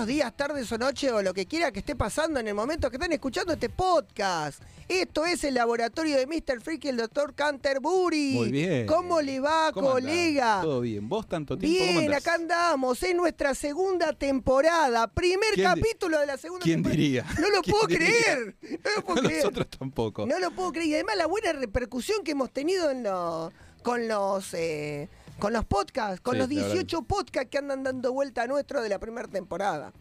Buenos días, tardes o noche o lo que quiera que esté pasando en el momento que están escuchando este podcast. Esto es el laboratorio de Mr. Freak y el Dr. Canterbury. Muy bien. ¿Cómo le va, colega? Todo bien. ¿Vos tanto tiempo? ¿Cómo Bien, acá andamos. Es nuestra segunda temporada. Primer ¿Quién capítulo de la segunda ¿Quién temporada. diría? No lo ¿Quién puedo diría? creer. No lo puedo creer. Nosotros tampoco. No lo puedo creer. Y además la buena repercusión que hemos tenido en con los eh, con los podcasts, con Sí, los la verdad 18 podcasts que andan dando vuelta a nuestro de la primera temporada.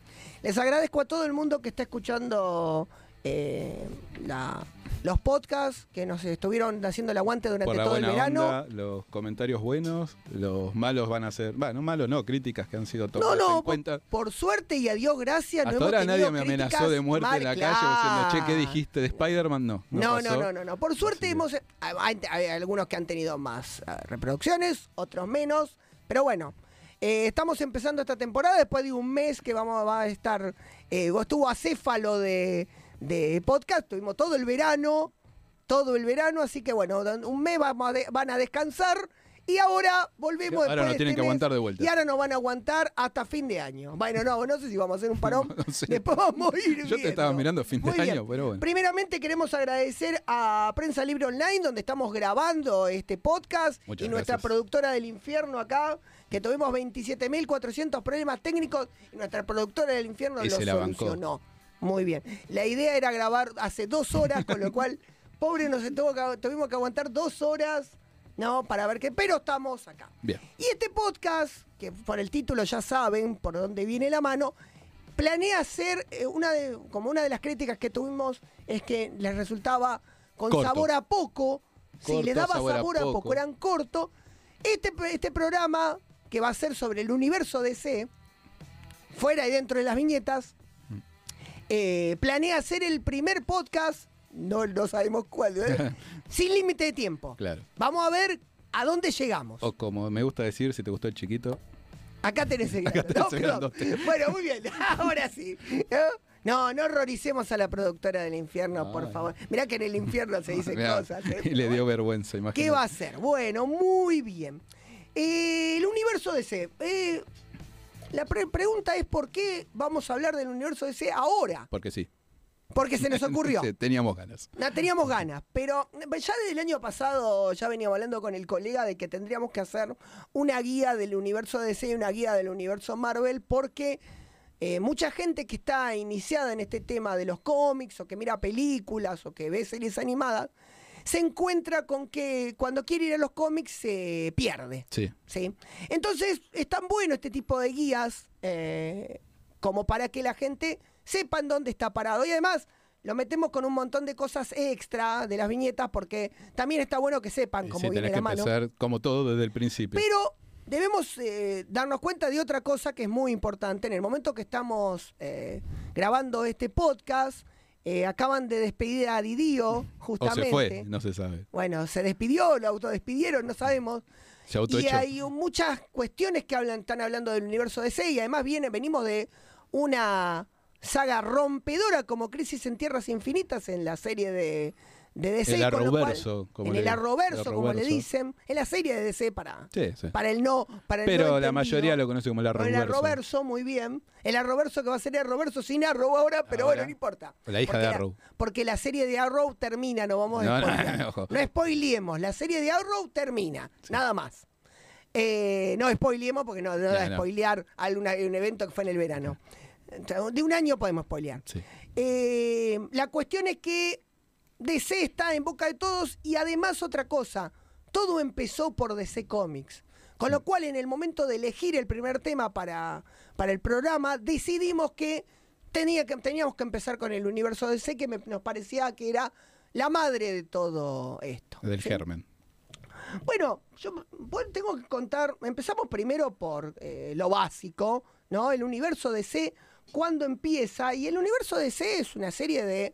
Les agradezco a todo el mundo que está escuchando eh, la- los podcasts, que nos estuvieron haciendo el aguante durante Por la todo el verano. onda, los comentarios buenos, los malos van a ser, bueno, malos no, críticas que han sido No, tomadas no, en por, cuenta. por suerte y a Dios gracias. no Hasta hemos ahora nadie me amenazó de muerte en la calle diciendo, che, ¿qué dijiste de Spider-Man? No, no, No, pasó. no, no, no, no. Por suerte hemos. Hay, hay algunos que han tenido más eh, reproducciones, otros menos. Pero bueno, eh, estamos empezando esta temporada después de un mes que vamos va a estar. Eh, estuvo acéfalo de, de podcast. Tuvimos todo el verano. Todo el verano. Así que bueno, un mes vamos a de- van a descansar. Y ahora volvemos Ahora después nos de tienen este que aguantar mes, de vuelta. Y ahora nos van a aguantar hasta fin de año. Bueno, no, no sé si vamos a hacer un parón. No sé. Después vamos a ir Yo te estaba mirando fin de bien. año, pero bueno. Primeramente queremos agradecer a Prensa Libre Online, donde estamos grabando este podcast, Muchas y nuestra gracias. productora del infierno acá, que tuvimos 27.400 problemas técnicos, y nuestra productora del infierno lo la bancó. Muy bien. La idea era grabar hace dos horas, con lo cual, pobre, nos tuvo que- tuvimos que aguantar dos horas, ¿no? Para ver qué, pero estamos acá. Bien. Y este podcast, que por el título ya saben por dónde viene la mano, planea hacer eh, una de, como una de las críticas que tuvimos es que les resultaba con Corto. sabor a poco, si Corto, le daba sabor sabor, a a, poco. eran cortos. Este, este programa, que va a ser sobre el universo DC, fuera y dentro de las viñetas. Eh, planea hacer el primer podcast, no, no sabemos cuál, ¿eh? sin límite de tiempo. Claro. Vamos a ver a dónde llegamos. O como me gusta decir, si te gustó el chiquito, Acá tenés el Acá tenés el bueno, muy bien. Ahora sí. ¿No? No, no horroricemos a la productora del infierno, por favor. Mirá que en el infierno se dicen Mirá, cosas. ¿eh? y le dio vergüenza, imagínate. ¿Qué va a hacer? Bueno, muy bien. Eh, el universo DC. Eh, la pre- pregunta es por qué vamos a hablar del universo DC ahora. Porque sí. Porque se nos ocurrió. Teníamos ganas. No, teníamos ganas, pero ya desde el año pasado ya veníamos hablando con el colega de que tendríamos que hacer una guía del universo DC y una guía del universo Marvel porque eh, mucha gente que está iniciada en este tema de los cómics o que mira películas o que ve series animadas se encuentra con que cuando quiere ir a los cómics se pierde. Sí. ¿sí? Entonces, es tan bueno este tipo de guías eh, como para que la gente sepa en dónde está parado. Y además, lo metemos con un montón de cosas extra de las viñetas porque también está bueno que sepan Y cómo sí, viene tenés la que mano. empezar como todo desde el principio. Pero debemos eh, darnos cuenta de otra cosa que es muy importante. En el momento que estamos eh, grabando este podcast, eh, acaban de despedir a Didío, o justamente. se fue, no se sabe. Bueno, se despidió, lo autodespidieron, no sabemos. Se Y hay muchas cuestiones que hablan, están hablando del universo DC y además viene, venimos de una saga rompedora como Crisis en Tierras Infinitas en la serie de, de DC. El Arrowverso, como en le- el Arrowverso, el como le dicen, en la serie de DC para, Sí, sí. para el no. Para el no Pero la entendido. mayoría lo conoce como el O El. Arrowverso, muy bien. El Arrowverso que va a ser Arrowverso sin Arrow ahora, pero Ahora. bueno, no importa. La hija porque de Arrow. porque la serie de Arrow termina, no vamos a No, no, spoilear. ojo. No spoileemos, la serie de Arrow termina, nada más. Eh, no spoileemos porque no, no, No, da no. spoilear alguna- un evento que fue en el verano. De un año podemos spoilear. Sí. Eh, la cuestión es que DC está en boca de todos y además otra cosa, todo empezó por DC Comics. Con lo cual, en el momento de elegir el primer tema para, para el programa, decidimos que, tenía que teníamos que empezar con el universo DC, que me- nos parecía que era la madre de todo esto. Del ¿sí? germen. Bueno, yo bueno, tengo que contar, empezamos primero por eh, lo básico, ¿no? El universo DC, cuándo empieza, y el universo DC es una serie de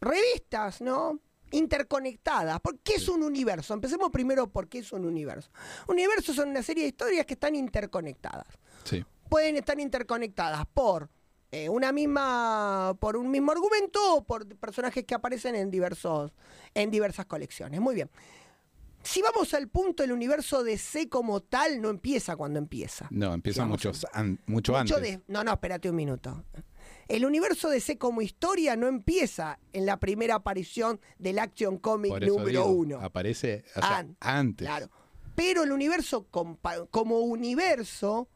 revistas, ¿no? Interconectadas. ¿Por qué es un universo? Empecemos primero por qué es un universo. Universos son una serie de historias que están interconectadas Sí. pueden estar interconectadas por eh, una misma por un mismo argumento o por personajes que aparecen en diversos en diversas colecciones muy bien si vamos al punto, el universo DC como tal no empieza cuando empieza. No, empieza muchos an- mucho, Mucho antes. de- no, no, espérate un minuto. El universo DC como historia no empieza en la primera aparición del Action Comic número digo, uno. aparece o sea, An- antes. Claro. Pero el universo como universo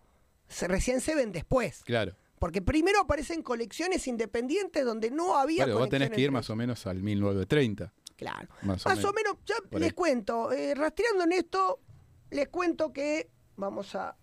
se, recién se ven después. Claro. Porque primero aparecen colecciones independientes donde no había Claro, vos tenés que ir más o menos al 1930. Claro. Más Más, o o menos, ya Por les ahí. cuento, eh, rastreando en esto, les cuento que vamos a,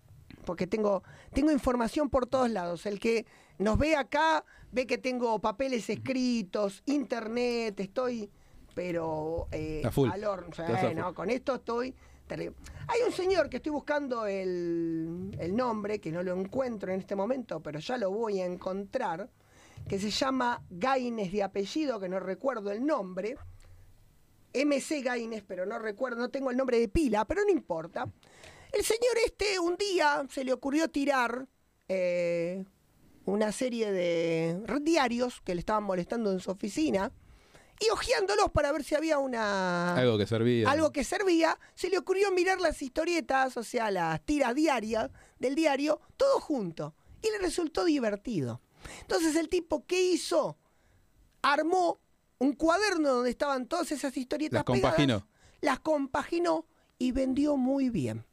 porque tengo, tengo información por todos lados. El que nos ve acá ve que tengo papeles escritos, internet, estoy, pero eh, al horno. No, con esto estoy terrible. Hay un señor que estoy buscando el, el nombre, que no lo encuentro en este momento, pero ya lo voy a encontrar, que se llama Gaines de apellido, que no recuerdo el nombre. MC Gaines, pero no recuerdo, no tengo el nombre de pila, pero no importa. El señor este un día se le ocurrió tirar eh, una serie de diarios que le estaban molestando en su oficina y hojeándolos para ver si había una Algo que servía. algo que servía, se le ocurrió mirar las historietas, o sea, las tiras diarias del diario, todo junto. Y le resultó divertido. Entonces el tipo, ¿qué hizo? Armó un cuaderno donde estaban todas esas historietas Las compaginó. pegadas, las compaginó y vendió muy bien.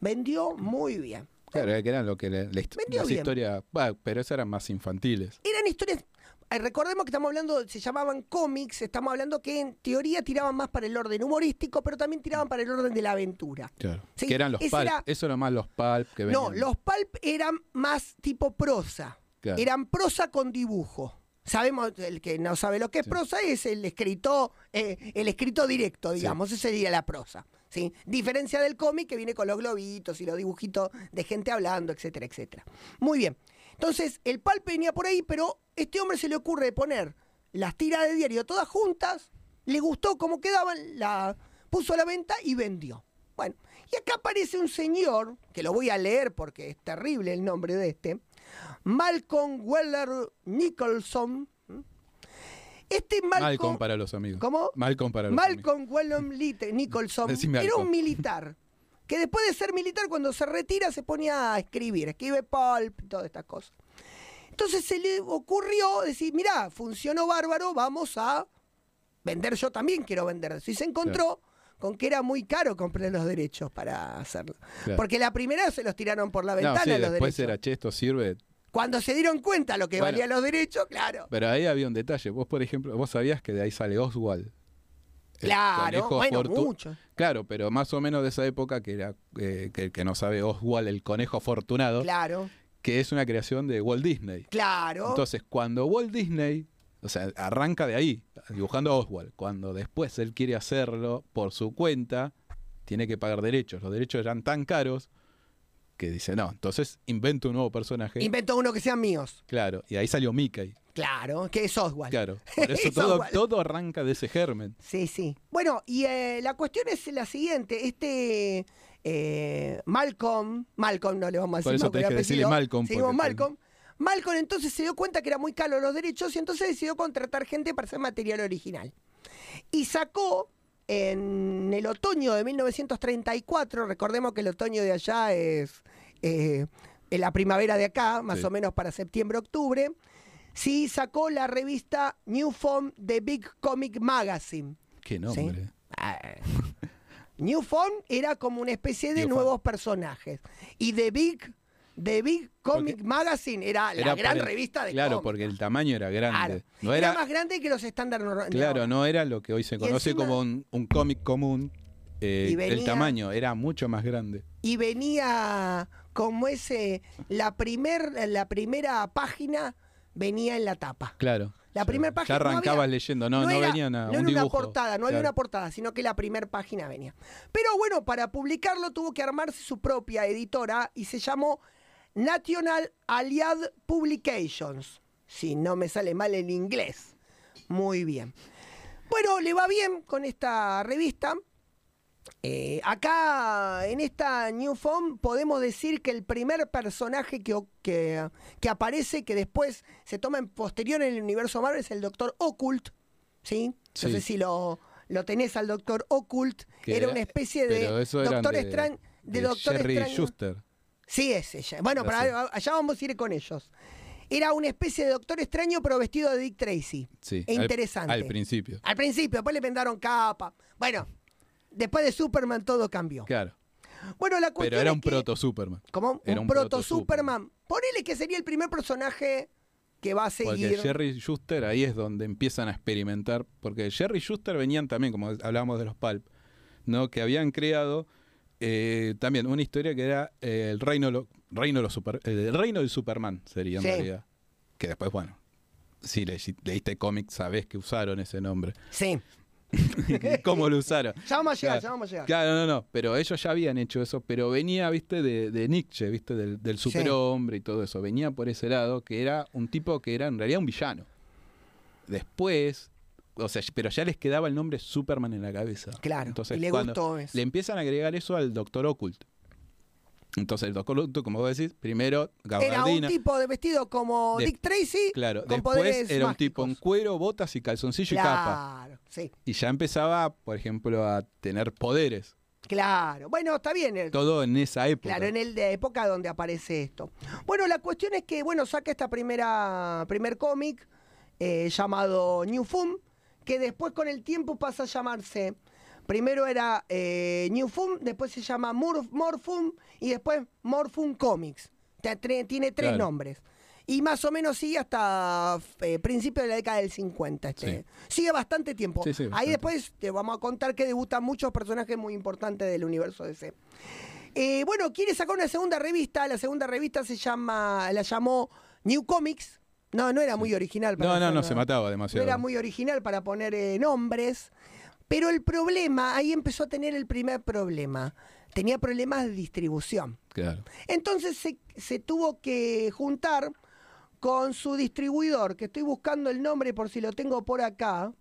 Vendió muy bien. Claro, que eran lo que le- la las historias. bah, pero esas eran más infantiles. Eran historias. Recordemos que estamos hablando, se llamaban cómics, estamos hablando que en teoría tiraban más para el orden humorístico, pero también tiraban para el orden de la aventura. Claro. Sí, que eran los pulp. era- Eso era más los pulp que venían. No, los pulp eran más tipo prosa. Claro. Eran prosa con dibujo. Sabemos, el que no sabe lo que es Sí. prosa es el escrito, eh, el escrito directo, digamos, ese sería la prosa. ¿Sí? Diferencia del cómic que viene con los globitos y los dibujitos de gente hablando, etcétera, etcétera. Muy bien. Entonces, el pulp venía por ahí, pero este hombre se le ocurre poner las tiras de diario todas juntas, le gustó cómo quedaban, la puso a la venta y vendió. Bueno, y acá aparece un señor, que lo voy a leer porque es terrible el nombre de este, Malcolm Weller Nicholson. Este Malcolm, Malcolm para los amigos. ¿Cómo? Malcolm para los amigos. Malcolm Wellham Lit- Nicholson era un militar que después de ser militar, cuando se retira, se pone a escribir, escribe pulp y todas estas cosas. Entonces se le ocurrió decir, mirá, funcionó bárbaro, vamos a vender, yo también quiero vender. Y se encontró con que era muy caro comprar los derechos para hacerlo. Claro. Porque la primera se los tiraron por la No, ventana sí, los después derechos. era, che, esto sirve. Cuando se dieron cuenta lo que Bueno. valían los derechos, claro. Pero ahí había un detalle. Vos, por ejemplo, vos sabías que de ahí sale Oswald. Claro, bueno, fortu- mucho. Claro, pero más o menos de esa época que era eh, que el que no sabe Oswald, el conejo afortunado, Claro, que es una creación de Walt Disney. claro. Entonces, cuando Walt Disney, o sea, arranca de ahí, dibujando a Oswald, cuando después él quiere hacerlo por su cuenta, tiene que pagar derechos. Los derechos eran tan caros que dice, no, entonces invento un nuevo personaje. Inventó uno que sean míos. claro, y ahí salió Mickey. Claro, que es Oswald. Claro, por eso Es todo, Oswald. todo arranca de ese germen. Sí, sí. Bueno, y eh, la cuestión es la siguiente. Este eh, Malcolm, Malcolm no le vamos a Por decir eso Malcolm, tenés que decirle. Malcolm, Seguimos porque- Malcolm. Malcolm entonces se dio cuenta que era muy caro los derechos y entonces decidió contratar gente para hacer material original. Y sacó en el otoño de 1934, recordemos que el otoño de allá es eh, en la primavera de acá, más Sí. o menos para septiembre-octubre, sí sacó la revista New Form de Big Comic Magazine. Qué nombre. Ah. New Form era como una especie de New Form. nuevos personajes. Y The Big, The Big Comic Porque Magazine era, la gran el- revista de Claro, cómics. porque el tamaño era grande. Claro. No era, era, más grande que los estándares normales. claro, no era lo que hoy se conoce encima- como un, un cómic común. eh, venía- el tamaño era mucho más grande. Y venía como ese, la, primer, la primera página venía en la tapa. Claro. La primera página. Ya no arrancabas había- leyendo, no, no, era, venía nada. no un era una portada, no había Claro. una portada, sino que la primera página venía. Pero bueno, para publicarlo tuvo que armarse su propia editora y se llamó National Allied Publications. Si no me sale mal el inglés. Muy bien. Bueno, le va bien con esta revista. Eh, acá en esta New Form podemos decir que el primer personaje que, que, que aparece, que después se toma en posterior en el universo Marvel, es el Doctor Occult. ¿Sí? No sé si lo, lo tenés al Doctor Occult, era era- una especie de Doctor de- Extraño. De, de Doctor Jerry. Schuster. Sí, es ella. Bueno, pero Ah, sí. a- allá vamos a ir con ellos. Era una especie de Doctor Extraño, pero vestido de Dick Tracy. Sí. E al- interesante. Al, principio. Al principio, después le vendaron capa. Bueno, después de Superman todo cambió. Claro. Bueno, la cuestión Pero era es un que- proto Superman. como era un, un proto proto-Superman. Superman. Ponele que sería el primer personaje que va a Porque seguir. Jerry Schuster ahí es donde empiezan a experimentar. Porque Jerry Schuster venían también, como hablábamos de los Pulp, ¿no? que habían creado eh, también una historia que era eh, el reino, lo- reino, los super, eh, el reino del Superman, sería en Sí. realidad. Que después, bueno, si le- si leíste cómics, sabés que usaron ese nombre. Sí. ¿Cómo lo usaron? Ya vamos a llegar, Claro. ya vamos a llegar. Claro, no, no, pero ellos ya habían hecho eso, pero venía, viste, de, de Nietzsche, viste, del, del superhombre y todo eso. Venía por ese lado, que era un tipo que era en realidad un villano. Después, o sea, pero ya les quedaba el nombre Superman en la cabeza. Claro, Entonces, y le cuando gustó eso. le empiezan a agregar eso al Doctor Occult. Entonces, el Doctor como vos decís, primero Era un gabardina. tipo de vestido como De- Dick Tracy. Claro, con después poderes era un tipo en cuero, botas y calzoncillo y capa. Claro, sí, Y ya empezaba, por ejemplo, a tener poderes. claro. Bueno, está bien. el- Todo en esa época. Claro, en el de época donde aparece esto. Bueno, la cuestión es que, bueno, saca esta primera primer cómic eh, llamado New Fun, que después con el tiempo pasa a llamarse. Primero era eh, New Fun, después se llama Mor- Morfun y después Morfun Comics. Tiene tres Claro. nombres. Y más o menos sigue hasta eh, principios de la década del 50. Este. Sigue bastante tiempo. Sí, sí, Ahí después te vamos a contar que debutan muchos personajes muy importantes del universo DC. Eh, bueno, quiere sacar una segunda revista. La segunda revista se llama, la llamó New Comics. No, no era muy original. para No, no, hacer no, nada. se mataba No demasiado. era muy original para poner eh, nombres. Pero el problema, ahí empezó a tener el primer problema. Tenía problemas de distribución. Claro. Entonces se, se tuvo que juntar con su distribuidor, que estoy buscando el nombre por si lo tengo por acá.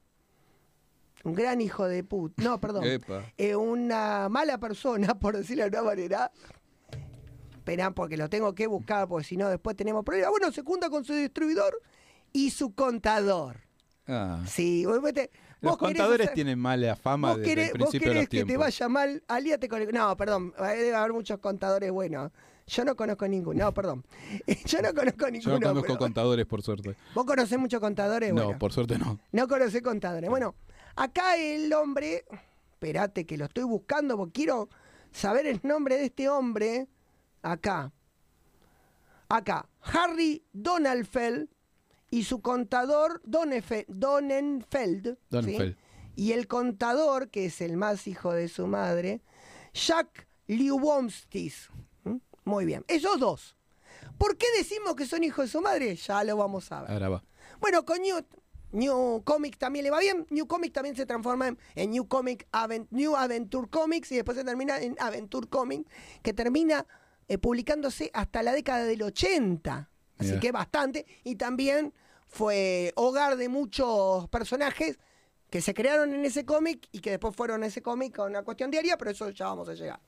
Un gran hijo de puta. No, perdón. Eh, una mala persona, por decirlo de una manera. Espera, porque lo tengo que buscar, porque si no después tenemos problemas. Bueno, se junta con su distribuidor y su contador. Ah. Sí, vos, vos te- Los vos contadores hacer- tienen mala fama Vos desde querés, el vos principio de querés los que te vaya mal, alíate con el... No, perdón, debe haber muchos contadores buenos. Yo no conozco ninguno, no, perdón. Yo no conozco Yo ninguno. no conozco pero- contadores, por suerte. ¿Vos conocés muchos contadores? No, Bueno, por suerte no. no conocés contadores. Bueno, acá el hombre... Esperate que lo estoy buscando porque quiero saber el nombre de este hombre. Acá. Acá. Harry Donalfeld y su contador Donenfeld. Y el contador, que es el más hijo de su madre, Jack Liubomstis. ¿Mm? Muy bien. Esos dos. ¿Por qué decimos que son hijos de su madre? Ya lo vamos a ver. Ahora va. Bueno, con New, New Comics también le va bien. New Comics también se transforma en, en New Comic Aven- New Adventure Comics y después se termina en Adventure Comics, que termina eh, publicándose hasta la década del 80. Así que bastante. Y también fue hogar de muchos personajes que se crearon en ese cómic y que después fueron a ese cómic con una cuestión diaria, pero eso ya vamos a llegar.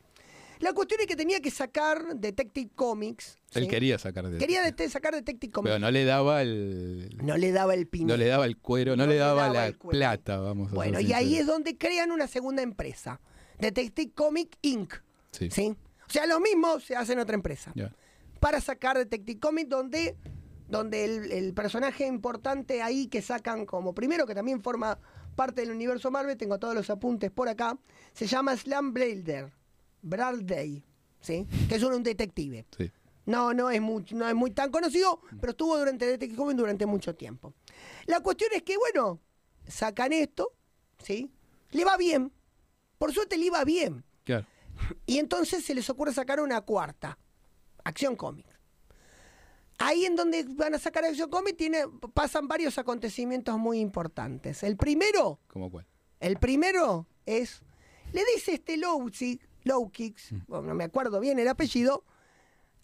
La cuestión es que tenía que sacar Detective Comics. Él ¿sí? quería sacar de Quería de- sacar Detective Comics. Pero no le daba el. No le daba el pin. No le daba el cuero, no, No le le daba, la plata, vamos a Bueno, y ahí es donde crean una segunda empresa, Detective Comic Inc. Sí. ¿sí? O sea, lo mismo se hace en otra empresa. Ya. Para sacar Detective Comic donde, donde el, el personaje importante ahí que sacan como primero, que también forma parte del universo Marvel, tengo todos los apuntes por acá, se llama Slam Blader, Bradley, ¿sí? que es un, un detective. Sí. No, no es, muy, no es muy tan conocido, pero estuvo durante Detective Comics durante mucho tiempo. La cuestión es que, bueno, sacan esto, ¿sí? Le va bien. Por suerte le iba bien. Claro. Y entonces se les ocurre sacar una cuarta, Acción Comics. Ahí en donde van a sacar Acción Comics tiene, pasan varios acontecimientos muy importantes. El primero, ¿Cómo cuál? el primero es, le dice este Lowkicks, Lowkicks, bueno, no me acuerdo bien el apellido,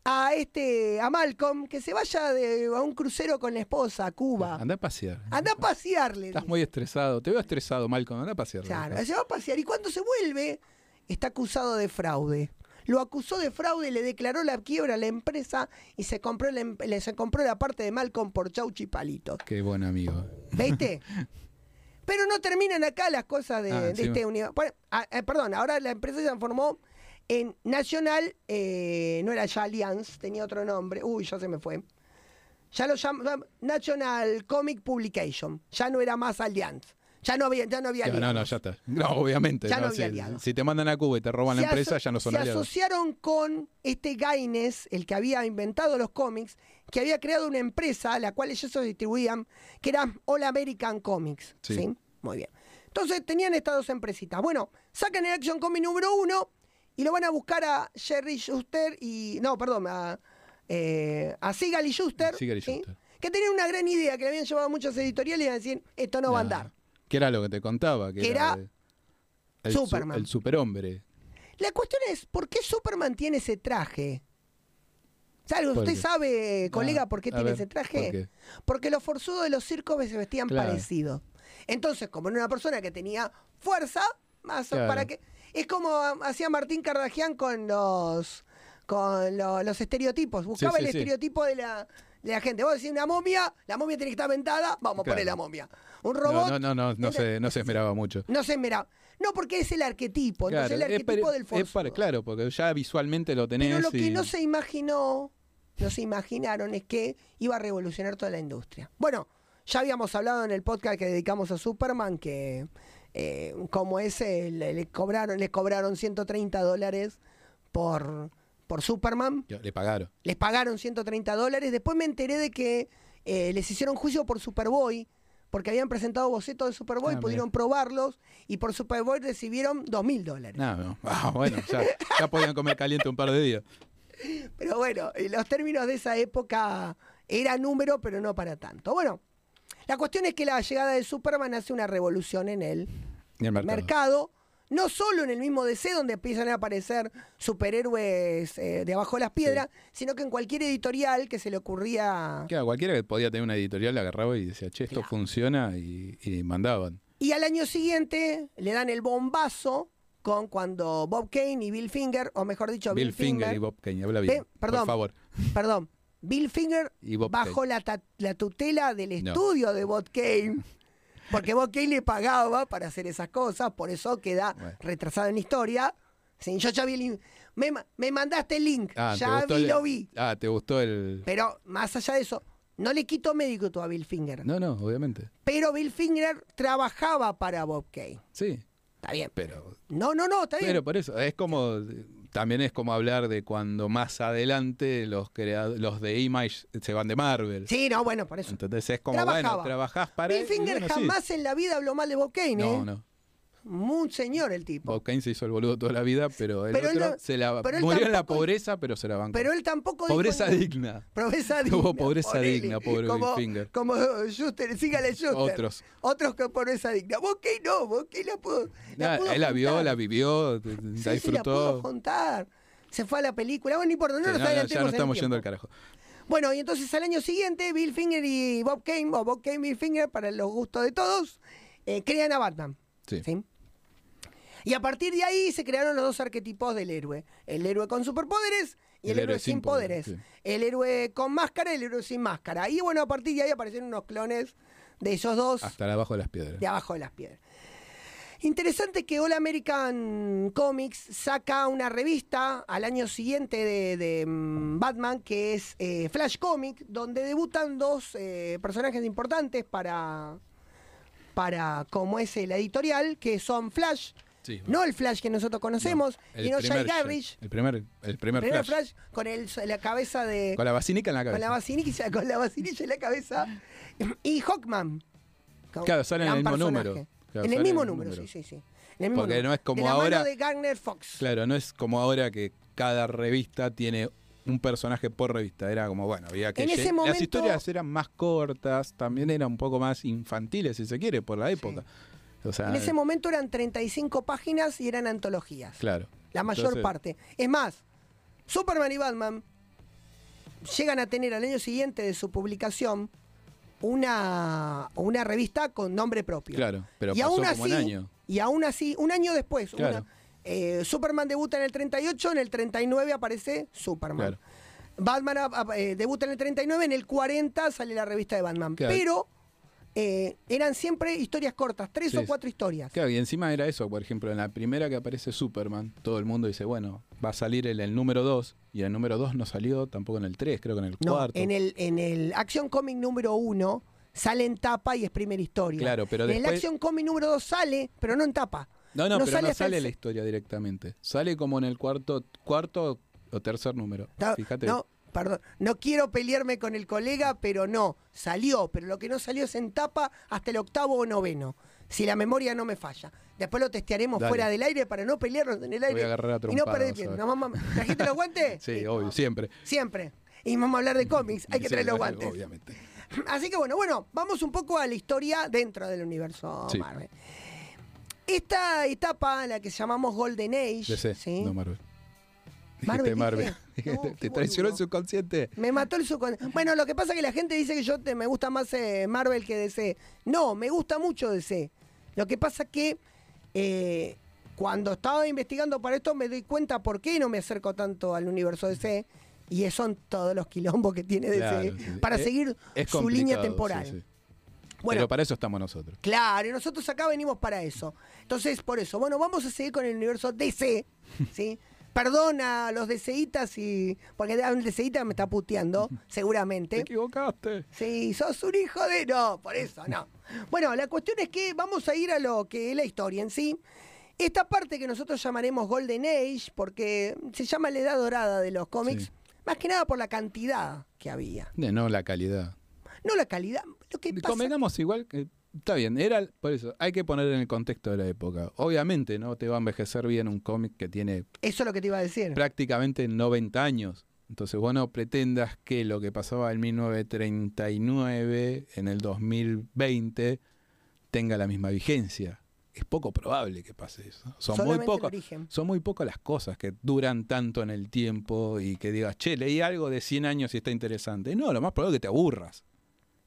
a este, a Malcolm, que se vaya de, a un crucero con la esposa a Cuba. Anda a pasear. Anda a pasearle. Estás muy estresado. Te veo estresado, Malcolm. Anda a pasear. Claro, se va a pasear y cuando se vuelve está acusado de fraude. Lo acusó de fraude, le declaró la quiebra a la empresa y se compró la, em- le- se compró la parte de Malcolm por chauchi palitos. Qué buen amigo. ¿Viste? Pero no terminan acá las cosas de, Ah, de este universo. Bueno, ah, eh, perdón, ahora la empresa se transformó en National, eh, no era ya Alliance, tenía otro nombre. Uy, ya se me fue. Ya lo llaman National Comic Publication. Ya no era más Alliance. Ya no había, ya no había Ya, no, no, aliados. ya está. No, obviamente. Ya no no, había si, aliados. si te mandan a Cuba y te roban la Se empresa, ya no son Se aliados. asociaron con este Gaines, el que había inventado los cómics, que había creado una empresa, la cual ellos distribuían, que era All American Comics. ¿sí? Sí. Muy bien. Entonces tenían estas dos empresitas. Bueno, sacan el Action Comic número uno y lo van a buscar a Jerry Schuster y. No, perdón, a, eh, a Sigal y Schuster. Siegel y ¿sí? Schuster. Que tenían una gran idea, que le habían llevado a muchas editoriales y iban a decir: esto no va a andar. ¿Qué era lo que te contaba? Que Que era el su- Superman. el superhombre. La cuestión es, ¿por qué Superman tiene ese traje? ¿Sabe? ¿Por ¿Usted sabe, colega, Ah, por qué tiene ver, ese traje? ¿por qué? Porque los forzudos de los circos se vestían Claro. parecidos. Entonces, como era una persona que tenía fuerza, más Claro. para que. Es como hacía Martín Cardagian con los con lo- los estereotipos. Buscaba sí, el sí. estereotipo de la, de la gente. Vos decís una momia, la momia tiene que estar ventada, vamos a poner la momia. Un robot. No, no, no, no, se, no se esmeraba mucho. No se mira. No, porque es el arquetipo. Entonces, Claro, el es arquetipo del es para- claro, porque ya visualmente lo tenés. Pero lo que no se imaginó, no se imaginaron es que iba a revolucionar toda la industria. Bueno, ya habíamos hablado en el podcast que dedicamos a Superman que eh, como ese le, le cobraron, les cobraron 130 dólares por, por Superman. Le pagaron. Les pagaron 130 dólares. Después me enteré de que eh, les hicieron juicio por Superboy. Porque habían presentado bocetos de Superboy, Ah, pudieron mira. probarlos y por Superboy recibieron 2.000 dólares. No, no. Ah, bueno, ya, ya podían comer caliente un par de días. Pero bueno, en los términos de esa época era número, pero no para tanto. Bueno, la cuestión es que la llegada de Superman hace una revolución en el Ni el mercado. mercado. No solo en el mismo DC, donde empiezan a aparecer superhéroes eh, de abajo de las piedras, sino que en cualquier editorial que se le ocurría. Claro, cualquiera que podía tener una editorial la agarraba y decía, che, esto Claro. funciona y, y mandaban. Y al año siguiente le dan el bombazo con cuando Bob Kane y Bill Finger, o mejor dicho, Bill, Bill Finger y Bob Kane, habla bien. perdón. Por favor. perdón, Bill Finger Y Bob bajo la, la tutela del No. estudio de Bob Kane. Porque Bob Kane le pagaba para hacer esas cosas, por eso queda Bueno. retrasado en la historia. Sí, yo ya vi el. Me, me mandaste el link, Ah, ¿te ya vi, el- lo vi. Ah, ¿te gustó el...? Pero más allá de eso, no le quito mérito a Bill Finger. No, no, obviamente. Pero Bill Finger trabajaba para Bob Kane. Sí, Está bien. pero... No, no, no, está bien. Pero por eso, es como... También es como hablar de cuando más adelante los los de Image se van de Marvel. Sí, no, bueno, por eso. Entonces es como, Trabajaba. bueno, trabajás para... Bill Finger bueno, sí. jamás en la vida habló mal de Bob Kane, ¿eh? No, no. Un señor el tipo. Bob Kane se hizo el boludo toda la vida, pero el Pero otro no- se la pero él murió en la pobreza, pero se la bancó. Pero él tampoco pobreza digna. Pobreza digna. Tuvo pobreza ponele. digna, pobre como, Bill Finger. Como Schuster, sígale Schuster. Otros. Otros con pobreza digna. Vos que no, vos que la pudo. la Nah, pudo él la vio, la vivió, t- t- Sí, la sí, la pudo disfrutó. juntar. Se fue a la película. Bueno, no importa, no Sí, nos no, adelantemos ya no estamos yendo al carajo. Bueno, y entonces al año siguiente, Bill Finger y Bob Kane, o Bob Kane y Bill Finger, para los gustos de todos, eh, crean a Batman. Sí. ¿sí? Y a partir de ahí se crearon los dos arquetipos del héroe. El héroe con superpoderes y el, héroe, sin poderes. sí. El héroe con máscara y el héroe sin máscara. Y bueno, a partir de ahí aparecieron unos clones de esos dos Hasta abajo de las piedras. de abajo de las piedras. Interesante que All American Comics saca una revista al año siguiente de, de, mm, Batman, que es eh, Flash Comic, donde debutan dos eh, personajes importantes para, para como es la editorial, que son Flash, Sí. no el Flash que nosotros conocemos, El sino Jay Garrish, El primer, el primer, primer flash. Flash, con el, la cabeza de... Con la vacinica en la cabeza. Con la vacinilla, con la en la cabeza. Y Hawkman. Claro, sale en el mismo personaje. número. Claro, en el mismo el número, número. sí, sí, sí. En el mismo Porque número. no es como de la ahora- Mano de Gardner Fox. Claro, no es como ahora que cada revista tiene un personaje por revista. Era como, bueno, había que... En ese momento- Las historias eran más cortas, también eran un poco más infantiles, si se quiere, por la época. O sea, En ese momento eran 35 páginas y eran antologías. claro. La mayor Entonces, parte. Es más, Superman y Batman llegan a tener al año siguiente de su publicación una, una revista con nombre propio. Claro, pero y pasó aún como así, un año. Y aún así, un año después, Claro. una- eh, Superman debuta en el 38, en el 39 aparece Superman. Claro. Batman a- a- eh, debuta en el 39, en el 40 sale la revista de Batman. Claro. Pero eh, eran siempre historias cortas, tres Sí, o cuatro historias. Claro, y encima era eso, por ejemplo, en la primera que aparece Superman, todo el mundo dice, bueno, va a salir el número 2, y el número 2 no salió tampoco en el 3, creo que en el No, cuarto. en el, en el Action Comic número uno sale en tapa y es primera historia. Claro, pero en el Action Comic número 2 sale, pero no en tapa. No, no, no pero sale no el sale la historia directamente. Sale como en el cuarto, cuarto o tercer número. No, Fíjate. No, perdón, no quiero pelearme con el colega, pero no, salió, pero lo que no salió es en tapa hasta el octavo o noveno, si la memoria no me falla. Después lo testearemos Dale. fuera del aire para no pelearnos en el aire. Voy a agarrar a y no perder tiempo. No, mamá, ¿Trajiste los guantes? Sí, obvio, siempre. Siempre. Y vamos a hablar de cómics, hay que Sí, traer los guantes. Obviamente. Así que bueno, bueno, vamos un poco a la historia dentro del universo Sí. Marvel. Esta etapa, la que llamamos Golden Age, DC, ¿sí? no Marvel. Marvel, Dijiste Marvel. No, ¿Te traicionó el subconsciente? me mató el subconsciente. Bueno, lo que pasa es que la gente dice que yo te- me gusta más eh, Marvel que DC. No, me gusta mucho DC. Lo que pasa que eh, cuando estaba investigando para esto me doy cuenta por qué no me acerco tanto al universo DC. Y son todos los quilombos que tiene DC Claro, sí. para Es- seguir Es su línea temporal. sí, sí. Bueno, Pero para eso estamos nosotros. Claro, y nosotros acá venimos para eso. Entonces, por eso, bueno, vamos a seguir con el universo DC, ¿sí? Perdona a los DCitas y. Porque un DCita me está puteando, Te seguramente. equivocaste. Sí, sos un hijo de. No, por eso, no. Bueno, la cuestión es que vamos a ir a lo que es la historia en sí. Esta parte que nosotros llamaremos Golden Age, porque se llama la edad dorada de los cómics, Sí. más que nada por la cantidad que había. De no la calidad. No la calidad. Lo que pasa, Convengamos igual que. Está bien, era por eso, hay que poner en el contexto de la época. Obviamente no te va a envejecer bien un cómic que tiene eso es lo que te iba a decir. prácticamente 90 años. Entonces vos no pretendas que lo que pasaba en 1939, en el 2020, tenga la misma vigencia. Es poco probable que pase eso. Son muy Solamente. Son muy pocas las cosas que duran tanto en el tiempo y que digas, che, leí algo de 100 años y está interesante. No, lo más probable es que te aburras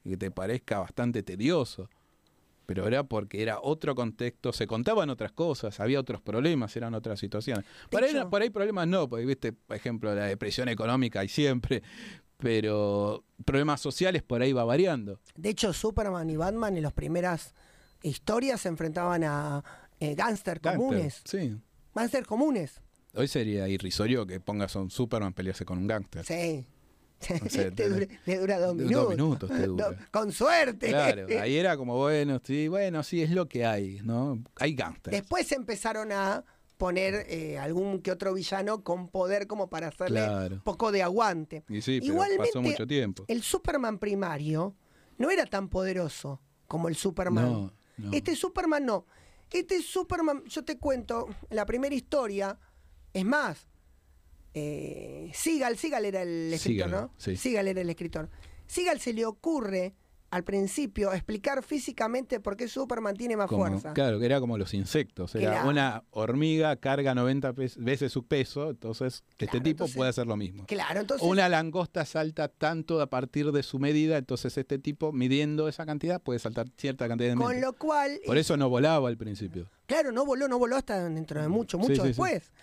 y que te parezca bastante tedioso. Pero era porque era otro contexto, se contaban otras cosas, había otros problemas, eran otras situaciones. Por ahí, por ahí problemas no, porque viste, por ejemplo, la depresión económica hay siempre, pero problemas sociales por ahí va variando. De hecho, Superman y Batman en las primeras historias se enfrentaban a eh, gángster Gangster, comunes. Sí. Gángster comunes. Hoy sería irrisorio que pongas a un Superman pelearse con un gángster. Sí. O sea, Te dura- le dura dos dos minutos. te dura. Con suerte. Claro, ahí era como, bueno, sí, bueno, sí, es lo que hay, ¿no? Hay gángsters. Después empezaron a poner eh, algún que otro villano con poder como para hacerle Claro. poco de aguante. Y sí, pero Igualmente, pasó mucho tiempo. El Superman primario no era tan poderoso como el Superman. No, no. Este Superman no. Este Superman, yo te cuento, la primera historia, es más, eh, Seagal, Seagal era el escritor, Seagal, ¿no? sí. Seagal era el escritor. Seagal se le ocurre al principio explicar físicamente por qué Superman tiene más Como- fuerza. Claro, que era como los insectos. Era una hormiga carga 90 pe- veces su peso, entonces este tipo entonces- puede hacer lo mismo. Claro, entonces. Una langosta salta tanto a partir de su medida, entonces este tipo midiendo esa cantidad puede saltar cierta cantidad de con metros. lo cual. Por eso no volaba al principio. Claro, no voló, no voló hasta dentro de mucho, mucho sí, sí. después.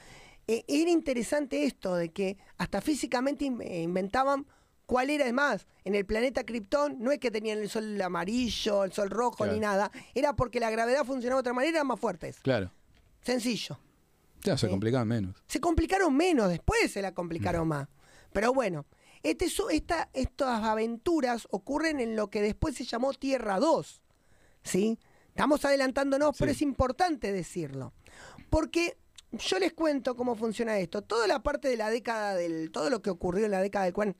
Eh, era interesante esto de que hasta físicamente in- eh, inventaban cuál era, además, en el planeta Krypton no es que tenían el sol amarillo, el sol rojo Claro. ni nada, era porque la gravedad funcionaba de otra manera, eran más fuertes. Claro. Sencillo. Ya se Sí. complicaba menos. Se complicaron menos, después se la complicaron más. Pero bueno, este, esta, estas aventuras ocurren en lo que después se llamó Tierra 2. ¿Sí? Estamos adelantándonos, pero es importante decirlo. Porque yo les cuento cómo funciona esto. Toda la parte de la década del. Todo lo que ocurrió en la década del cual.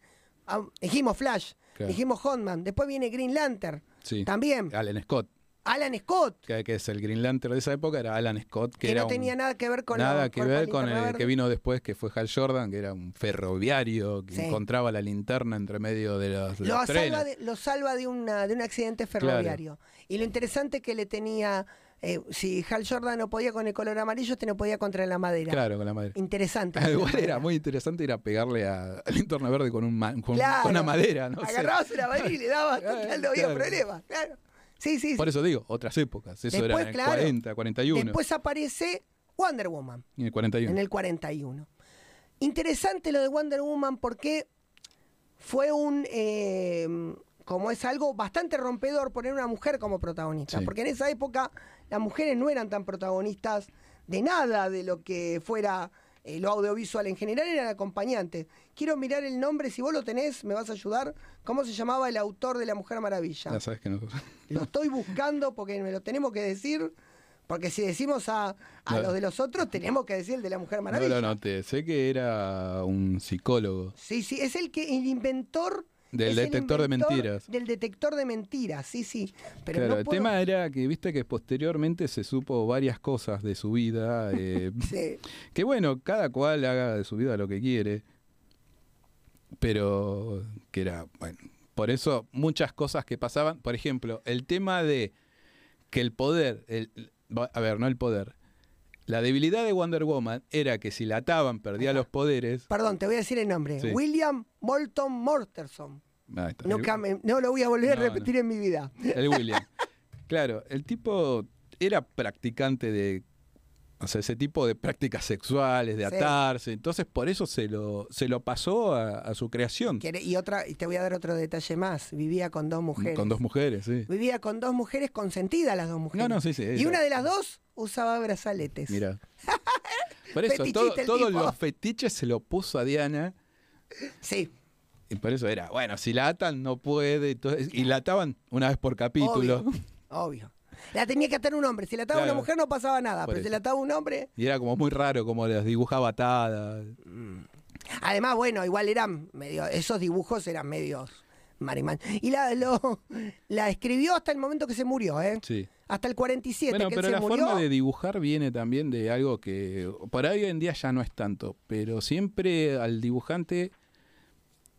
ah, dijimos Flash, Claro. dijimos Hotman, después viene Green Lantern. Sí. También. Alan Scott, Alan Scott, que, que es el Green Lantern de esa época, era Alan Scott, que, que, era no un- tenía nada que ver con nada que ver con el que vino después, que fue Hal Jordan, que era un ferroviario que Sí. encontraba la linterna entre medio de los, de lo los trenes. salva, de, lo salva de, una, de un accidente ferroviario. Y lo interesante es que le tenía, eh, si Hal Jordan no podía con el color amarillo, este no podía contra la madera. Claro, con la madera. Interesante. Ah, Igual era muy interesante ir a pegarle a, a linterna verde con, un con, Claro. con una madera, ¿no? Agarrabas una madera y le dabas, total, no había claro. problema. Claro. Sí, sí. sí. Por eso digo, otras épocas. Eso Después, era en el claro, 40, 41. Después aparece Wonder Woman en el 41. en el 41. Interesante lo de Wonder Woman porque fue un, eh, como es algo bastante rompedor poner una mujer como protagonista, Sí. porque en esa época las mujeres no eran tan protagonistas de nada de lo que fuera eh, lo audiovisual, en general eran acompañantes. Quiero mirar el nombre, si vos lo tenés, me vas a ayudar. ¿Cómo se llamaba el autor de La Mujer Maravilla? Ya sabes que no. Lo estoy buscando porque me lo tenemos que decir, porque si decimos a, a No. los de los otros, tenemos que decir el de La Mujer No Maravilla. lo noté. Sé que era un psicólogo. Sí, sí, es el que el inventor Del es detector de mentiras. Del detector de mentiras, sí, sí. Pero claro, no el tema era que viste que posteriormente se supo varias cosas de su vida. eh, Sí, que bueno, cada cual haga de su vida lo que quiere. Pero que era, bueno, por eso muchas cosas que pasaban. Por ejemplo, el tema de que el poder, el, a ver, no el poder. La debilidad de Wonder Woman era que si la ataban perdía los poderes. Perdón, te voy a decir el nombre. Sí. William está. Nunca me- no lo voy a volver No, a repetir en mi vida. El William. Claro, el tipo era practicante de. O sea, ese tipo de prácticas sexuales, de Sí. atarse. Entonces, por eso se lo, se lo pasó a, a su creación. Y otra, y te voy a dar otro detalle más. Vivía con dos mujeres. Con dos mujeres, sí. Vivía con dos mujeres consentidas las dos mujeres. No, no, sí, sí. Y ella- una de las dos usaba brazaletes. Mira. Por eso, todo- todos los fetiches se lo puso a Diana. Sí, Y por eso era, bueno, si la atan, no puede. entonces- y la ataban una vez por capítulo. obvio. obvio. La tenía que atar un hombre. Si la ataba Claro. una mujer no pasaba nada, Por pero si eso. la ataba un hombre. Y era como muy raro, como las dibujaba atadas. Además, bueno, igual eran medio. Esos dibujos eran medios marimán. Y la, lo- la escribió hasta el momento que se murió, ¿eh? Sí. Hasta el 47 Bueno, que pero él se la murió. forma de dibujar viene también de algo que por ahí hoy en día ya no es tanto, pero siempre al dibujante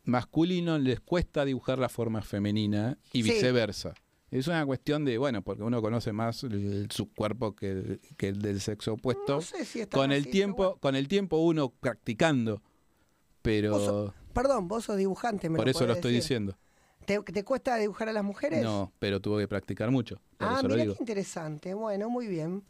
masculino les cuesta dibujar la forma femenina y Sí. viceversa. Es una cuestión de, bueno, porque uno conoce más el- su cuerpo que el, que el del sexo opuesto. No sé si con el así, tiempo, bueno. con el tiempo uno practicando, pero Vos Perdón, vos sos dibujante, me por eso lo estoy decir. diciendo. ¿Te, te cuesta dibujar a las mujeres? No, pero tuve que practicar mucho. Ah, mira qué interesante. Bueno, muy bien.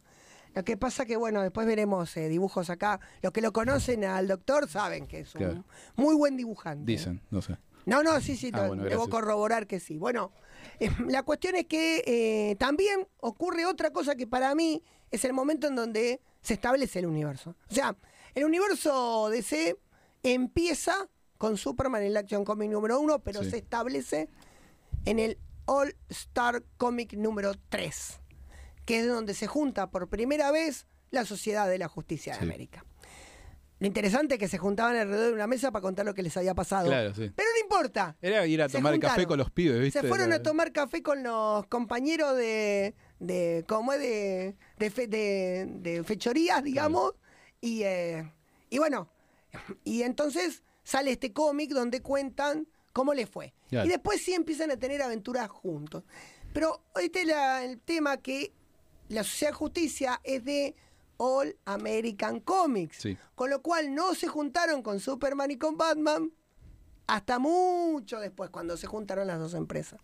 Lo que pasa que, bueno, después veremos eh, dibujos acá. Los que lo conocen al doctor saben que es un Claro. muy buen dibujante. Dicen, no sé. No, no, sí, sí, Ah, no, bueno, debo corroborar que sí. Bueno, eh, la cuestión es que eh, también ocurre otra cosa que para mí es el momento en donde se establece el universo. O sea, el universo DC empieza con Superman en la Action Comic número uno, pero Sí. se establece en el All Star Comic número 3, que es donde se junta por primera vez la Sociedad de la Justicia de Sí. América. Lo interesante es que se juntaban alrededor de una mesa para contar lo que les había pasado. Claro, sí. Pero no importa. Era ir a Se tomar café juntaron. con los pibes, ¿viste? Se fueron a tomar café con los compañeros de, de ¿cómo es? De, de, fe- de- de fechorías, digamos. Y, eh, y bueno, y entonces sale este cómic donde cuentan cómo les fue. Claro. Y después sí empiezan a tener aventuras juntos. Pero este es la- el tema que la Sociedad de Justicia es de All American Comics. Sí. Con lo cual no se juntaron con Superman y con Batman hasta mucho después, cuando se juntaron las dos empresas.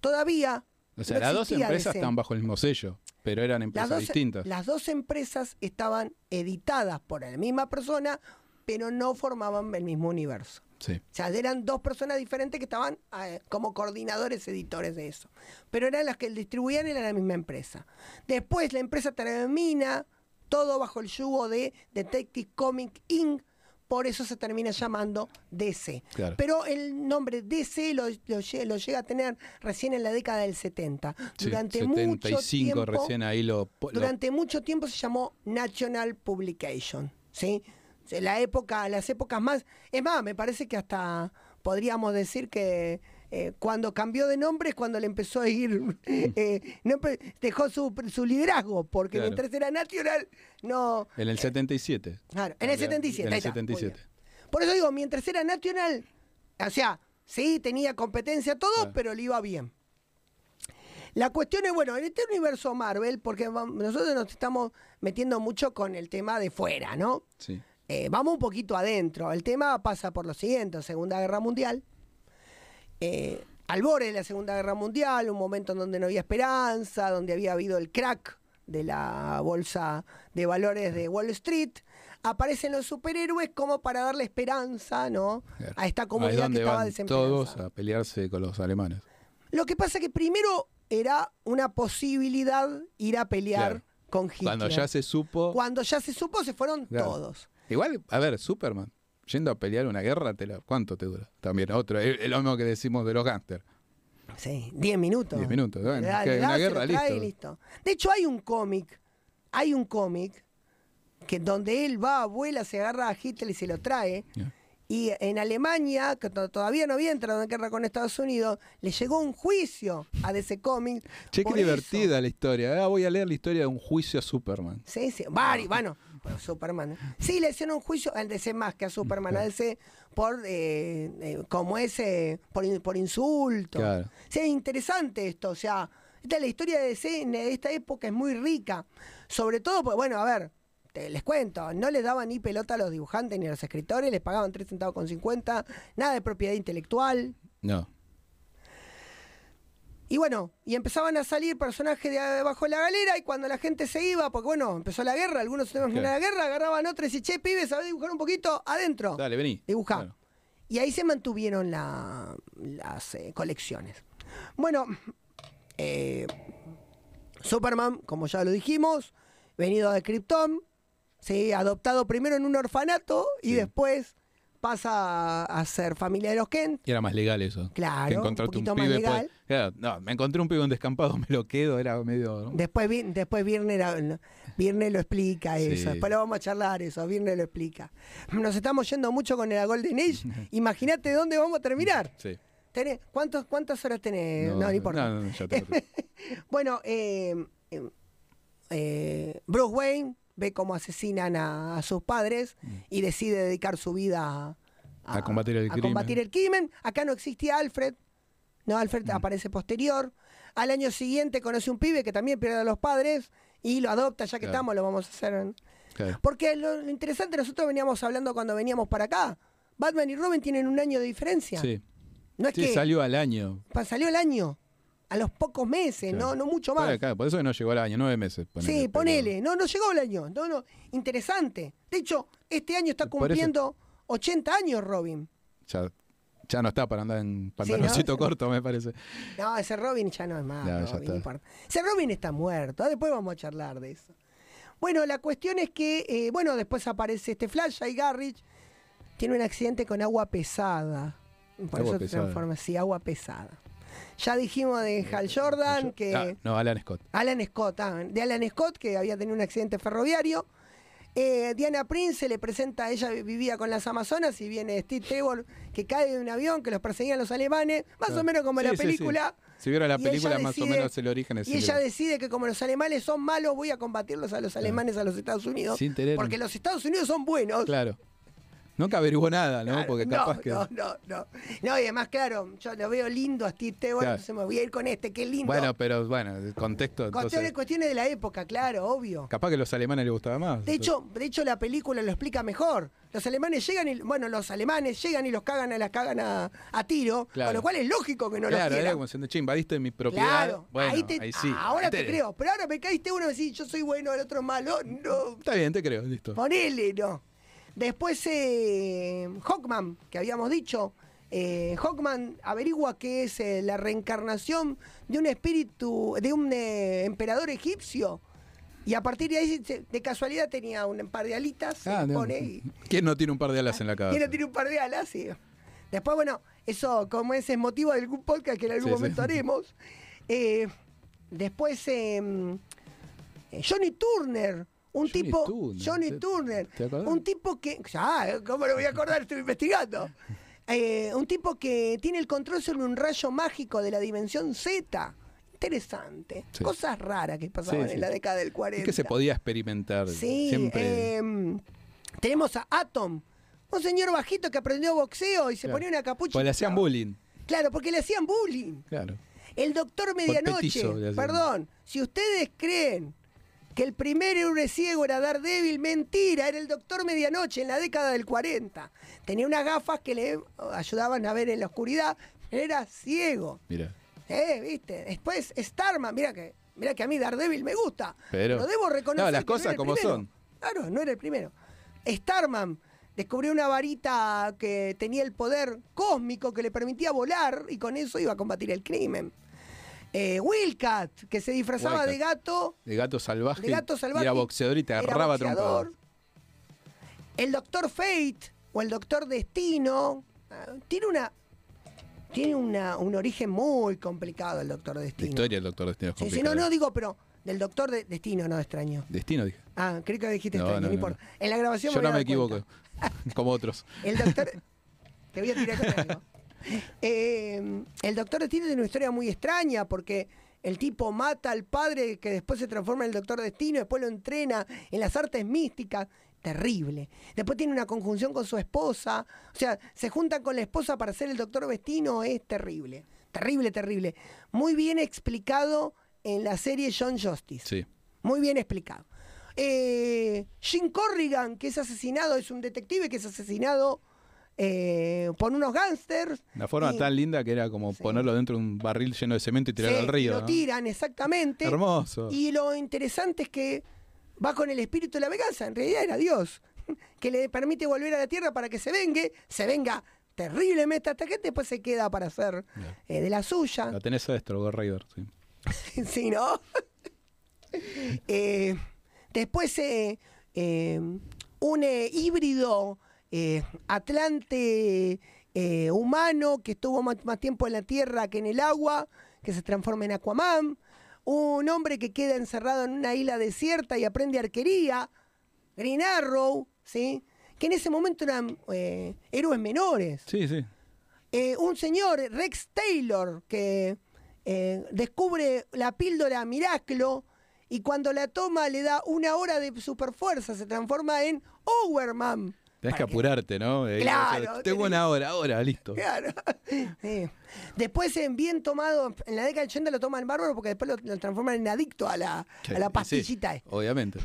Todavía. O sea, no las dos empresas DC. estaban bajo el mismo sello, pero eran Las empresas dos, distintas. las dos empresas estaban editadas por la misma persona, pero no formaban el mismo universo. Sí. O sea, eran dos personas diferentes que estaban eh, como coordinadores, editores de eso. Pero eran las que distribuían, era la misma empresa. Después la empresa termina todo bajo el yugo de Detective Comic Inc. Por eso se termina llamando DC. Claro. Pero el nombre DC lo, lo lle- lo llega a tener recién en la década del 70. Sí, Durante mucho 75 tiempo recién ahí lo, lo- durante mucho tiempo se llamó National Publication, ¿sí? La época, las épocas más... Es más, me parece que hasta podríamos decir que eh, cuando cambió de nombre es cuando le empezó a ir... eh, no empe- dejó su, su liderazgo, porque Claro. mientras era National, no... en el 77. Claro, en el 77. En el está, muy 77. bien. Por eso digo, mientras era National, o sea, sí, tenía competencia todo, Claro. pero le iba bien. La cuestión es, bueno, en este universo Marvel, porque nosotros nos estamos metiendo mucho con el tema de fuera, ¿no? Sí. Eh, vamos un poquito adentro. El tema pasa por lo siguiente, Segunda Guerra Mundial. Eh, al borde de la Segunda Guerra Mundial, un momento en donde no había esperanza, donde había habido el crack de la bolsa de valores de Wall Street, aparecen los superhéroes como para darle esperanza, ¿no? A esta comunidad que estaba desesperanzada. todos a pelearse con los alemanes. Lo que pasa que primero era una posibilidad ir a pelear Claro. con Hitler. Cuando ya se supo. Cuando ya se supo, se fueron Claro. todos. Igual, a ver, Superman, yendo a pelear una guerra, te la- ¿cuánto te dura? También, otro, es lo mismo que decimos de los gángsters. Sí, 10 minutos. 10 minutos, bueno, Le da- que le da, una se lo guerra, listo. listo. De hecho, hay un cómic, hay un cómic que donde él va, vuela, se agarra a Hitler y se lo trae. Y en Alemania, que to- todavía no había entrado en guerra con Estados Unidos, le llegó un juicio a ese cómic. Che, qué eso. divertida la historia. Ah, voy a leer la historia de un juicio a Superman. Sí, sí, vari, bueno, bueno, Superman. Sí, le hicieron un juicio al DC más que a Superman, a DC por, eh, eh, como ese, por, por insulto. Claro. Sí, es interesante esto, o sea, esta, la historia de DC en esta época es muy rica. Sobre todo, pues, bueno, a ver, te- les cuento, no les daban ni pelota a los dibujantes ni a los escritores, les pagaban 3 centavos con 50, nada de propiedad intelectual. No. Y bueno, y empezaban a salir personajes de abajo de la galera y cuando la gente se iba, porque bueno, empezó la guerra, algunos se iban a la guerra, agarraban otros y che, pibes, ¿sabés dibujar un poquito? Adentro. Dale, vení. Dibujá. Y ahí se mantuvieron la- las eh, colecciones. Bueno, eh, Superman, como ya lo dijimos, venido de Krypton, sí, adoptado primero en un orfanato y Sí. después pasa a, a ser familia de los Kent. Y era más legal eso. Claro, que un encontrarte un, más pibe. legal. pues- claro, no, me encontré un pibe en descampado, me lo quedo, era medio. ¿no? Después, después Virne, Virne lo explica Sí. eso. Después lo vamos a charlar eso. Virne lo explica. Nos estamos yendo mucho con el Golden Age. Imagínate dónde vamos a terminar. Sí. Tenés- ¿cuántos, ¿Cuántas horas tenés? No, no, importa. No, no, ya te Bueno, eh, eh, Bruce Wayne ve cómo asesinan a, a sus padres y decide dedicar su vida a, A combatir el a crimen. combatir el crimen. Acá no existía Alfred. No, Alfred Mm. aparece posterior. Al año siguiente conoce un pibe que también pierde a los padres y lo adopta, ya que Claro. estamos, lo vamos a hacer. Claro. Porque lo, lo interesante, nosotros veníamos hablando cuando veníamos para acá. Batman y Robin tienen un año de diferencia. Sí. No es Sí, que salió al año. salió el año, a los pocos meses, Claro. no, no mucho más. Claro, claro, por eso que no llegó al año, nueve meses. ponele, sí, pero- ponele. No, no llegó el año. No, no. Interesante. De hecho, este año está cumpliendo 80 años Robin. Ya, ya no está para andar en pantaloncito ¿no? corto, me parece. No, ese Robin ya no es más. Robin, no. Ese Robin está muerto. Después vamos a charlar de eso. Bueno, la cuestión es que, eh, bueno, después aparece este Flash y Garrich. Tiene un accidente con agua pesada. Por Agua eso se transforma así, agua pesada. Ya dijimos de Hal Jordan que. Ah, no, Alan Scott. Alan Scott, ah, de Alan Scott, que había tenido un accidente ferroviario. Eh, Diana Prince se le presenta, ella vivía con las Amazonas y viene Steve Trevor que cae de un avión que los perseguían los alemanes, más Claro. o menos como Sí, la sí, sí. película. Si vieron la película, más o menos el origen es Y ella decide que como los alemanes son malos, voy a combatirlos a los alemanes a los Estados Unidos. Sin tener- Porque los Estados Unidos son buenos. Claro. Nunca averiguó nada, ¿no? Claro, Porque no, capaz que. no, no, no. No, y además, claro, yo lo veo lindo a Steve Trevor, Claro. entonces me voy a ir con este, qué lindo. Bueno, pero bueno, el contexto. cuestiones, Entonces, cuestiones de la época, claro, obvio. capaz que a los alemanes les gustaba más. De hecho, de hecho la película lo explica mejor. Los alemanes llegan y, bueno, los alemanes llegan y los cagan a las cagan a, a tiro, Claro. con lo cual es lógico que no los claro, era quieran. como diciendo, che, invadiste mi propiedad. Claro, bueno, ahí, te- sí. ahora te Este- creo, pero ahora me caíste uno y decís, yo soy bueno, el otro es malo, no, Está bien, te creo, listo. ponele, no. Después eh, Hawkman, que habíamos dicho, eh, Hawkman averigua que es eh, la reencarnación de un espíritu, de un eh, emperador egipcio. Y a partir de ahí, de casualidad, tenía un par de alitas, Ah, no. pone y- ¿Quién no tiene un par de alas en la cabeza? Quiero tiene un par de alas, sí. Después, bueno, eso como ese es motivo de algún podcast que en algún Sí, sí. momento haremos. Eh, después, eh, Johnny Turner. Un Johnny tipo, Turner, Johnny ¿te- Turner, te un tipo que, ya, ¿cómo lo voy a acordar? Estoy investigando. Eh, un tipo que tiene el control sobre un rayo mágico de la dimensión Z. Interesante. Sí. Cosas raras que pasaban Sí, sí. en la década del 40. Es que se podía experimentar. Sí, Siempre. em, tenemos a Atom, un señor bajito que aprendió boxeo y se Claro. ponía una capucha. Y le hacían bullying. Claro, porque le hacían bullying. Claro. El doctor Medianoche, petizo perdón, si ustedes creen que el primer héroe ciego era Daredevil, mentira, era el doctor Medianoche en la década del 40. Tenía unas gafas que le ayudaban a ver en la oscuridad, era ciego. Mira. Eh, viste. Después Starman, mira que, mira que a mí Daredevil me gusta. Pero- debo reconocer. No, las no cosas como primero. son. Claro, no era el primero. Starman descubrió una varita que tenía el poder cósmico que le permitía volar y con eso iba a combatir el crimen. Eh, Wildcat, que se disfrazaba de gato. De gato salvaje. De gato y salvaje. era boxeador y te agarraba trompadas. El Doctor Fate o el Doctor Destino. ah, Tiene una. Tiene una, un origen muy complicado el Doctor La Destino. historia del Doctor Destino es Sí, sí, complicada. no, no digo, pero del Doctor de- Destino, no extraño. Destino, dije. Ah, creo que dijiste No, extraño, no, no, importa. En la grabación Yo no me equivoco. Como otros. El doctor. Te voy a tirar con algo. Eh, el doctor Destino tiene una historia muy extraña porque el tipo mata al padre que después se transforma en el doctor Destino, después lo entrena en las artes místicas. Terrible. Después tiene una conjunción con su esposa. O sea, se juntan con la esposa para ser el doctor Destino. Es terrible. Terrible, terrible. Muy bien explicado en la serie John Justice. Sí. Muy bien explicado. Eh, Jim Corrigan, que es asesinado, es un detective que es asesinado eh, por unos gángsters. Una forma y- tan linda que era como Sí. ponerlo dentro de un barril lleno de cemento y tirarlo Sí, al río. Lo ¿no? tiran, exactamente. Hermoso. Y lo interesante es que va con el espíritu de la venganza. En realidad era Dios, que le permite volver a la tierra para que se vengue, se venga terriblemente hasta que después se queda para hacer eh, de la suya. La tenés a Destro, Ghost Rider, sí. sí, ¿no? Eh, después eh, eh, un híbrido eh, atlante eh, humano que estuvo más, más tiempo en la tierra que en el agua, que se transforma en Aquaman. Un hombre que queda encerrado en una isla desierta y aprende arquería. Green Arrow, ¿sí? Que en ese momento eran eh, héroes menores. Sí, sí. Un señor, Rex Taylor, que descubre la píldora Miraclo y cuando la toma le da una hora de superfuerza, se transforma en Overman. Tenés que apurarte, ¿no? Eh, Claro, o sea, tenés- Tengo una hora, ahora, listo. Claro. Sí. Después, en bien tomado, en la década del 80 lo toma el bárbaro porque después lo, lo transforman en adicto a la, a la pastillita. obviamente.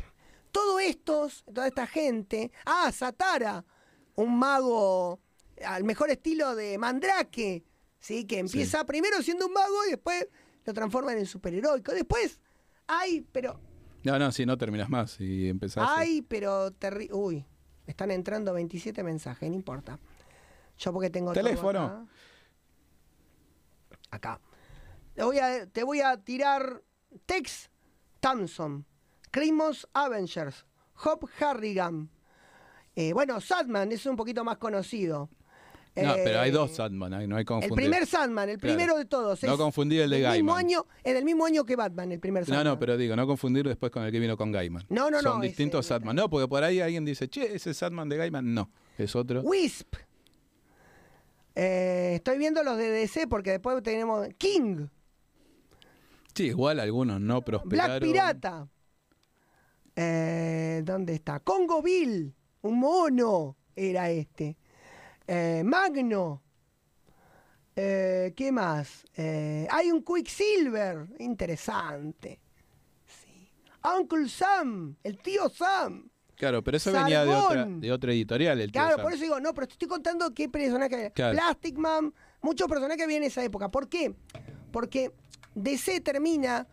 Todo estos, toda esta gente. Ah, Satara, un mago al mejor estilo de Mandrake, ¿sí? que empieza primero siendo un mago y después lo transforman en superheroico. Después, ay, pero, No, no, si no terminas más y empezás. a- ay, pero terri Están entrando 27 mensajes, no importa. Yo porque tengo todo Teléfono. acá. Acá. Te voy a, te voy a tirar Tex Thompson, Crimos Avengers, Hop Harrigan. Eh, bueno, Sadman es un poquito más conocido. No, Eh, pero hay dos Sandman, ahí no hay que El confundir. primer Sandman, el Claro. primero de todos. No confundir el de del mismo Gaiman. año, Es del mismo año que Batman, el primer No, Sandman. no, pero digo, no confundir después con el que vino con Gaiman. No, no, Son no, distintos ese- Sadman. No, porque por ahí alguien dice, che, ese Sadman de Gaiman. No, es otro. Wisp. Eh, estoy viendo los de DC porque después tenemos King, Sí, igual algunos no prosperaron. Black Pirata. Eh, ¿Dónde está? Congo Bill, un mono era este. Eh, Magno. Eh, ¿Qué más? Eh, hay un Quicksilver, interesante. Sí. Uncle Sam, el tío Sam. Claro, pero eso venía de otra, de otra editorial. El tío Claro, Sam. por eso digo, no, pero te estoy contando qué personaje. Claro. Plastic Man, muchos personajes había en esa época. ¿Por qué? Porque DC termina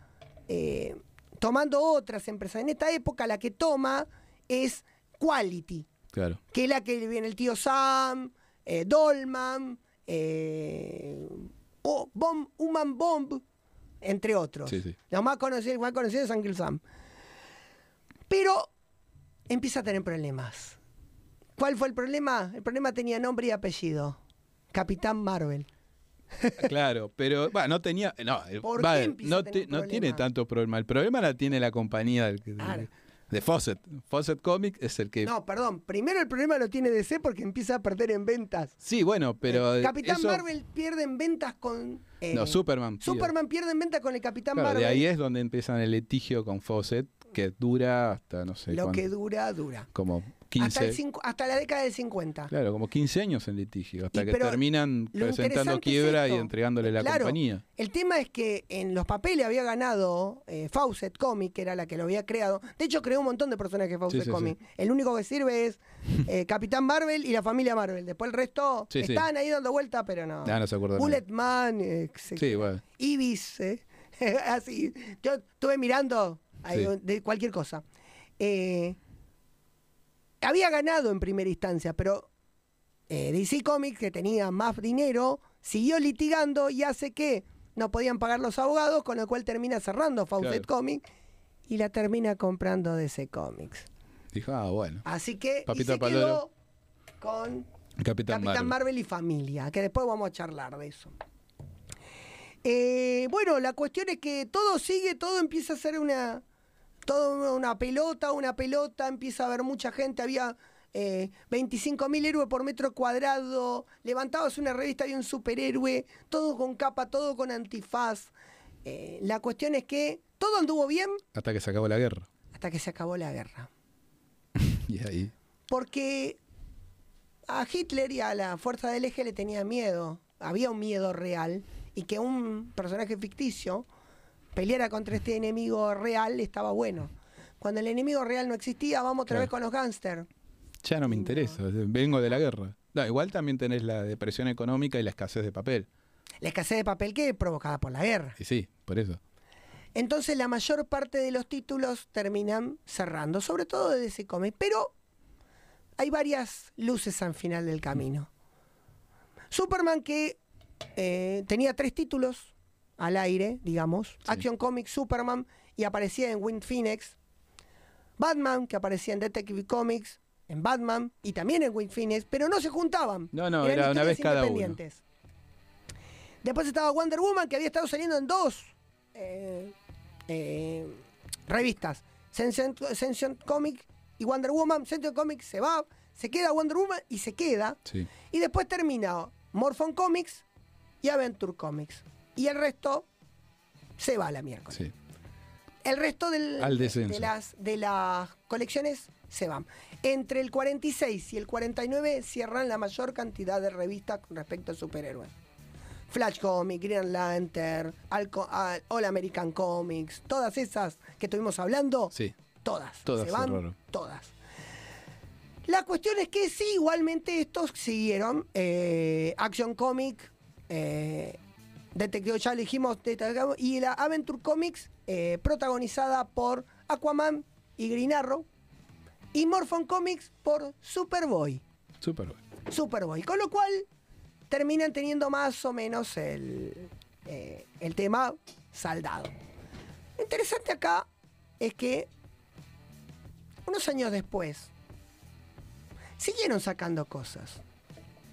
eh, tomando otras empresas. En esta época la que toma es Quality, Claro. que es la que viene el tío Sam, eh, Dolman, eh, o- Bomb, Human Bomb, entre otros. Sí, sí. Los más conocidos, más conocidos es Uncle Sam. Pero empieza a tener problemas. ¿Cuál fue el problema? El problema tenía nombre y apellido. Capitán Marvel. Claro, pero no tenía. No, ¿Por qué no, no tiene tanto problema. El problema la tiene la compañía del- de, Claro. De Fawcett. Fawcett Comics es el que. No, perdón. Primero el problema lo tiene DC porque empieza a perder en ventas. Sí, bueno, pero. Eh, Capitán eso- Marvel pierde en ventas con. eh, No, Superman. Superman pierde en ventas con el Capitán Claro, Marvel. de ahí es donde empiezan el litigio con Fawcett, que dura hasta no sé Lo que dura, dura. como Hasta, 15. el cincu- hasta la década del 50. Claro, como 15 años en litigio, hasta Y que terminan presentando es quiebra y entregándole la Claro, compañía. El tema es que en los papeles había ganado eh, Fawcett Comic, que era la que lo había creado. De hecho, creó un montón de personajes Fawcett Sí, sí, Comic. El único que sirve es eh, Capitán Marvel y la familia Marvel. Después el resto están ahí dando vuelta, pero no. Ah, no se acuerda. Bullet Man, eh, bueno. Ibis, eh, así. Yo estuve mirando ahí, de cualquier cosa. Eh, había ganado en primera instancia, pero eh, DC Comics, que tenía más dinero, siguió litigando y hace que no podían pagar los abogados, con lo cual termina cerrando Fawcett Claro. Comics y la termina comprando DC Comics. Dijo, ah, bueno. Así que y se quedó con Capitán, Capitán Marvel. Marvel y familia, que después vamos a charlar de eso. Eh, bueno, la cuestión es que todo sigue, todo empieza a ser una, todo una pelota, una pelota, empieza a haber mucha gente, había eh, 25.000 héroes por metro cuadrado, levantabas una revista, había un superhéroe, todo con capa, todo con antifaz. Eh, la cuestión es que todo anduvo bien Hasta que se acabó la guerra. hasta que se acabó la guerra. Y ahí. Porque a Hitler y a la fuerza del eje le tenía miedo. Había un miedo real. Y que un personaje ficticio peleara contra este enemigo real estaba bueno. Cuando el enemigo real no existía, vamos otra Claro. vez con los gángsters. Ya no me interesa. Vengo de la guerra. No, igual también tenés la depresión económica y la escasez de papel. La escasez de papel que es provocada por la guerra. Y sí, por eso. Entonces la mayor parte de los títulos terminan cerrando, sobre todo de DC Comics. Pero hay varias luces al final del camino. Superman que eh, tenía tres títulos al aire, digamos. Action Comics, Superman, y aparecía en Wind Phoenix. Batman, que aparecía en Detective Comics, en Batman, y también en Wind Phoenix, pero no se juntaban. No, no, Eran era una vez cada uno. independientes. Después estaba Wonder Woman, que había estado saliendo en dos eh, eh, revistas. Sensation, Sensation Comics y Wonder Woman. Sensation Comics se va, se queda Wonder Woman y se queda. Sí. Y después termina Morphon Comics y Adventure Comics. Y el resto se va a la miércoles. Sí. El resto del- Al de, las, de las colecciones se van. Entre el 46 y el 49 cierran la mayor cantidad de revistas con respecto a superhéroes. Flash Comics, Green Lantern, All, Co- All- American Comics, todas esas que estuvimos hablando, Sí. todas. Todas se van, todas. La cuestión es que sí, igualmente estos siguieron. eh, Action Comic, eh, Detective, ya Detective- y la Adventure Comics, eh, protagonizada por Aquaman y Green Arrow, y Morphon Comics por Superboy. Súper bueno. Superboy. Con lo cual terminan teniendo más o menos el, eh, el tema saldado. Lo interesante acá es que unos años después siguieron sacando cosas,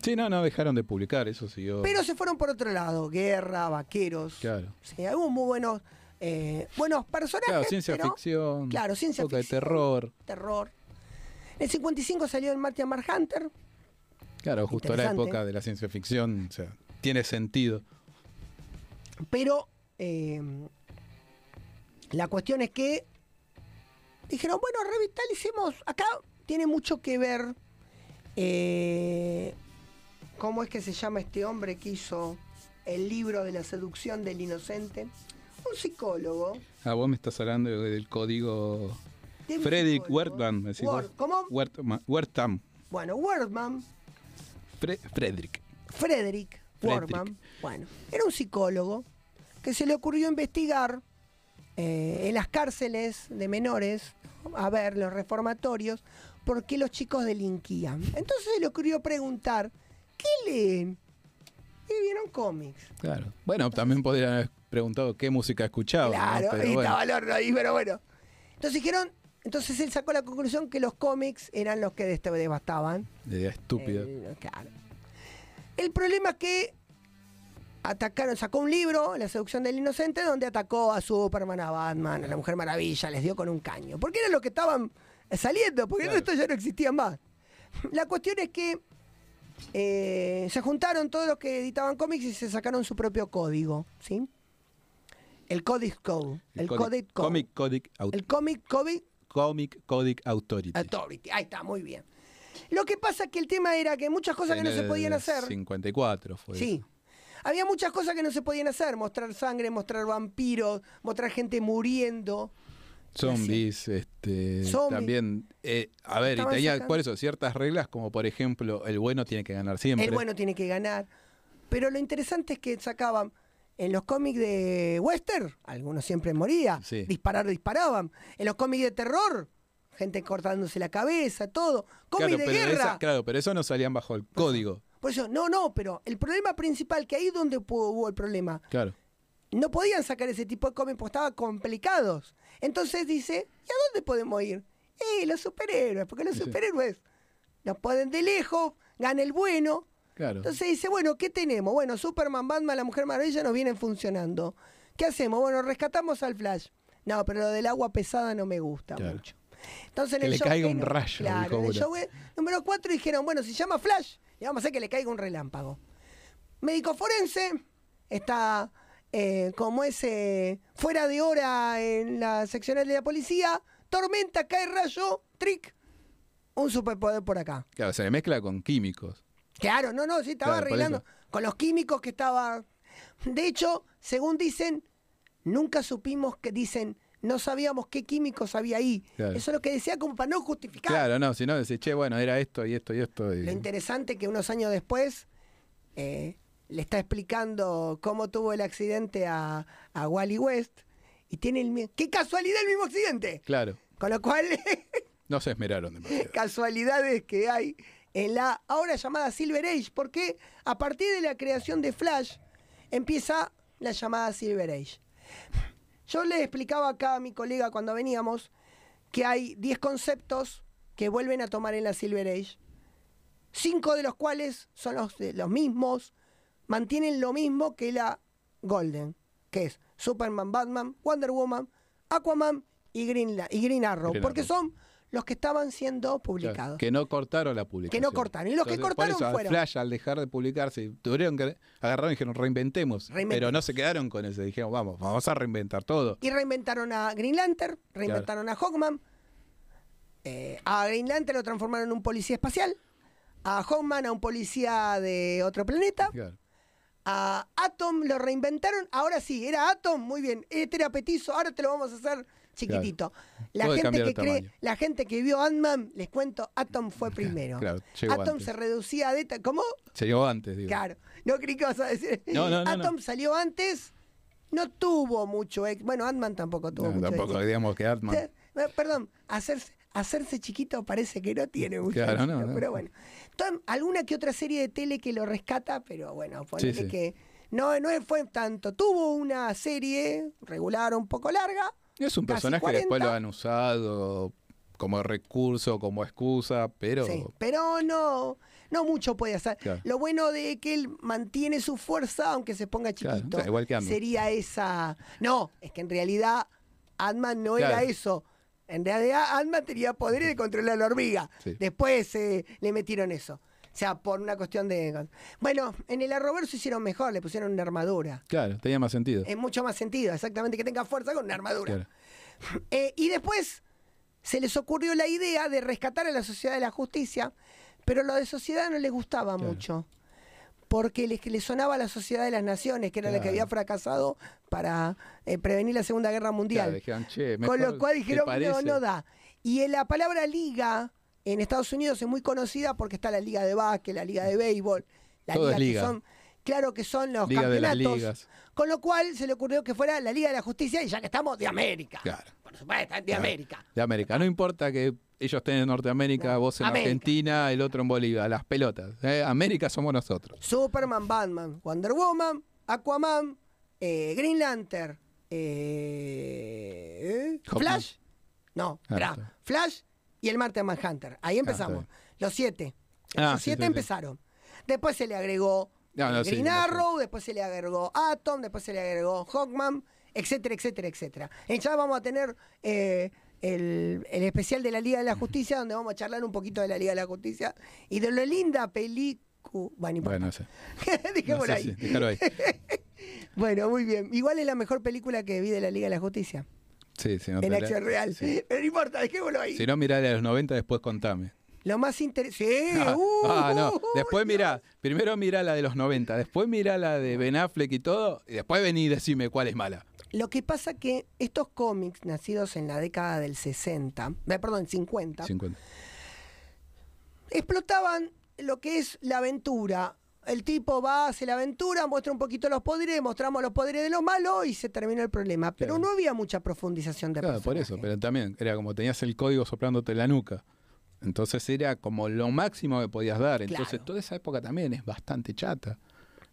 Sí, no, no dejaron de publicar, eso siguió. pero se fueron por otro lado, guerra, vaqueros. Claro. Sí, hubo muy buenos, eh, buenos personajes. Claro, ciencia pero- ficción. Claro, ciencia poco de ficción. terror. Terror. En el 55 salió el Martian Manhunter. Claro, justo la época de la ciencia ficción, o sea, tiene sentido. Pero eh, la cuestión es que dijeron, bueno, revitalicemos. Acá tiene mucho que ver eh, cómo es que se llama este hombre que hizo el libro de la seducción del inocente. Un psicólogo. Ah, vos me estás hablando del código de Frederick psicólogo. Wertman, decís Word- vos. ¿Cómo? Wertman. Wertham. Bueno, Wordman, Fre- Frederick. Frederick. Wordman, bueno, era un psicólogo que se le ocurrió investigar eh, en las cárceles de menores, a ver, los reformatorios, por qué los chicos delinquían. Entonces se le ocurrió preguntar, ¿qué leen? Y vieron cómics. Claro. Bueno, también podrían haber preguntado qué música escuchaba. ¿no? Claro, Pero y bueno, estaba el horno ahí, pero bueno. Entonces dijeron, entonces él sacó la conclusión que los cómics eran los que devastaban. idea estúpida. El, claro. El problema es que atacaron, sacó un libro, La seducción del inocente, donde atacó a Superman, a Batman, a la Mujer Maravilla, les dio con un caño. Porque eran los que estaban saliendo, porque Claro. el resto ya no existían más. La cuestión es que eh, se juntaron todos los que editaban cómics y se sacaron su propio código, ¿sí? El Codex Code. El, Codic- Code. Comic Codic El Comic Code Comic Codic Authority. Authority. Ahí está, muy bien. Lo que pasa es que el tema era que muchas cosas que no se podían hacer. 54 fue. Sí. eso. Había muchas cosas que no se podían hacer. Mostrar sangre, mostrar vampiros, mostrar gente muriendo. Zombies, este, Zombies. también, eh, a ver, y tenía sacando- por eso ciertas reglas, como por ejemplo, el bueno tiene que ganar siempre. El bueno tiene que ganar. Pero lo interesante es que sacaban en los cómics de western, algunos siempre moría. Sí. Disparar, disparaban. En los cómics de terror, gente cortándose la cabeza, todo. Cómics claro, de guerra. esa- claro, pero eso no salían bajo el código. Por eso, no, no, pero el problema principal, que ahí es donde hubo el problema, Claro. no podían sacar ese tipo de cómics porque estaban complicados. Entonces dice, ¿y a dónde podemos ir? Eh, los superhéroes, porque los Sí. superhéroes nos pueden de lejos, gana el bueno. Claro. Entonces dice, bueno, ¿qué tenemos? Bueno, Superman, Batman, la Mujer Maravilla nos vienen funcionando. ¿Qué hacemos? Bueno, rescatamos al Flash. No, pero lo del agua pesada no me gusta Claro. mucho. Entonces en Que el le show caiga que un no- rayo, Claro, dijo en el show número 4 dijeron, bueno, si se llama Flash, le vamos a hacer que le caiga un relámpago. Médico forense está eh, como ese fuera de hora en la seccional de la policía, tormenta, cae rayo, trick, un superpoder por acá. Claro, se mezcla con químicos. Claro, no, no, sí, estaba Claro, arreglando con los químicos que estaba. De hecho, según dicen, nunca supimos que dicen, no sabíamos qué químicos había ahí. Claro. Eso es lo que decía como para no justificar. Claro, no, si no, che, bueno, era esto y esto y esto. y- Lo interesante que unos años después eh, le está explicando cómo tuvo el accidente a, a Wally West y tiene el ¡Qué casualidad el mismo accidente! Claro, Con lo cual, no se esmeraron demasiado. casualidades que hay en la ahora llamada Silver Age, porque a partir de la creación de Flash empieza la llamada Silver Age. Yo le explicaba acá a mi colega cuando veníamos que hay 10 conceptos que vuelven a tomar en la Silver Age, cinco de los cuales son los, los mismos, mantienen lo mismo que la Golden, que es Superman, Batman, Wonder Woman, Aquaman y Green, La- y Green Arrow, Green porque Arrow. son los que estaban siendo Claro, publicados. que no cortaron la publicación. cortaron. Y los que por cortaron eso, al fueron. Flash, al dejar de publicarse, tuvieron que agarrar y dijeron, reinventemos. Reinventemos. Pero no se quedaron con eso. Dijeron, vamos, vamos a reinventar todo. Y reinventaron a Green Lantern, reinventaron a Hawkman. eh, a Green Lantern lo transformaron en un policía espacial. A Hawkman a un policía de otro planeta. Claro. A Atom lo reinventaron. Ahora sí, era Atom, muy bien. Este era petizo, ahora te lo vamos a hacer chiquitito. La, Todo de gente que cree, la gente que vio Ant-Man, les cuento, Atom fue primero. Claro, llegó Atom antes. se reducía a Delta. ¿Cómo? Se llegó antes, digo. Claro. No creí que vas a decir. No, no, no, Atom salió antes, no tuvo mucho éxito. Bueno, Ant-Man tampoco tuvo No, mucho tampoco digamos que Atman. Eh, Perdón, hacerse, hacerse chiquito parece que no tiene mucho Claro, no, no. pero bueno. Alguna que otra serie de tele que lo rescata, pero bueno, ponele sí. que no, no fue tanto. Tuvo una serie regular, un poco larga. Es un personaje que después 40. lo han usado como recurso, como excusa, pero Sí, pero no, no mucho puede hacer. Claro. Lo bueno de que él mantiene su fuerza, aunque se ponga chiquito, igual que sería esa. No, es que en realidad Ant-Man no Claro. era eso. En realidad Ant-Man tenía poderes de controlar la hormiga. Sí. Después eh, le metieron eso. O sea, por una cuestión de. Bueno, en el Arrowverse hicieron mejor, le pusieron una armadura. claro, tenía más sentido. Es mucho más sentido, exactamente, que tenga fuerza con una armadura. Claro. Eh, y después se les ocurrió la idea de rescatar a la sociedad de la justicia, pero lo de sociedad no les gustaba Claro. mucho. Porque les, les sonaba a la sociedad de las naciones, que era la que había fracasado para eh, prevenir la Segunda Guerra Claro, Mundial. dijeron, che, Con lo cual ¿te dijeron, no, no da. Y en la palabra liga en Estados Unidos es muy conocida porque está la liga de básquet, la liga de béisbol, la Todo liga es que liga. son, claro que son los Liga campeonatos. Con lo cual se le ocurrió que fuera la Liga de la Justicia y ya que estamos de América. Claro. Por supuesto, de Claro. América. De América. No importa que ellos estén en Norteamérica, No, vos en América. Argentina, el otro en Bolivia. Las pelotas. ¿eh? América somos nosotros. Superman, Batman, Wonder Woman, Aquaman, eh, Green Lantern, eh. Flash. No, Ah. Flash y el Martian Manhunter. Ahí empezamos. está Los siete. Ah, Los siete sí, sí. empezaron. Después se le agregó No, no, eh, Green. Arrow, después se le agregó Atom, después se le agregó Hawkman, etcétera, etcétera, etcétera. Y ya vamos a tener eh, el, el especial de la Liga de la Justicia, donde vamos a charlar un poquito de la Liga de la Justicia y de lo linda película. Bueno, no. Bueno, sé. No Dejémoslo sé, ahí. sí, ahí. Bueno, muy bien. Igual es la mejor película que vi de la Liga de la Justicia. Sí, sí, no en acción real. sí. Pero no importa, dejémoslo ahí. Si no, mirá a los 90, después contame. Lo más interesante. Sí, Ah, uh, ah, no. uh, Después uh, mirá, primero mirá la de los 90, después mirá la de Ben Affleck y todo, y después vení y decime cuál es mala. Lo que pasa que estos cómics nacidos en la década del 60, eh, perdón, 50, 50. explotaban lo que es la aventura. El tipo va, hace la aventura, muestra un poquito los poderes, mostramos los poderes de los malos y se terminó el problema. Pero Claro. no había mucha profundización de Claro, por eso, pero también era como tenías el código soplándote la nuca. Entonces era como lo máximo que podías dar. Entonces Claro. toda esa época también es bastante chata.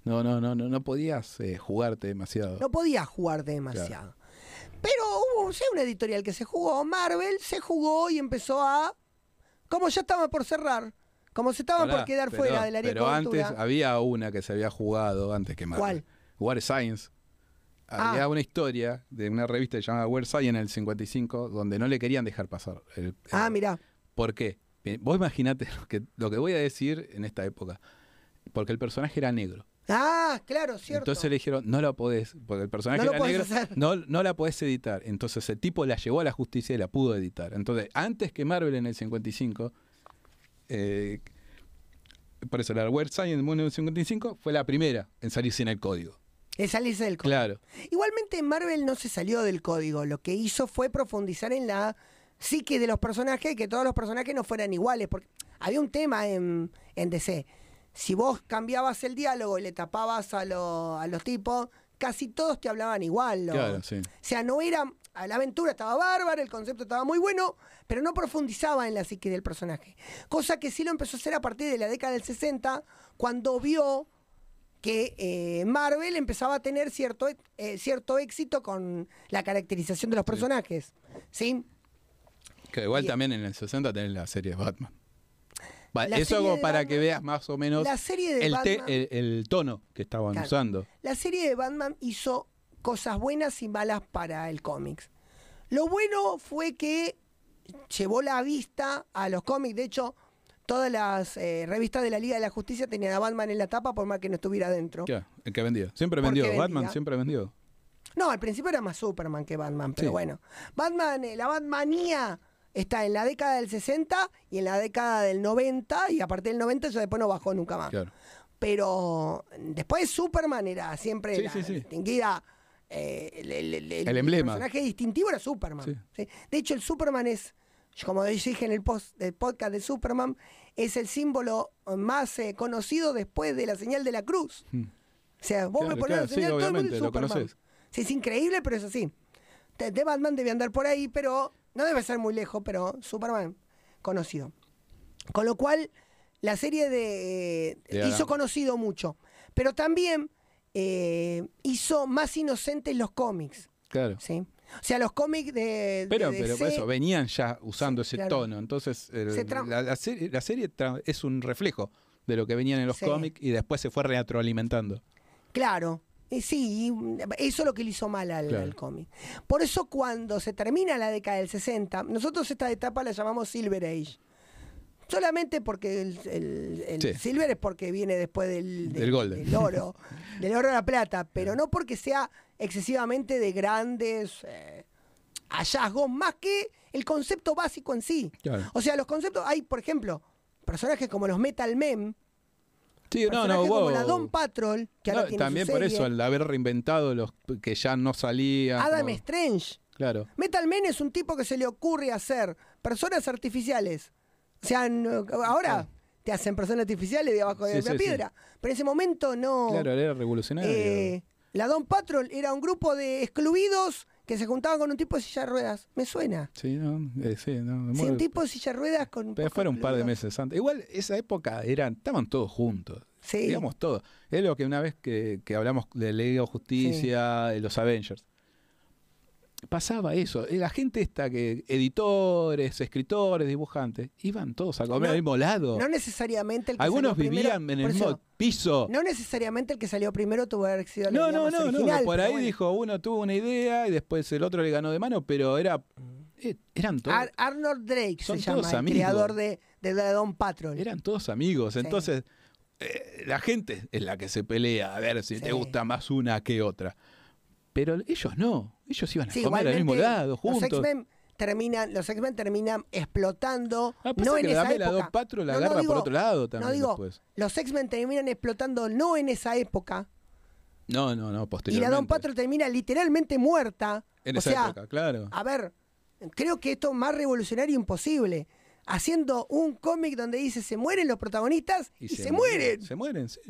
No, no, no, no, no podías eh, jugarte demasiado. No podías jugarte demasiado. Pero hubo sí, una editorial que se jugó, Marvel se jugó y empezó a. Como ya estaba por cerrar, como se estaba por quedar pero- fuera del área Pero de antes había una que se había jugado antes que Marvel. ¿Cuál? War Science. Ah. Había una historia de una revista llamada War Science en el 55 donde no le querían dejar pasar. el- Ah, mirá. ¿Por qué? Vos imaginate lo que, lo que voy a decir en esta época. Porque el personaje era negro. Ah, claro, cierto. Entonces le dijeron, no la podés, porque el personaje No era negro, no, no la podés editar. Entonces el tipo la llevó a la justicia y la pudo editar. Entonces, antes que Marvel en el 55, eh, por eso la Weird Science en el 55 fue la primera en salir sin el código. Es salirse del código. Claro. Igualmente Marvel no se salió del código, lo que hizo fue profundizar en la psique de los personajes, que todos los personajes no fueran iguales, porque había un tema en, en DC. Si vos cambiabas el diálogo y le tapabas a, lo- a los tipos, casi todos te hablaban igual. ¿no? Claro, sí. O sea, no era. La aventura estaba bárbara, el concepto estaba muy bueno, pero no profundizaba en la psique del personaje. Cosa que sí lo empezó a hacer a partir de la década del 60, cuando vio que eh, Marvel empezaba a tener cierto, eh, cierto éxito con la caracterización de los personajes. ¿Sí? Que igual Y- también en el 60 tenés la serie de Batman. Eso como para Batman- que veas más o menos La serie de el, te- Batman. el, el tono que estaban Claro. usando. La serie de Batman hizo cosas buenas y malas para el cómics. Lo bueno fue que llevó la vista a los cómics. De hecho, todas las eh, revistas de la Liga de la Justicia tenían a Batman en la tapa por más que no estuviera adentro. Claro, el que vendía. Siempre vendió. Batman vendía. siempre vendió. No, al principio era más Superman que Batman, pero Sí. bueno. Batman, eh, la Batmanía está en la década del 60 y en la década del 90 y a partir del 90 ya después no bajó nunca más. Claro. Pero después Superman era siempre Sí, la sí, sí. distinguida. eh, el, el- el- El emblema. personaje distintivo era Superman. De hecho, el Superman es, como dije en el post del podcast de Superman, es el símbolo más eh, conocido después de la señal de la cruz. Mm. O sea, vos Claro, me pones claro, la señal, todo el mundo es Superman. Sí, es increíble, pero es así. De, de Batman debe andar por ahí, pero no debe ser muy lejos, pero Superman conocido. Con lo cual, la serie de, De hizo conocido mucho, pero también eh, hizo más inocentes los cómics, Claro. ¿sí? O sea, los cómics de, Pero, de pero por eso, venían ya usando Sí, ese claro. tono. Entonces, el- Se tra- la, la serie, la serie tra- es un reflejo de lo que venían en los Sí. cómics y después se fue retroalimentando. Claro. Y sí, mm, eso es lo que le hizo mal al, Claro. al cómic. Por eso cuando se termina la década del 60, nosotros esta etapa la llamamos Silver Age. Solamente porque el, el- el Sí. Silver es porque viene después del, Del oro, del oro a la plata, pero no porque sea excesivamente de grandes eh, hallazgos, más que el concepto básico en sí. Claro. O sea, los conceptos, hay, por ejemplo, personajes como los Metal Men, Sí, no, no, como hubo- la Don Patrol, que ahora no, su también por serie, eso, al haber reinventado los que ya no salían. Adam como- Strange. Claro. Metal Man es un tipo que se le ocurre hacer personas artificiales. O sea, no- ahora te hacen personas artificiales de abajo de Sí, la sí, piedra. Pero en ese momento no. Claro, era revolucionario. Eh, la Don Patrol era un grupo de excluidos que se juntaban con un tipo de silla de ruedas. Me suena. sí, no, eh, sí, no, Sí, un tipo de silla de ruedas con. Pero fueron un par de meses antes. Igual esa época eran, estaban todos juntos. Sí. Digamos todos. Es lo que una vez que, que hablamos de de Justicia, de los Avengers. Pasaba eso. La gente esta que, editores, escritores, dibujantes, iban todos a comer No, al mismo lado. No necesariamente el que Algunos salió primero- vivían en por el mismo piso. No necesariamente el que salió primero tuvo que haber sido No, no, no, no, original, por pero ahí bueno. dijo, uno tuvo una idea y después el otro le ganó de mano, pero era eh, eran todos Ar- Arnold Drake se llama, el amigos. creador de, de la Don Patrol. eran todos amigos, Sí. entonces eh, la gente es la que se pelea a ver si Sí. te gusta más una que otra. Pero ellos no, ellos iban a Sí, comer al mismo lado, Los juntos. X-Men terminan, los X-Men terminan explotando. Ah, no en esa época. Don Patro la No, no agarra digo- por otro lado No también digo, después. los X-Men terminan explotando no en esa época. No, no, no, Y posteriormente. la Don Patrol termina literalmente muerta. En o esa sea, época, claro. a ver, creo que esto es más revolucionario imposible. Haciendo un cómic donde dice se mueren los protagonistas y, se, mueren. Se mueren, sí.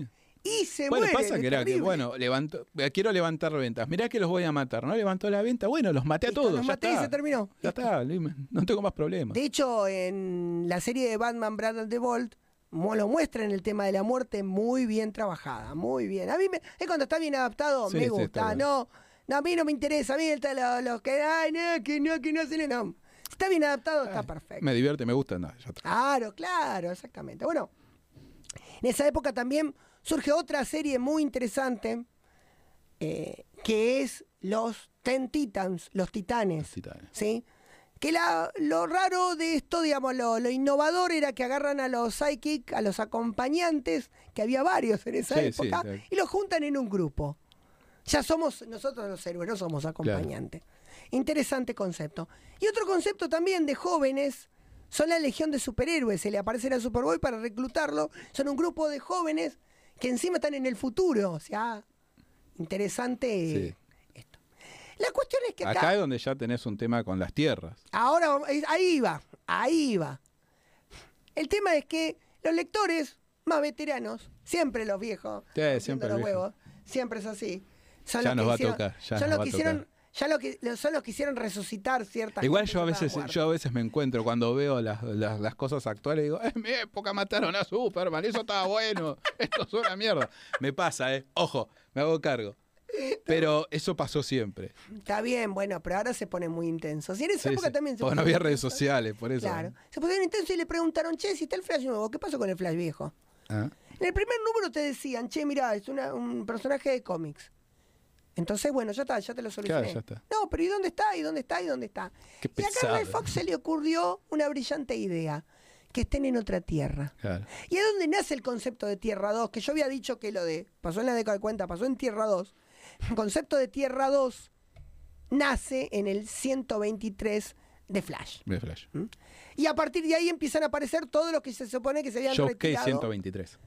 Y se bueno, pasa que era que, bueno, levanto, eh, quiero levantar ventas. Mirá que los voy a matar. No levantó la venta. Bueno, los maté a Listo, todos. los ya maté y se terminó. Ya está, no tengo más problemas. De hecho, en la serie de Batman Brad and the Bolt, lo muestra en el tema de la muerte muy bien trabajada, muy bien. A mí me, es cuando está bien adaptado, Sí, me gusta. no, no, a mí no me interesa, a mí está lo- los que, ay, no, que no, que no hacen, no. Si está bien adaptado, está perfecto. Me divierte, me gusta, no, ya está. Claro, claro, exactamente. Bueno, en esa época también surge otra serie muy interesante, eh, que es los Ten Titans, los titanes. Los Titanes. ¿sí? Que la- lo raro de esto, digamos, lo, lo innovador era que agarran a los psychic, a los acompañantes, que había varios en esa Sí, época, y los juntan en un grupo. Ya somos nosotros los héroes, no somos acompañantes. Interesante concepto. Y otro concepto también de jóvenes son la legión de superhéroes. Se le aparecen a Superboy para reclutarlo. Son un grupo de jóvenes que encima están en el futuro. O sea, interesante Sí. esto. La cuestión es que acá, Acá es donde ya tenés un tema con las tierras. ahora ahí va, ahí va. El tema es que los lectores más veteranos, siempre los viejos, Sí, siempre los viejo. huevos, siempre es así. Son Ya los nos que va a tocar, ya son nos los va que hicieron. Ya lo que, son los que hicieron resucitar ciertas Igual yo a veces, yo a veces me encuentro cuando veo las, las, las cosas actuales y digo, en mi época mataron a Superman, eso estaba bueno, esto es una mierda. Me pasa, eh. Ojo, me hago cargo. Pero eso pasó siempre. Está bien, bueno, pero ahora se pone muy intenso. Y en esa Sí, época sí. también se Porque no había redes sociales, por eso. Claro. Se pusieron intensos y le preguntaron, che, si está el Flash nuevo, ¿qué pasó con el Flash viejo? Ah, En el primer número te decían, che, mirá, es una- un personaje de cómics. Entonces, bueno, ya está, ya te lo solucioné. Claro, ya está. No, pero ¿y dónde está? ¿Y dónde está? ¿Y dónde está? Qué y a Carl. Fox se le ocurrió una brillante idea, que estén en otra tierra. Claro. ¿Y es donde nace el concepto de Tierra 2? Que yo había dicho que lo de, pasó en la década de cuenta, pasó en Tierra 2. El concepto de Tierra 2 nace en el 123 de Flash. Ve Flash. Y a partir de ahí empiezan a aparecer todos los que se supone que se habían Showcase retirado. 123.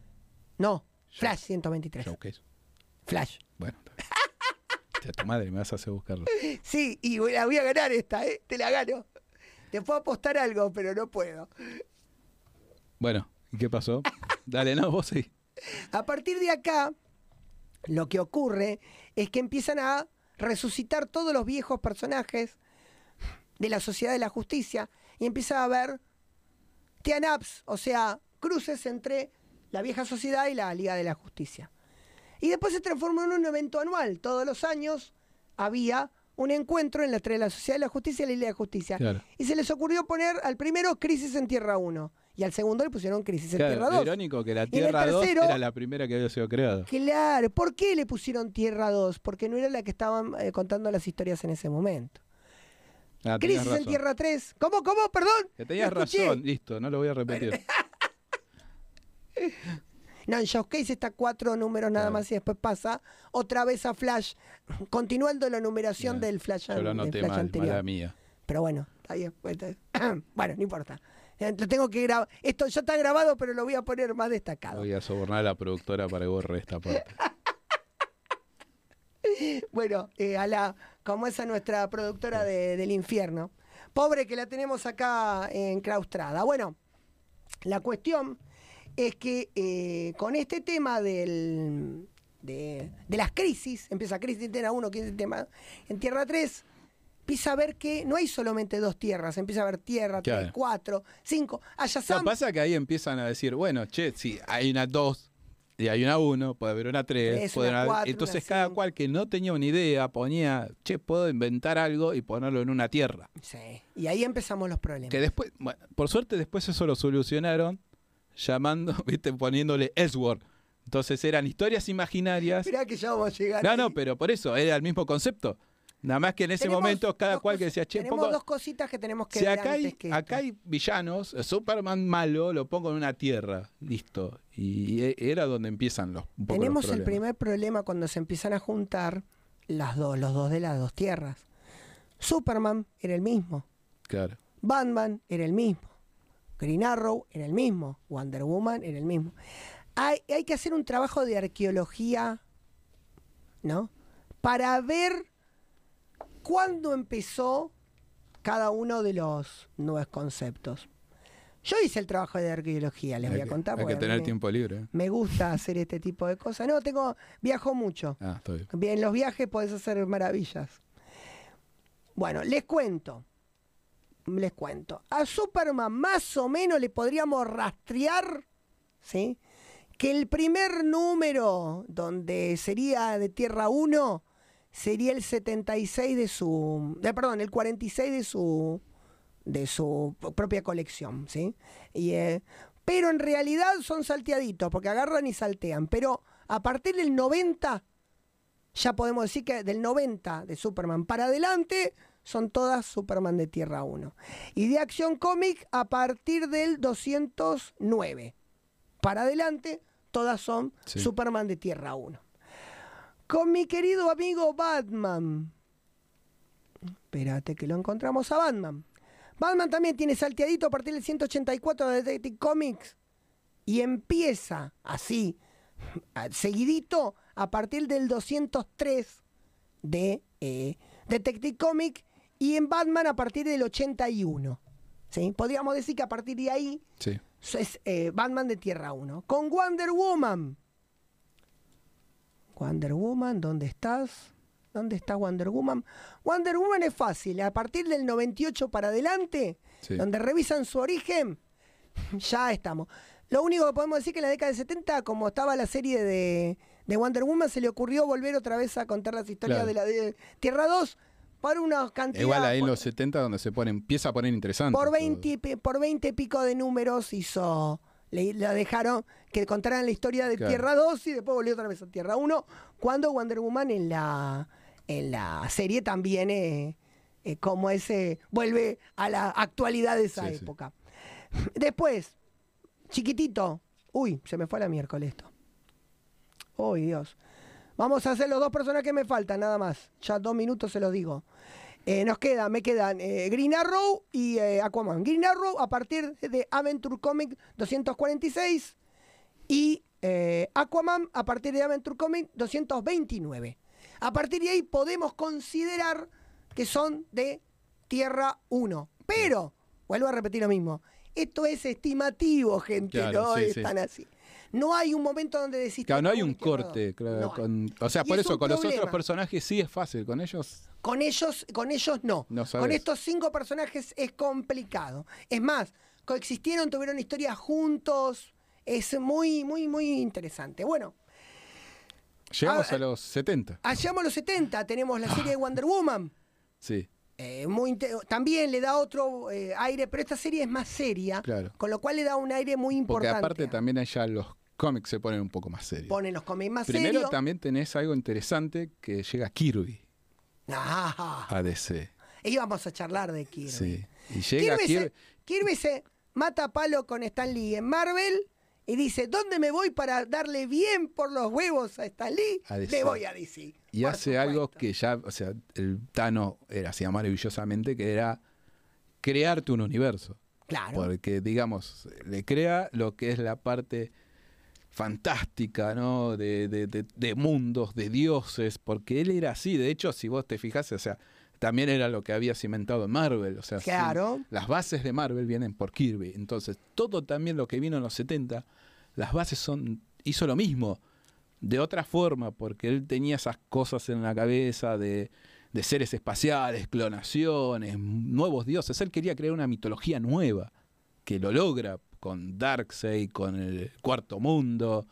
No, Flash 123. Showcase. Flash. Bueno. Ya tu madre me vas a hacer buscarlo. Sí, y voy- la voy a ganar esta, ¿eh? Te la gano. Te puedo apostar algo, pero no puedo. Bueno, ¿y qué pasó? Dale, no, vos sí. A partir de acá, lo que ocurre es que empiezan a resucitar todos los viejos personajes de la Sociedad de la Justicia y empieza a haber tean-ups, o sea, cruces entre la vieja sociedad y la Liga de la Justicia. Y después se transformó en un evento anual. Todos los años había un encuentro entre la Sociedad de la Justicia y la Liga de Justicia. Claro. Y se les ocurrió poner al primero Crisis en Tierra 1 y al segundo le pusieron Crisis en Tierra 2. irónico que la en Tierra 2 tercero- era la primera que había sido creada. Claro, ¿por qué le pusieron Tierra 2? Porque no era la que estaban eh, contando las historias en ese momento. Ah, Crisis en. Tierra 3. ¿Cómo, cómo? Perdón. Que tenías razón, listo, no lo voy a repetir. No, en Showcase está cuatro números nada más y después pasa otra vez a Flash, continuando la numeración del Flash, Yo lo del Flash mal, anterior. mala mía. Pero bueno, está bien. bueno, no importa. Eh, Lo tengo que grabar. Esto ya está grabado, pero lo voy a poner más destacado. Voy a sobornar a la productora para que borre esta parte. Bueno, eh, a la, como es a nuestra productora de- del infierno. Pobre que la tenemos acá enclaustrada. Bueno, la cuestión es que eh, con este tema del, de, de las crisis, empieza crisis en Tierra 1, crisis en Tierra, en Tierra 3, empieza a ver que no hay solamente dos tierras, empieza a haber Tierra 3, Claro. 4, 5. A Lo que pasa es que ahí empiezan a decir, bueno, che, si hay una 2 y hay una 1, puede haber una 3, Tres, puede una haber- cuatro, entonces una cada cinco. cual que no tenía una idea ponía, che, puedo inventar algo y ponerlo en una tierra. Sí, y ahí empezamos los problemas. Que después, bueno, por suerte después eso lo solucionaron llamando, viste, poniéndole S-word. Entonces eran historias imaginarias. Mirá que ya vamos a llegar. No, ahí. no, pero por eso era el mismo concepto. Nada más que en ese Tenemos momento cada cual que decía, che, tenemos pongo- dos cositas que tenemos que si ver acá hay, que acá hay villanos, eh, Superman malo, lo pongo en una tierra, listo. Y e- era donde empiezan los, un poco los Tenemos el primer problema cuando se empiezan a juntar las dos, los dos de las dos tierras. Superman era el mismo, Claro. Batman era el mismo, Green Arrow era el mismo, Wonder Woman era el mismo. Hay, hay que hacer un trabajo de arqueología, ¿no? Para ver cuándo empezó cada uno de los nuevos conceptos. Yo hice el trabajo de arqueología, les hay voy a que- contar. Hay que a mí tener me- tiempo libre. ¿eh? me gusta hacer este tipo de cosas. No, tengo, viajo mucho. Ah. Bien, en los viajes podés hacer maravillas. Bueno, les cuento. Les cuento. A Superman más o menos le podríamos rastrear ¿sí? Que el primer número donde sería de Tierra 1 sería el 76 de su, de, perdón, el 46 de su de su propia colección, ¿sí? Y, eh, pero en realidad son salteaditos, porque agarran y saltean. Pero a partir del 90, ya podemos decir que del 90 de Superman para adelante, son todas Superman de Tierra 1. Y de Acción Comic a partir del 209. Para adelante, todas son Sí. Superman de Tierra 1. Con mi querido amigo Batman. Espérate que lo encontramos a Batman. Batman también tiene salteadito a partir del 184 de Detective Comics. Y empieza así, seguidito, a partir del 203 de eh, Detective Comics. Y en Batman a partir del 81. ¿Sí? Podríamos decir que a partir de ahí Sí. es eh, Batman de Tierra 1. Con Wonder Woman. Wonder Woman, ¿dónde estás? ¿Dónde está Wonder Woman? Wonder Woman es fácil. A partir del 98 para adelante, Sí. donde revisan su origen, ya estamos. Lo único que podemos decir que en la década de 70, como estaba la serie de, de Wonder Woman, se le ocurrió volver otra vez a contar las historias Claro. de la de Tierra 2 por una cantidad... Igual ahí en los 70 donde se pone, empieza a poner interesante. por todo. 20, y pi- por 20 y pico de números hizo. Le, dejaron que contaran la historia de Claro. Tierra 2 y después volvió otra vez a Tierra 1. Cuando Wonder Woman en la, en la serie también, eh, eh, como ese, vuelve a la actualidad de esa Sí, sí. época. Después, chiquitito. Uy, se me fue a la miércoles esto. Uy, Dios. Vamos a hacer los dos personajes que me faltan, nada más. Ya dos minutos se los digo. Eh, nos queda, me quedan eh, Green Arrow y eh, Aquaman. Green Arrow a partir de Adventure Comic 246 y Aquaman a partir de Adventure Comic 229. A partir de ahí podemos considerar que son de Tierra 1. Pero, vuelvo a repetir lo mismo, esto es estimativo, gente, Claro, no sí, es sí. tan así. No hay un momento donde decís... Claro, no hay "Tierra un corte. dos". claro, No hay. con- o sea, Y por es eso con los otros personajes sí es fácil. Con ellos, Con ellos, con ellos no. No con estos cinco personajes es complicado. Es más, coexistieron, tuvieron historias juntos. Es muy, muy, muy interesante. Bueno, llegamos Ah, a los 70. allá a los 70 tenemos la serie de Wonder Woman. Sí, Eh, muy también le da otro eh, aire, pero esta serie es más seria, Claro. con lo cual le da un aire muy porque importante. aparte también allá los cómics se ponen un poco más serios. Ponen los cómics más Primero serios. también tenés algo interesante que llega Kirby Ah, a DC. íbamos a charlar de Kirby. Sí. Y llega Kirby, Kirby. se, Kirby se mata a palo con Stan Lee en Marvel y dice, ¿dónde me voy para darle bien por los huevos a Stan Lee? A. Me voy a DC. Y hace algo que ya, o sea, el Tano era, hacía maravillosamente, que era crearte un universo. Claro. Porque, digamos, le crea lo que es la parte fantástica, ¿no? De, de- de- de mundos, de dioses, porque él era así. De hecho, si vos te fijás, o sea, también era lo que había cimentado en Marvel. O sea, sí, Claro. las bases de Marvel vienen por Kirby. Entonces, todo también lo que vino en los 70, las bases son. hizo lo mismo. De otra forma, porque él tenía esas cosas en la cabeza de, de seres espaciales, clonaciones, nuevos dioses. Él quería crear una mitología nueva, que lo logra con Darkseid, con el Cuarto Mundo.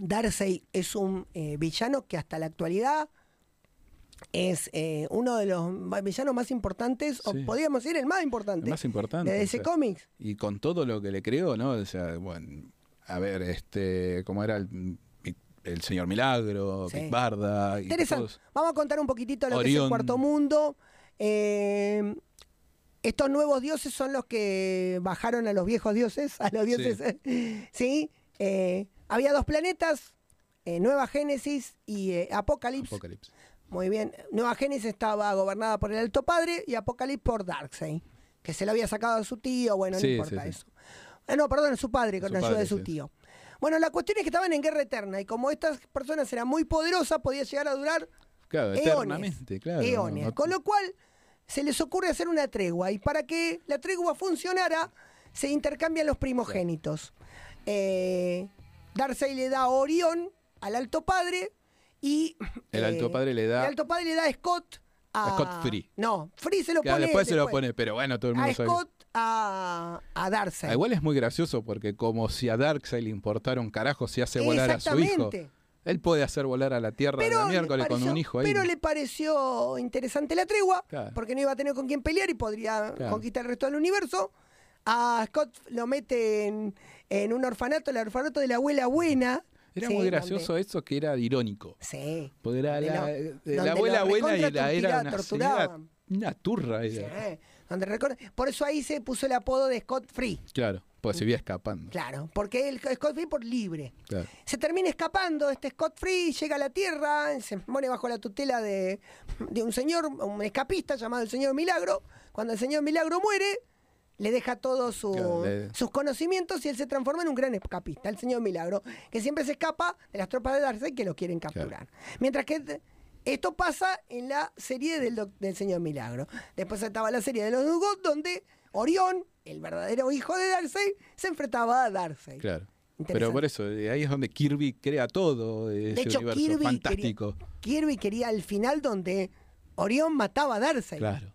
Darkseid es un eh, villano que hasta la actualidad es eh, uno de los villanos más importantes, Sí. o podríamos decir el más El importante, más importante. de o DC sea, Comics. y con todo lo que le creó, ¿no? O sea, bueno, a ver, este, ¿cómo era el, el señor Milagro, Sí. Big Barda? Y Interesante. todos. Vamos a contar un poquitito lo que es el cuarto mundo. Eh, estos nuevos dioses son los que bajaron a los viejos dioses, a los dioses. ¿Sí? Eh, había dos planetas, eh, Nueva Génesis y eh, Apocalipsis. Apocalipsis. Muy bien. Nueva Génesis estaba gobernada por el Alto Padre y Apocalipsis por Darkseid, que se lo había sacado a su tío, bueno, no importa sí, eso. Eh, no, perdón, su padre, con Su la ayuda de su tío. Bueno, la cuestión es que estaban en guerra eterna y como estas personas eran muy poderosas, podía llegar a durar Claro, eones, eternamente, claro. eones. Con lo cual, se les ocurre hacer una tregua y para que la tregua funcionara, se intercambian los primogénitos. Eh, Darkseid le da a Orión al Alto Padre y... El eh, Alto Padre le da- El Alto Padre le da a Scott a. Scott Free. No, Free se lo Que pone. después se lo pone, pero bueno, todo el mundo A sabe. Scott, a, a Darcy. Ah, igual es muy gracioso porque como si a Darkseid le importara un carajo si hace volar a su hijo. Exactamente. Él puede hacer volar a la Tierra de Pero la miércoles con un hijo ahí. Pero le pareció interesante la tregua, Claro. porque no iba a tener con quién pelear y podría Claro. conquistar el resto del universo. A Scott lo mete en, en un orfanato, el orfanato de la abuela buena. Era Sí, muy donde- gracioso eso que era irónico. Sí. Porque era Donde la, lo- eh, donde la abuela buena y la era una torturaban. señora, una turra. sí, Era. donde recorda- Por eso ahí se puso el apodo de Scott Free. Claro, pues se iba escapando. Claro, porque el Scott Free por libre. Claro. Se termina escapando este Scott Free, llega a la Tierra, se pone bajo la tutela de, de un señor, un escapista llamado el señor Milagro. Cuando el señor Milagro muere, le deja todos su- Claro, le- sus conocimientos y él se transforma en un gran escapista, el señor Milagro, que siempre se escapa de las tropas de Darkseid que lo quieren capturar. Mientras que esto pasa en la serie del, del señor Milagro. Después estaba la serie de los Nugot, donde Orión, el verdadero hijo de Darkseid, se enfrentaba a Darkseid. Claro. Pero por eso, eh, ahí es donde Kirby crea todo de ese De hecho, universo Kirby fantástico. quería, Kirby quería el final donde Orión mataba a Darkseid. Claro.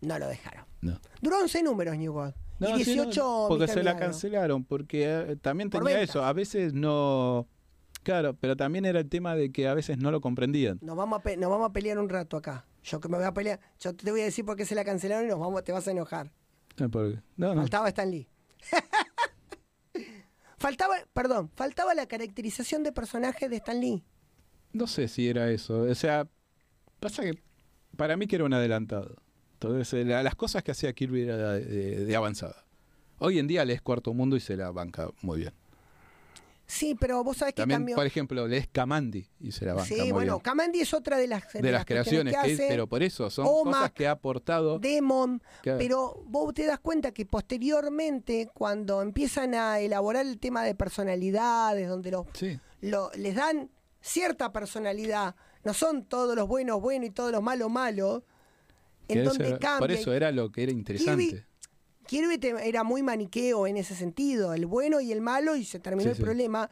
No lo dejaron. No. Duró 11 números New World. No, y sí, no, 18 porque se la cancelaron, porque eh, también Por tenía ventas. eso. A veces no. Claro, pero también era el tema de que a veces no lo comprendían. Nos vamos, a pe- nos vamos a pelear un rato acá. Yo que me voy a pelear. Yo te voy a decir por qué se la cancelaron y nos vamos, te vas a enojar. Porque- No, no. Faltaba Stan Lee. faltaba, perdón, faltaba la caracterización de personaje de Stan Lee. No sé si era eso. O sea, pasa que para mí que era un adelantado. Entonces, eh, la- las cosas que hacía Kirby era de, de- de avanzada. Hoy en día lees Cuarto Mundo y se la banca muy bien. Sí, pero vos sabés que También, cambió. por ejemplo, lees Kamandi y se la banca Sí, muy bueno, bien. Kamandi es otra de las, De las creaciones, que- hace. pero por eso son cosas que ha aportado. Demon, pero vos te das cuenta que posteriormente, cuando empiezan a elaborar el tema de personalidades, donde los, Sí, lo- les dan cierta personalidad, no son todos los buenos buenos y todos los malos malos, en donde era- cambia. por eso era lo que era interesante. Kirby te- era muy maniqueo en ese sentido, el bueno y el malo, y se terminó Sí, el sí. problema.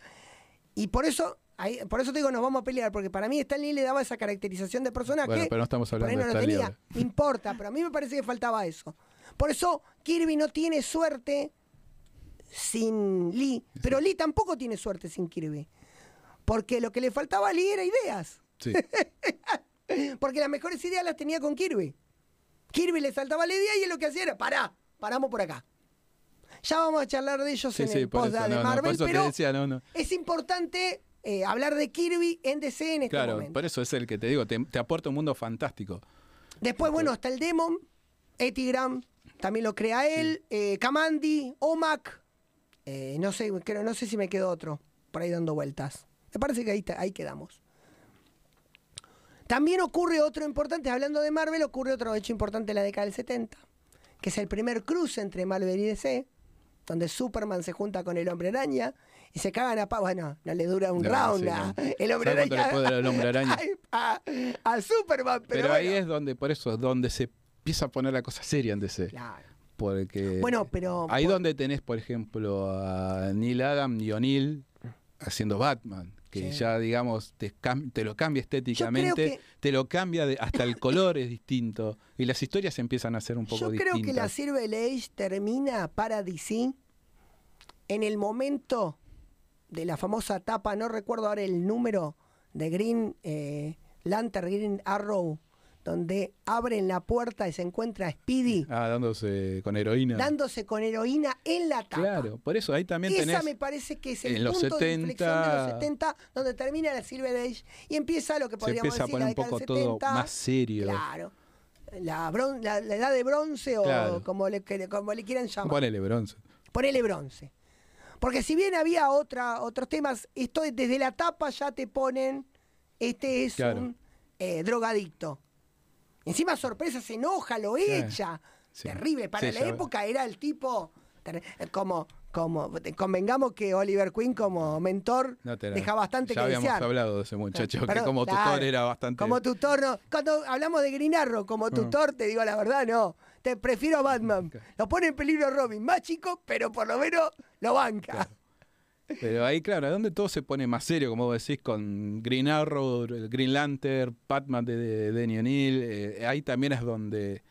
Y por eso, ahí- por eso te digo, nos vamos a pelear, porque para mí Stan Lee le daba esa caracterización de personaje. Bueno, pero no estamos hablando no de Stan tenía. No importa, pero a mí me parece que faltaba eso. Por eso Kirby no tiene suerte sin Lee, pero Lee tampoco tiene suerte sin Kirby. Porque lo que le faltaba a Lee era ideas. Sí. Porque las mejores ideas las tenía con Kirby. Kirby le saltaba la idea y él lo que hacía era, pará, paramos por acá. Ya vamos a charlar de ellos Sí, en sí, el post eso, de no, no, Marvel, te pero decía, no, no. es importante eh, hablar de Kirby en DC en este Claro, momento. por eso es el que te digo, te, te aporta un mundo fantástico. Después, bueno, está el Demon, Etigram, también lo crea él, eh, Kamandi, Omak, eh, no sé, creo, no sé si me quedó otro por ahí dando vueltas. Me parece que ahí, ahí quedamos. También ocurre otro importante, hablando de Marvel, ocurre otro hecho importante en la década del 70, que es el primer cruce entre Marvel y DC, donde Superman se junta con el Hombre Araña y se cagan a pa... Bueno, no le dura un No, round sí, a- no. el Hombre ¿Sabe cuánto Araña. el Hombre a, a Superman, pero, Pero, ahí bueno. es donde, por eso, es donde se empieza a poner la cosa seria en DC. Claro. Porque Bueno, pero- ahí por- donde tenés, por ejemplo, a Neil Adam y O'Neill haciendo Batman, que Sí. ya, digamos, te, te lo cambia estéticamente, que- te lo cambia, de- hasta el color es distinto, y las historias empiezan a ser un poco Yo distintas. creo que la Silver Age termina para DC en el momento de la famosa tapa, no recuerdo ahora el número, de Green eh, Lantern, Green Arrow, donde abren la puerta y se encuentra Speedy Ah, dándose con heroína. dándose con heroína en la tapa. Claro, por eso ahí también Esa tenés... me parece que es el en los punto de inflexión de los 70, 70, donde termina la Silver Age y empieza lo que se podríamos empieza a decir poner la un poco todo 70. más serio. Claro. La, bron- la- la edad de bronce o Claro. como, le, que- como le quieran llamar. Ponele bronce. Ponele bronce. Porque si bien había otra, otros temas, esto desde la tapa ya te ponen, este es Claro. un eh, drogadicto. Encima sorpresa, se enoja, lo echa. Sí. Terrible. Para Sí, la época era el tipo, ter- como, como, convengamos que Oliver Queen como mentor No te la- deja bastante ya que habíamos desear. hablado de ese muchacho, que Perdón, como tutor era bastante... Como tutor, no. Cuando hablamos de Green Arrow, como tutor, te digo la verdad, no. Te prefiero a Batman. Lo pone en peligro Robin, más chico, pero por lo menos lo banca. Pero ahí, claro, es donde todo se pone más serio, como vos decís, con Green Arrow, Green Lantern, Batman de, de Denny O'Neill. eh, ahí también es donde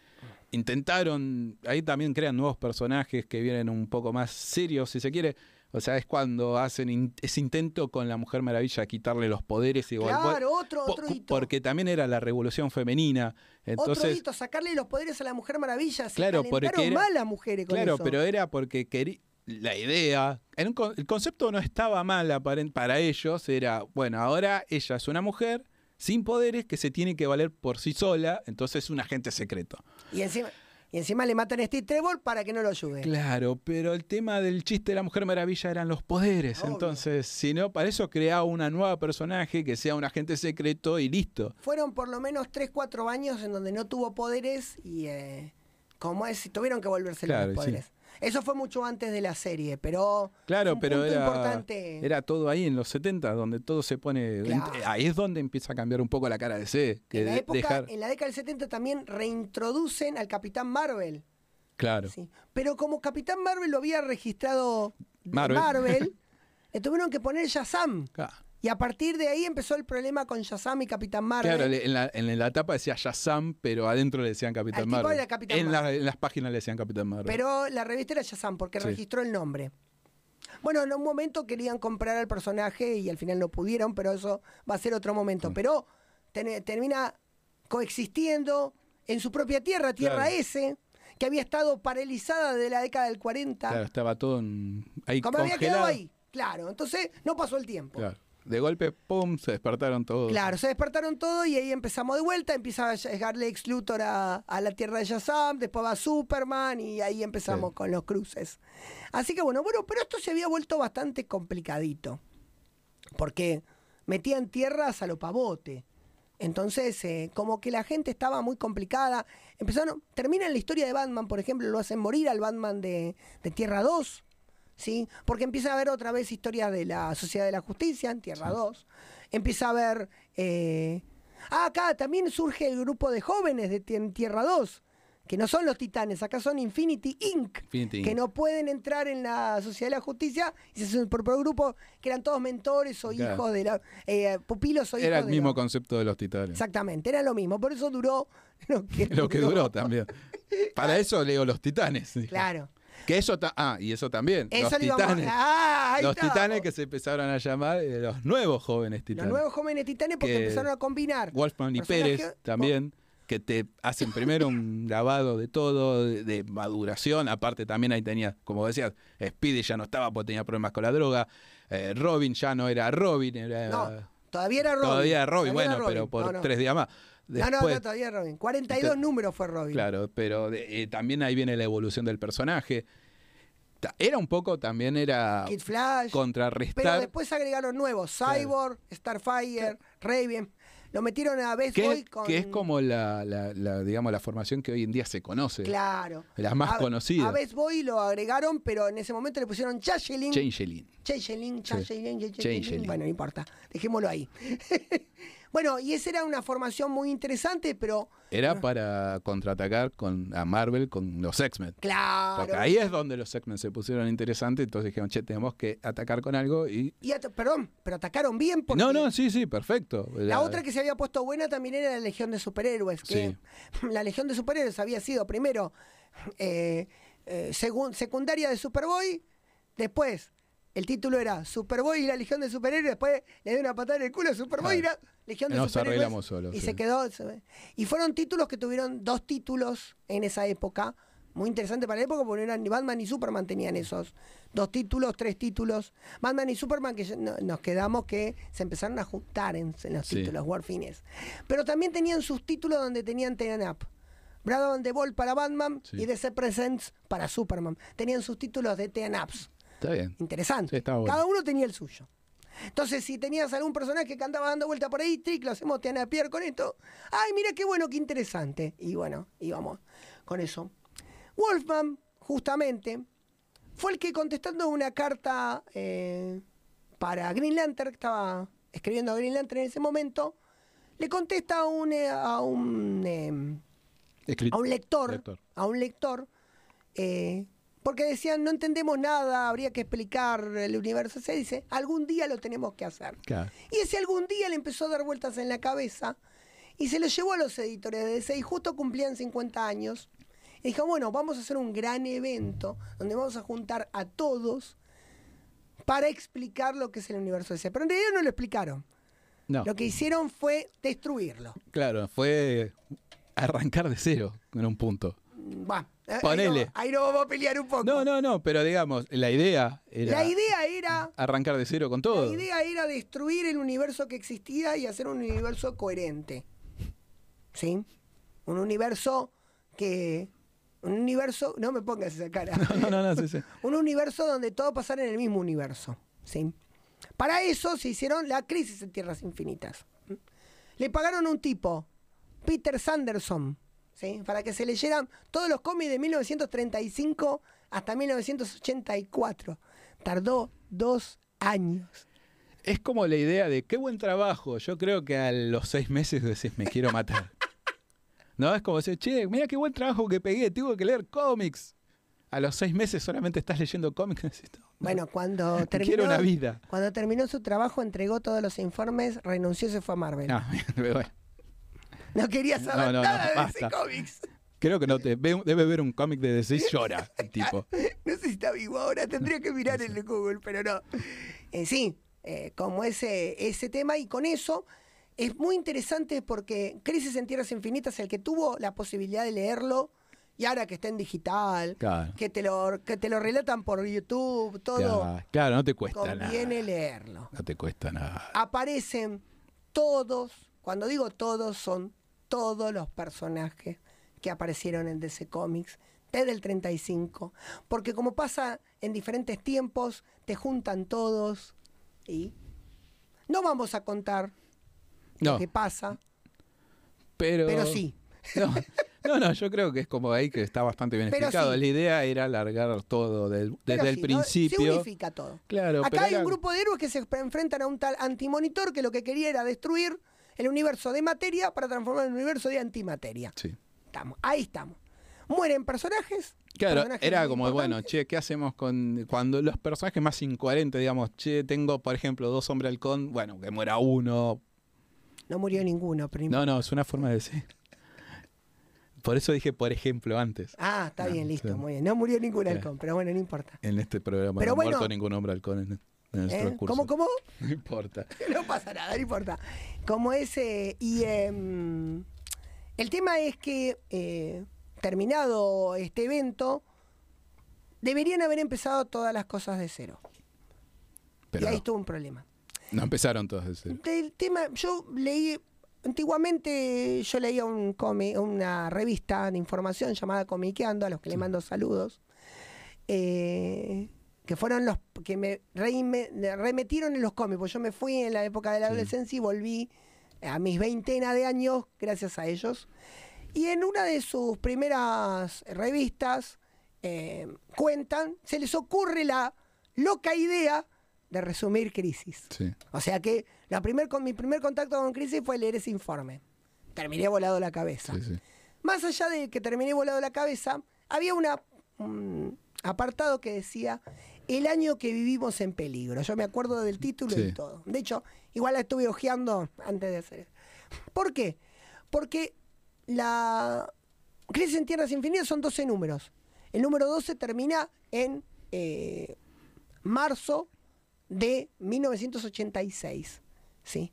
intentaron, ahí también crean nuevos personajes que vienen un poco más serios, si se quiere. O sea, es cuando hacen in- ese intento con la Mujer Maravilla, quitarle los poderes y igual. Claro, otro, otro hito. Porque también era la revolución femenina. otro Entonces, hito, sacarle los poderes a la Mujer Maravilla. Se Claro, porque era- mal las mujeres con Claro, eso. pero era porque querí- la idea, un el concepto no estaba mal para ellos, era, bueno, ahora ella es una mujer sin poderes que se tiene que valer por sí sola, entonces es un agente secreto. Y encima, y encima le matan a Steve Trevor para que no lo ayude. Claro, pero el tema del chiste de la Mujer Maravilla eran los poderes, Obvio. entonces, si no, para eso creaba una nueva personaje que sea un agente secreto y listo. Fueron por lo menos 3, 4 años en donde no tuvo poderes y eh, como es, tuvieron que volverse Claro, los sí. Eso fue mucho antes de la serie, pero Claro, un pero punto era, importante. era todo ahí en los 70, donde todo se pone... Claro. Ahí es donde empieza a cambiar un poco la cara de C. Que en la época, dejar- en la década del 70 también reintroducen al Capitán Marvel. Claro. Sí. Pero como Capitán Marvel lo había registrado Marvel. Marvel, le tuvieron que poner Shazam. Claro. Y a partir de ahí empezó el problema con Shazam y Capitán Marvel. Claro, en la, en la tapa decía Shazam, pero adentro le decían Capitán Al tipo Marvel. era Capitán en, la- en las páginas le decían Capitán Marvel. Pero la revista era Shazam porque Sí. registró el nombre. Bueno, en un momento querían comprar al personaje y al final no pudieron, pero eso va a ser otro momento. Pero ten- termina coexistiendo en su propia tierra, Tierra Claro. S, que había estado paralizada de la década del 40. Claro, estaba todo en- ahí como había quedado ahí. Claro, entonces no pasó el tiempo. Claro. De golpe, pum, se despertaron todos. Claro, se despertaron todos y ahí empezamos de vuelta. Empieza a llegar Lex Luthor a, a la tierra de Shazam, después va Superman y ahí empezamos Sí. con los cruces. Así que bueno, bueno, pero esto se había vuelto bastante complicadito. Porque metían tierras a lo pavote. Entonces, eh, como que la gente estaba muy complicada. Empezaron, terminan la historia de Batman, por ejemplo, lo hacen morir al Batman de, de Tierra 2. ¿Sí? Porque empieza a haber otra vez historias de la Sociedad de la Justicia en Tierra 2. Empieza a haber... eh, Ah, acá también surge el grupo de jóvenes de Tierra 2, que no son los titanes, acá son Infinity Inc., Infinity que Inc. no pueden entrar en la Sociedad de la Justicia, y se por propio grupo, que eran todos mentores o Claro. hijos de la... eh, pupilos o hijos Era el de mismo la- concepto de los titanes. Exactamente, era lo mismo, por eso duró lo que, Lo que duró también. Para eso leo los titanes. Claro. Que eso ta- ah, y eso también. Eso los a- titanes. Ah, los titanes que se empezaron a llamar eh, los nuevos jóvenes Los titanes. nuevos jóvenes titanes porque Que empezaron a combinar. Wolfman y Pérez también, que te hacen primero un lavado de todo, de, de maduración. Aparte, también ahí tenía, como decías, Speedy ya no estaba porque tenía problemas con la droga. Eh, Robin ya no era Robin, era. No, todavía era Robin. Todavía era Robin, Todavía bueno, era pero por No, no. tres días más. No, no, no, todavía Robin. 42 Te- números fue Robin. Claro, pero eh, también ahí viene la evolución del personaje. Era un poco, también era Kid Flash. Pero contrarrestar. después agregaron nuevos. Cyborg, Starfire, Raven. Lo metieron a Best que, Boy con... que es como la, la- la, digamos, la formación que hoy en día se conoce. Claro. Las más A- conocidas. A Best Boy lo agregaron, pero en ese momento le pusieron. Changeling. Changeling, Changeling, Changeling. Changeling. Bueno, no importa. Dejémoslo ahí. bueno, y esa era una formación muy interesante, pero... Era para contraatacar con, a Marvel con los X-Men. Claro. Porque ahí es donde los X-Men se pusieron interesantes, entonces dijeron, che, tenemos que atacar con algo y... Y perdón, pero atacaron bien porque... No, no, sí, sí, perfecto. La otra que se había puesto buena también era la Legión de Superhéroes, que la Legión de Superhéroes había sido primero eh, eh, secundaria de Superboy, después el título era Superboy y la Legión de Superhéroes, después le dio una patada en el culo a Superboy y la Legión de Nos Superhéroes. arreglamos solos, y sí. se quedó. Y fueron títulos que tuvieron dos títulos en esa época. Muy interesante para la época porque no eran ni Batman ni Superman tenían esos dos títulos, tres títulos. Batman y Superman que nos quedamos que se empezaron a juntar en, en los Sí. títulos, Warfines. Pero también tenían sus títulos donde tenían Ten Up. Brad the Ball para Batman Sí. y DC Presents para Superman. Tenían sus títulos de Ups. Está bien. Interesante. Sí, estaba bueno. Cada uno tenía el suyo. Entonces, si tenías algún personaje que andaba dando vuelta por ahí, tric, lo hacemos Teana Pierre con esto. Ay, mira qué bueno, qué interesante. Y bueno, íbamos con eso. Wolfman, justamente, fue el que contestando una carta eh, para Green Lantern, que estaba escribiendo a Green Lantern en ese momento, le contesta a un, eh, a un, eh, Escrit- a un lector, Lector. a un lector, eh, porque decían, no entendemos nada, habría que explicar el universo. Se dice, algún día lo tenemos que hacer. Claro. Y ese algún día le empezó a dar vueltas en la cabeza y se lo llevó a los editores de DC y justo cumplían 50 años. Y dijo, bueno, vamos a hacer un gran evento donde vamos a juntar a todos para explicar lo que es el universo DC. Pero en realidad no lo explicaron. No, Lo que hicieron fue destruirlo. claro, fue arrancar de cero en un punto. Va, eh, ahí Ponele. no- Ahí no vamos a pelear un poco. No, no, no, pero digamos, la idea era La idea era arrancar de cero con todo. La idea era destruir el universo que existía y hacer un universo coherente. ¿Sí? Un universo que. Un universo. No me pongas esa cara. No, no, no, sí, sí. un universo donde todo pasara en el mismo universo. ¿Sí? Para eso se hicieron la crisis en Tierras Infinitas. ¿Mm? Le pagaron a un tipo, Peter Sanderson, ¿sí? para que se leyeran todos los cómics de 1935 hasta 1984. Tardó dos años. Es como la idea de qué buen trabajo. Yo creo que a los seis meses decís, me quiero matar. No, es como decir, che, mira qué buen trabajo que pegué, tengo que leer cómics. A los seis meses solamente estás leyendo cómics. No, Bueno, cuando terminó, una vida. cuando terminó su trabajo, entregó todos los informes, renunció y se fue a Marvel. Ah, bien, bueno. No quería saber No, no, no, nada de ese cómics. Creo que no te debe ver un cómic de DC llora el tipo. No sé si está vivo ahora, tendría que mirar en el Google, pero no. Eh, sí, eh, como ese, ese tema, y con eso es muy interesante porque Crisis en Tierras Infinitas, el que tuvo la posibilidad de leerlo, y ahora que está en digital, Claro. que, te lo, que te lo relatan por YouTube, todo, Claro, claro, no te cuesta conviene nada. leerlo. No te cuesta nada. Aparecen todos, cuando digo todos, son todos los personajes que aparecieron en DC Comics desde el 35. Porque como pasa en diferentes tiempos, te juntan todos y no vamos a contar No, lo que pasa, pero... pero sí. No, no, no, yo creo que es como ahí que está bastante bien Pero explicado. sí. La idea era alargar todo del- desde el principio. Se unifica todo. Claro, Acá pero hay era- un grupo de héroes que se enfrentan a un tal antimonitor que lo que quería era destruir el universo de materia para transformar el universo de antimateria. Sí. Estamos, ahí estamos. Mueren personajes. Claro, personajes era como, bueno, che, ¿qué hacemos con cuando los personajes más incoherentes, digamos, che, tengo, por ejemplo, dos hombres halcón, bueno, que muera uno. No murió ninguno, pero No, no, es una forma de decir. Por eso dije, por ejemplo, antes. Ah, está No, bien, listo, muy bien. No murió ningún halcón, pero bueno, no importa. En este programa Pero no ha muerto ningún hombre halcón en, nuestro ¿Eh? ¿Cómo, cómo? No importa. No pasa nada, no importa. Como ese. Y em, el tema es que, eh, terminado este evento, deberían haber empezado todas las cosas de cero. Pero y ahí no, estuvo un problema. no empezaron todos ese. El tema, yo leí, antiguamente yo leía un una revista de información llamada Comiqueando, a los que le mando saludos, eh, que fueron los que me remetieron en los cómics, porque yo me fui en la época de la Sí. adolescencia y volví a mis veintena de años gracias a ellos. Y en una de sus primeras revistas eh, cuentan, se les ocurre la loca idea de resumir Crisis. Sí. O sea que la primer, con, mi primer contacto con Crisis fue leer ese informe. Terminé volado la cabeza. Sí, sí. Más allá de que terminé volado la cabeza, había una, un apartado que decía el año que vivimos en peligro. Yo me acuerdo del título y Sí. todo. De hecho, igual la estuve hojeando antes de hacer. ¿Por qué? Porque la Crisis en Tierras Infinitas son 12 números. El número 12 termina en eh, marzo de 1986. ¿sí?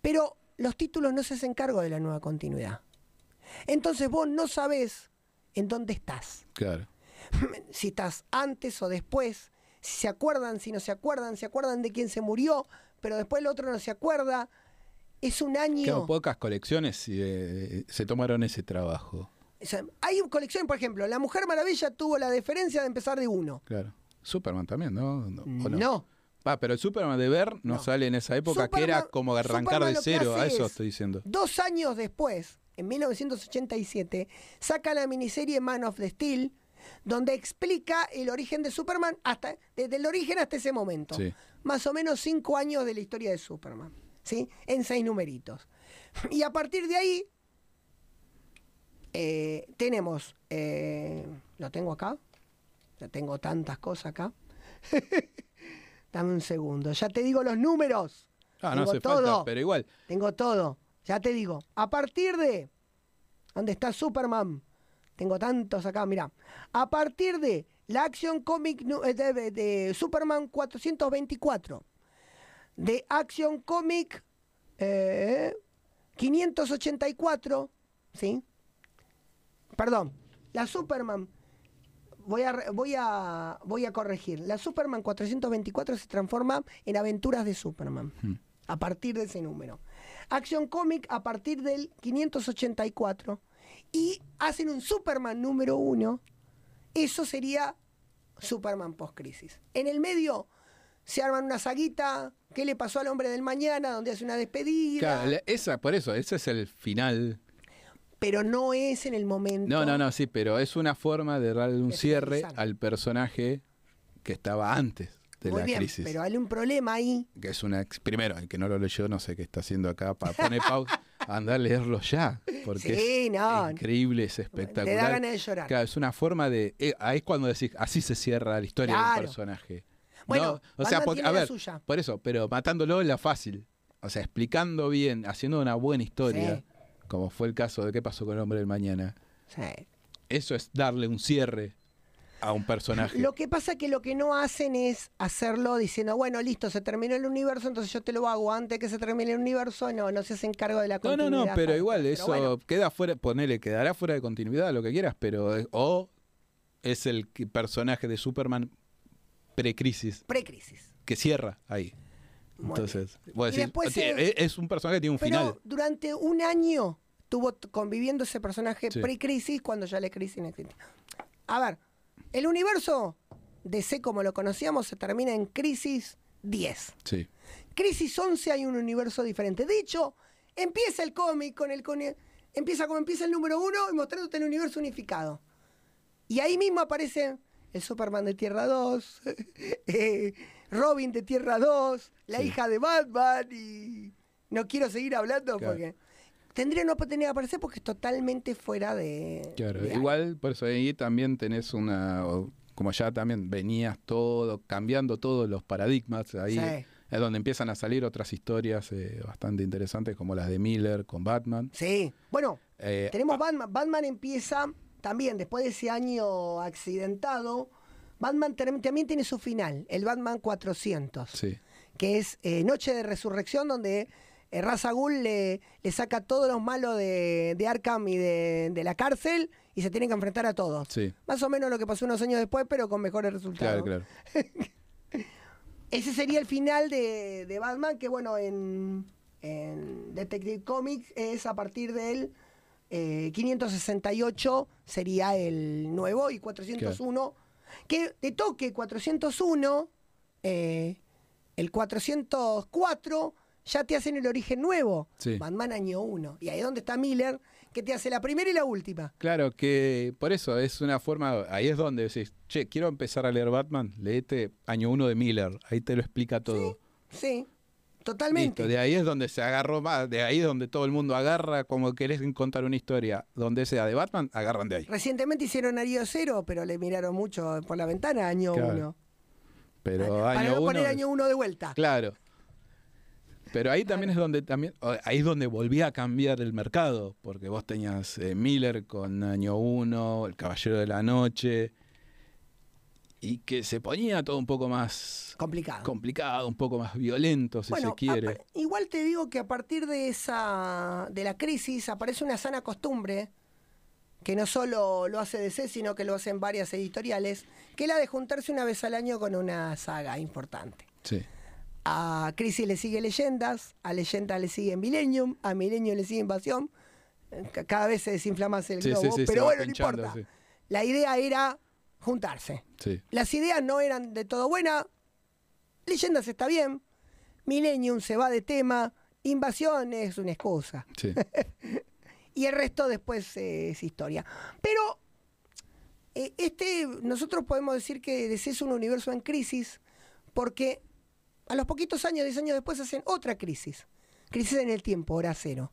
Pero los títulos no se hacen cargo de la nueva continuidad. Entonces vos no sabés en dónde estás. Claro. Si estás antes o después. Si se acuerdan, si no se acuerdan, se acuerdan de quién se murió, pero después el otro no se acuerda. Es un año. Claro, pocas colecciones eh, se tomaron ese trabajo. O sea, hay colecciones, por ejemplo, La Mujer Maravilla tuvo la deferencia de empezar de uno. Claro. Superman también, ¿no? No. ¿o no? Ah, pero el Superman de Ver no, No. sale en esa época, que era como arrancar Superman de cero. A eso es- estoy diciendo. Dos años después, en 1987, saca la miniserie Man of the Steel, donde explica el origen de Superman hasta desde el origen hasta ese momento. Sí. Más o menos cinco años de la historia de Superman, ¿sí? En seis numeritos. Y a partir de ahí eh, tenemos, eh, lo tengo acá, Ya tengo tantas cosas acá. Dame un segundo. Ya te digo los números. Ah, no Tengo hace todo. falta, pero igual. Tengo todo. Ya te digo. A partir de. ¿Dónde está Superman? Tengo tantos acá, mira. A partir de la Action Comic eh, de, de Superman 424. De Action Comic eh, 584. ¿Sí? Perdón. La Superman. Voy a, voy, a, voy a corregir. La Superman 424 se transforma en Aventuras de Superman. Hmm. A partir de ese número. Action Comic a partir del 584. Y hacen un Superman número uno. Eso sería Superman post-crisis. En el medio se arman una saguita. ¿Qué le pasó al hombre del mañana? Donde hace una despedida. Claro, esa, por eso, ese es el final. Pero no es en el momento. No, no, no, sí, pero es una forma de darle un De cierre finalizar. al personaje que estaba antes de Muy la bien, crisis. pero hay un problema ahí. Que es una. Primero, el que no lo leyó, no sé qué está haciendo acá. Para poner pausa, anda a leerlo ya. Porque Sí, es no. increíble, es Te da espectacular. ganas de llorar. Claro, es una forma de. eh, ahí es cuando decís, así se cierra la historia Claro. del personaje. Bueno, No, o sea, porque- a ver, suya. por eso, pero matándolo es la fácil. O sea, explicando bien, haciendo una buena historia, Sí. como fue el caso de qué pasó con el hombre del mañana. Sí. Eso es darle un cierre a un personaje. Lo que pasa que lo que no hacen es hacerlo diciendo, bueno, listo, se terminó el universo, entonces yo te lo hago antes que se termine el universo. No, no se hacen cargo de la No, no, continuidad. no, pero igual Pero eso bueno, queda fuera, ponele, quedará fuera de continuidad, lo que quieras, pero eh, o es el personaje de Superman pre-crisis Pre-crisis. que cierra ahí. Entonces, después "Tiene- se- es, es un personaje que tiene un Pero final. durante un año estuvo conviviendo ese personaje Sí. pre-crisis cuando ya la crisis no existía. A ver, el universo DC como lo conocíamos se termina en crisis 10. Sí, Crisis 11 hay un universo diferente. De hecho, empieza el cómic con el... Con el- empieza como empieza el número uno y mostrándote el universo unificado. Y ahí mismo aparece el Superman de Tierra 2, eh, Robin de Tierra 2, la Sí. hija de Batman y... No quiero seguir hablando Claro. porque... Tendría no tener que aparecer porque es totalmente fuera de... claro. de- Igual, por eso ahí también tenés una, como ya también venías todo, cambiando todos los paradigmas, ahí Sí. es donde empiezan a salir otras historias eh, bastante interesantes como las de Miller con Batman. Sí. Bueno, Eh, Tenemos Batman. Batman empieza también, después de ese año accidentado, Batman también tiene su final, el Batman 400, sí, que es eh, Noche de Resurrección, donde eh, Ra's al Ghul le, le saca todos los malos de, de Arkham y de, de la cárcel y se tienen que enfrentar a todos. sí, Más o menos lo que pasó unos años después, pero con mejores resultados. claro, claro. Ese sería el final de, de Batman, que bueno, en, en Detective Comics es a partir del eh, 568 sería el nuevo y 401, que de toque 401, eh, el 404 ya te hacen el origen nuevo, Sí. Batman año 1. Y ahí es donde está Miller, que te hace la primera y la última. Claro que por eso es una forma, ahí es donde decís, che, quiero empezar a leer Batman, leete año 1 de Miller, ahí te lo explica todo. Sí, totalmente. Listo, de ahí es donde se agarró más, de ahí es donde todo el mundo agarra, como querés contar una historia donde sea de Batman, agarran de ahí. Recientemente hicieron Año Cero, pero le miraron mucho por la ventana año Claro. 1. Pero Para año no 1... poner año 1 de vuelta. Claro. Pero ahí también es donde también ahí es donde volvía a cambiar el mercado, porque vos tenías eh, Miller con Año 1, El Caballero de la Noche, y que se ponía todo un poco más Complicado. complicado, un poco más violento, si bueno, se quiere. igual te digo que a partir de esa de la crisis aparece una sana costumbre que no solo lo hace DC, sino que lo hacen varias editoriales, que es la de juntarse una vez al año con una saga importante. Sí, A Crisis le sigue Leyendas, a Leyendas le sigue Millennium, a Millennium le sigue Invasión. Cada vez se desinfla más el Sí, sí, globo, sí, pero bueno, no importa. La idea era juntarse. Las ideas no eran de todo buenas. Leyendas está bien. Millennium se va de tema. Invasión es una excusa. sí. Y el resto después eh, es historia. Pero eh, este, nosotros podemos decir que DC es un universo en crisis porque a los poquitos años, 10 años después, hacen otra crisis. Crisis en el tiempo, hora cero.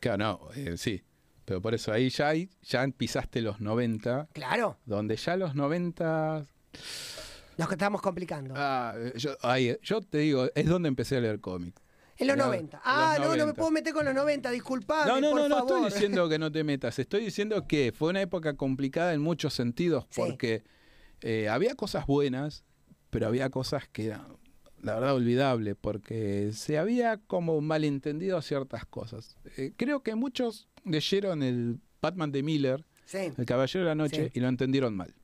Claro, no, eh, sí. Pero por eso ahí ya, hay- ya pisaste los 90, Claro. donde ya los 90 Nos que estamos complicando. Ah, yo, ahí, yo te digo, es donde empecé a leer cómics. En los Los- 90. los Ah, no, no me 90. puedo meter con los 90, disculpame, No, no, por no, no favor. estoy diciendo que no te metas, estoy diciendo que fue una época complicada en muchos sentidos, Sí. porque eh, había cosas buenas, pero había cosas que eran, la verdad, olvidables, porque se había como malentendido ciertas cosas. Eh, creo que muchos leyeron el Batman de Miller, Sí. El Caballero de la Noche, Sí. y lo entendieron mal.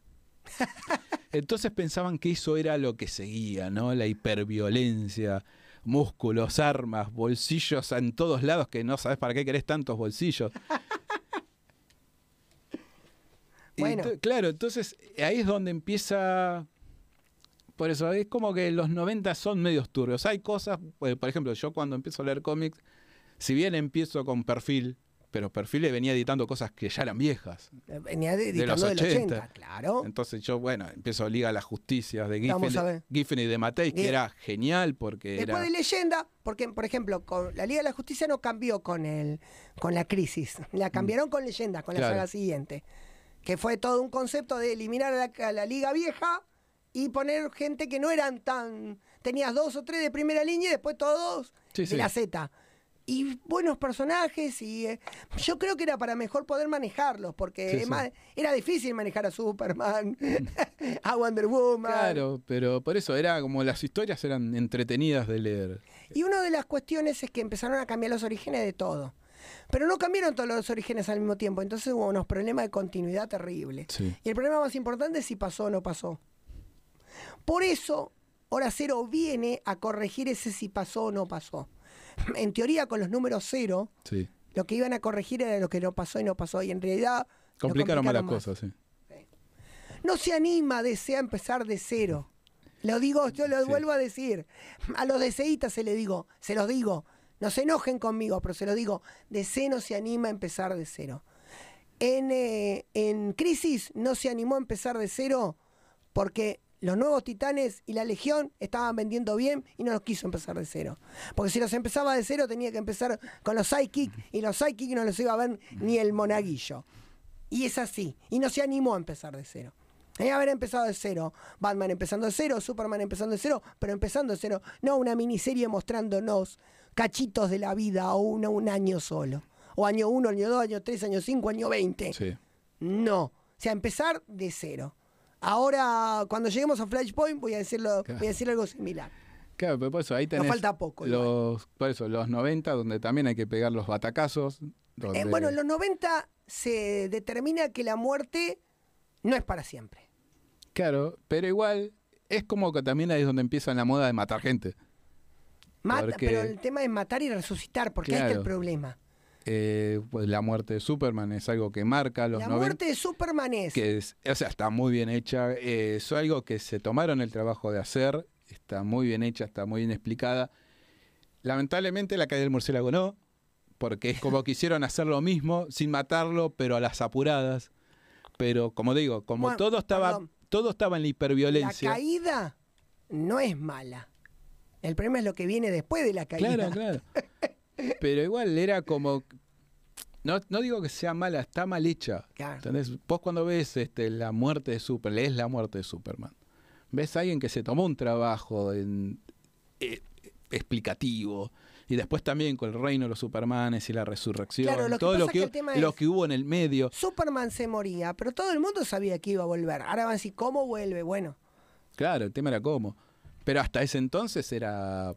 Entonces pensaban que eso era lo que seguía, ¿no? La hiperviolencia, músculos, armas, bolsillos en todos lados que no sabes para qué querés tantos bolsillos. Bueno. ento- claro, entonces ahí es donde empieza... Por eso es como que los 90 son medios turbios. Hay cosas, eh, por ejemplo, yo cuando empiezo a leer cómics, si bien empiezo con perfil, pero perfil le venía editando cosas que ya eran viejas. Venía de, editando los del 80, 80. claro. Entonces yo, bueno, empiezo Liga de la Justicia de Giffen, a. Giffen y de Matei, que era genial porque Después era... de leyenda, porque por ejemplo, con la Liga de la Justicia no cambió con el con la crisis, la cambiaron con leyenda, con la Mm. Saga siguiente, que fue todo un concepto de eliminar a la, a la Liga vieja y poner gente que no eran tan tenías dos o tres de primera línea y después todos Sí, de sí. la Z. Y buenos personajes y eh, yo creo que era para mejor poder manejarlos porque Sí, es sí. más, era difícil manejar a Superman, a Wonder Woman. Claro, pero por eso era como las historias eran entretenidas de leer. Y una de las cuestiones es que empezaron a cambiar los orígenes de todo. Pero no cambiaron todos los orígenes al mismo tiempo, entonces hubo unos problemas de continuidad terribles. Y el problema más importante es si pasó o no pasó. Por eso, Hora Cero viene a corregir ese si pasó o no pasó. En teoría, con los números cero, Sí. lo que iban a corregir era lo que no pasó y no pasó. Y en realidad. Complicaron más las más. cosas, sí. No se anima desea empezar de cero. Lo digo, yo lo Sí. vuelvo a decir. A los deseítas se le digo, se los digo. No se enojen conmigo, pero se los digo. DC no se anima a empezar de cero. En, eh, en Crisis no se animó a empezar de cero porque los nuevos titanes y la legión estaban vendiendo bien y no los quiso empezar de cero. Porque si los empezaba de cero tenía que empezar con los psychic y los psychic no los iba a ver ni el monaguillo. Y es así. Y no se animó a empezar de cero. Tenía que haber empezado de cero. Batman empezando de cero, Superman empezando de cero, pero empezando de cero. No una miniserie mostrándonos cachitos de la vida o una- un año solo. O año uno, año dos, año tres, año cinco, año veinte. Sí. No. O sea, empezar de cero. Ahora, cuando lleguemos a Flashpoint, voy a decirlo, Claro. voy a decir algo similar. Claro, pero por eso ahí tenés falta poco, igual. los, por eso, los 90, donde también hay que pegar los batacazos. donde- Eh, bueno, en los 90 se determina que la muerte no es para siempre. Claro, pero igual es como que también ahí es donde empieza la moda de matar gente. Mata, Porque- pero el tema es matar y resucitar, porque ahí está el problema. Eh, pues la muerte de Superman es algo que marca los La 90. muerte de Superman es. que es, o sea, está muy bien hecha. eh, es algo que se tomaron el trabajo de hacer. Está muy bien hecha, está muy bien explicada. Lamentablemente la caída del murciélago no, porque es como quisieron hacer lo mismo sin matarlo, pero a las apuradas. Pero como digo, como Bueno, todo estaba perdón. todo estaba en la La hiperviolencia. caída no es mala. El problema es lo que viene después de la caída. Claro, claro. Pero igual era como no, no digo que sea mala, está mal hecha. Claro. ¿Entendés? Vos cuando ves este, la muerte de Superman, lees la muerte de Superman, ves a alguien que se tomó un trabajo en- eh, explicativo, y después también con el reino de los Supermanes y la resurrección, Claro, lo todo lo que, que lo es- que hubo en el medio. Superman se moría, pero todo el mundo sabía que iba a volver. Ahora van a decir, ¿cómo vuelve? Bueno, Claro, el tema era cómo. Pero hasta ese entonces era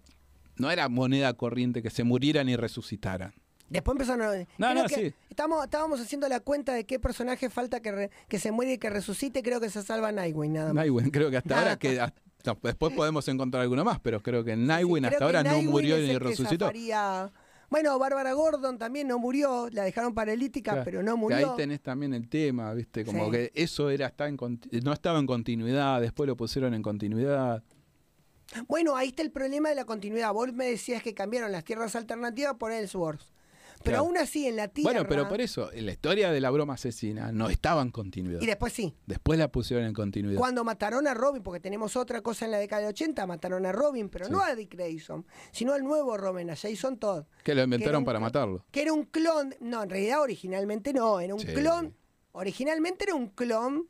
no era moneda corriente que se murieran y resucitaran. después empezaron a... No, creo no, que sí. Estamos, estábamos haciendo la cuenta de qué personaje falta que, re- que se muere y que resucite. Creo que se salva Nightwing, nada más. Nightwing, creo que hasta ahora que hasta- después podemos encontrar alguno más, pero creo que Sí, Nightwing creo hasta que ahora no murió ni resucitó. zafaría- Bueno, Bárbara Gordon también no murió, la dejaron paralítica, Claro, pero no murió. ahí tenés también el tema, ¿viste? Como Sí. que eso era está en no estaba en continuidad, después lo pusieron en continuidad. Bueno, ahí está el problema de la continuidad. Vos me decías que cambiaron las tierras alternativas por Ellsworth. Pero Claro. aún así, en la tierra. Bueno, pero por eso, en la historia de la broma asesina no estaba en continuidad. Y después sí. Después la pusieron en continuidad. Cuando mataron a Robin, porque tenemos otra cosa en la década de 80, mataron a Robin, pero Sí. no a Dick Grayson, sino al nuevo Robin, a Jason Todd. Que lo inventaron para matarlo. Que era un clon. No, en realidad originalmente no, era un Sí. clon. Originalmente era un clon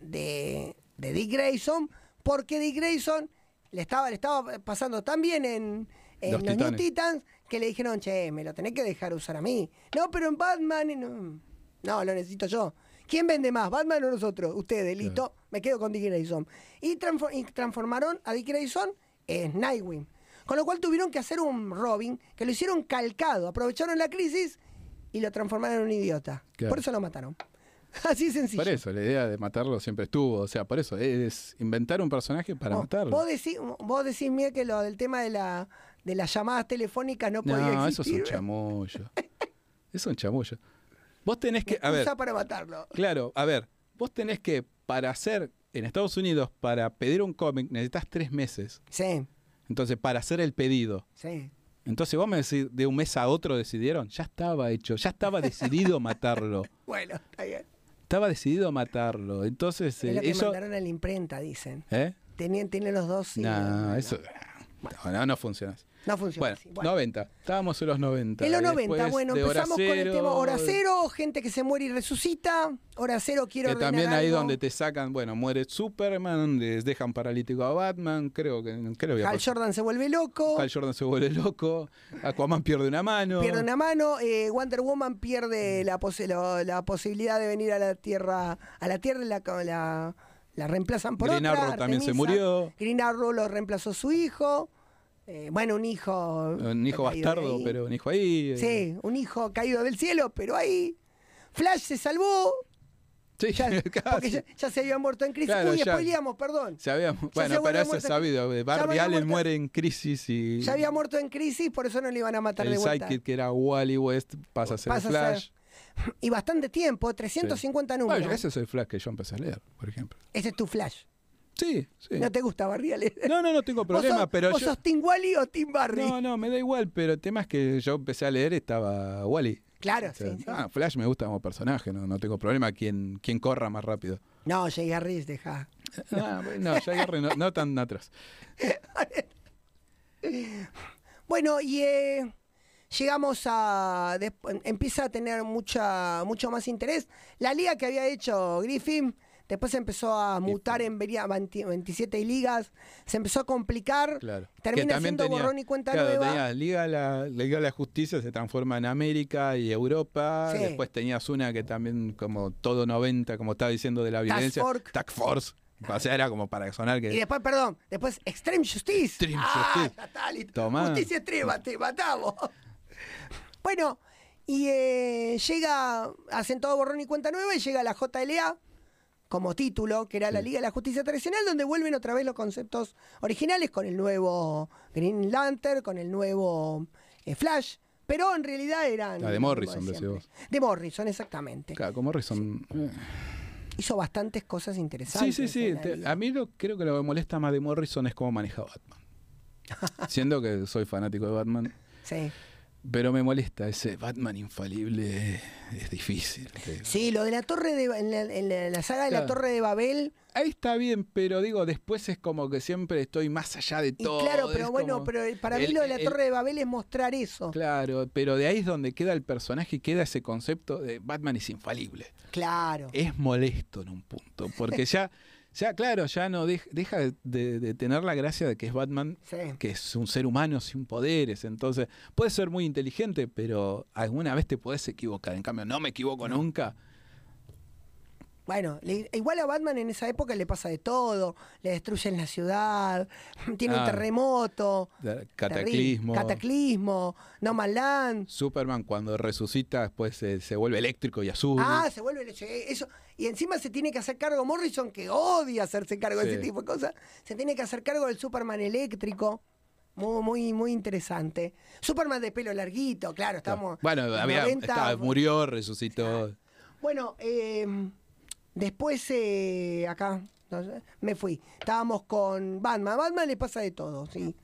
de, de Dick Grayson, porque Dick Grayson le estaba, le estaba pasando tan bien en, en Los los, New. Titans que le dijeron, che, me lo tenés que dejar usar a mí. No, pero en Batman, no, no lo necesito yo. ¿Quién vende más, Batman o nosotros? Ustedes, listo, me quedo con Dick Grayson. Y, transfor- y transformaron a Dick Grayson en Nightwing. Con lo cual tuvieron que hacer un Robin que lo hicieron calcado. Aprovecharon la crisis y lo transformaron en un idiota. Claro. Por eso lo mataron. Así sencillo. Por eso, la idea de matarlo siempre estuvo. O sea, por eso, es inventar un personaje para Vos- matarlo. Vos decís, vos decís, Miguel, que lo del tema de, la, de las llamadas telefónicas no, podía no, eso es existir. un chamullo. es un chamullo. Vos tenés que. A ver, para matarlo. claro, a ver. Vos tenés que, para hacer en Estados Unidos, para pedir un cómic, necesitas tres meses. Sí, Entonces, para hacer el pedido. sí. Entonces, vos me decís, de un mes a otro decidieron. Ya estaba hecho, ya estaba decidido matarlo. Bueno, está bien. Estaba decidido matarlo. Entonces, Es eh, lo que eso. mandaron a la imprenta, dicen. ¿Eh? Tenían, tienen los dos. no, no, eso. No, no, no funciona. No funciona Bueno, así. Bueno. 90. Estábamos en los 90. En los Y 90, después bueno, empezamos con el Cero, tema Hora Cero, gente que se muere y resucita. Hora Cero, quiero Que también ahí algo. donde te sacan, bueno, muere Superman, les dejan paralítico a Batman, creo que creo que Hal Jordan se vuelve loco, Hal Jordan se vuelve loco, Aquaman pierde una mano. pierde una mano, eh, Wonder Woman pierde la, lo- la posibilidad de venir a la Tierra, a la Tierra la, la, la reemplazan por Green otra. Arrow también se murió. Green Arrow lo reemplazó su hijo. Eh, bueno, un hijo. Un hijo bastardo, pero un hijo ahí. eh, Sí, un hijo caído del cielo, pero ahí. Flash se salvó. sí, Ya, porque ya, ya se había muerto en crisis. Claro, Uy, spoileamos, perdón. Se había- se bueno, vuelve pero eso es sabido. eh, Barry Allen muerto- muere en crisis y Ya había muerto en crisis, por eso no le iban a matar de el vuelta. sidekick que era Wally West pasa a ser Pasa a Flash. ser- Y bastante tiempo, 350 números. Bueno, ese es el Flash que yo empecé a leer, por ejemplo. Ese es tu Flash. Sí, sí. ¿No te gusta Barry Allen? No, no, no tengo ¿Vos problema, sos- pero ¿Vos yo... sos Team Wally o Team Barry? No, no, me da igual, pero el tema es que yo empecé a leer estaba Wally. Claro, O sea, sí, sí. ah, Flash me gusta como personaje, no, no tengo problema quien, quien corra más rápido. No, Jay Harris, deja. Bueno, no, ya agarré, no, no tan atrás. Bueno, y eh, llegamos a. desp- empieza a tener mucha, mucho más interés. La liga que había hecho Griffin. Después se empezó a mutar en vería- 20 27 ligas, se empezó a complicar, Claro. termina siendo tenía- borrón y cuenta claro, nueva. Liga la, Liga de la Justicia se transforma en América y Europa. Sí. Después tenías una que también, como todo 90, como estaba diciendo de la violencia. Task Force. O sea, era como para sonar que. Y después, perdón, después Extreme Justice. Extreme ah, Justice. Tomá. Justicia extrema, te matamos. bueno, y eh, llega, hacen todo borrón y cuenta nueva y llega la JLA como título, que era la Sí. Liga de la Justicia Tradicional, donde vuelven otra vez los conceptos originales con el nuevo Green Lantern, con el nuevo eh, Flash, pero en realidad eran... Ah, de Morrison, decís vos. De Morrison, exactamente. Claro, como Morrison. eh. Hizo bastantes cosas Sí, interesantes. sí, sí. te- liga. a mí lo, creo que lo que me molesta más de Morrison es cómo maneja Batman. Siendo que soy fanático de Batman, Sí. Pero me molesta ese Batman infalible. Es difícil. Sí, lo de la torre de en la, en la- la saga de la Claro. torre de Babel. Ahí está bien, pero digo, después es como que siempre estoy más allá de Y todo. claro, es pero bueno, pero para mí lo de la el- torre de Babel es mostrar eso. Claro, pero de ahí es donde queda el personaje y queda ese concepto de Batman es infalible. Claro. Es molesto en un punto, porque ya, ya claro, ya no dej- deja de, de- de tener la gracia de que es Batman, Sí. que es un ser humano sin poderes, entonces puede ser muy inteligente, pero alguna vez te podés equivocar, en cambio no me equivoco nunca. Bueno, le- igual a Batman en esa época le pasa de todo. Le destruyen la ciudad, tiene un Ah. terremoto. Cataclismo. Cataclismo, No Man Land. Superman cuando resucita después se, se vuelve eléctrico y azul. Ah, se vuelve eso. Y encima se tiene que hacer cargo Morrison, que odia hacerse cargo de ese tipo de cosas. Se tiene que hacer cargo del Superman eléctrico. Muy, muy, muy interesante. Superman de pelo larguito, claro, estamos. bueno, en había, 90, estaba- murió, resucitó. Bueno, eh, después eh, acá me fui. Estábamos con Batman. A Batman le pasa de todo, sí.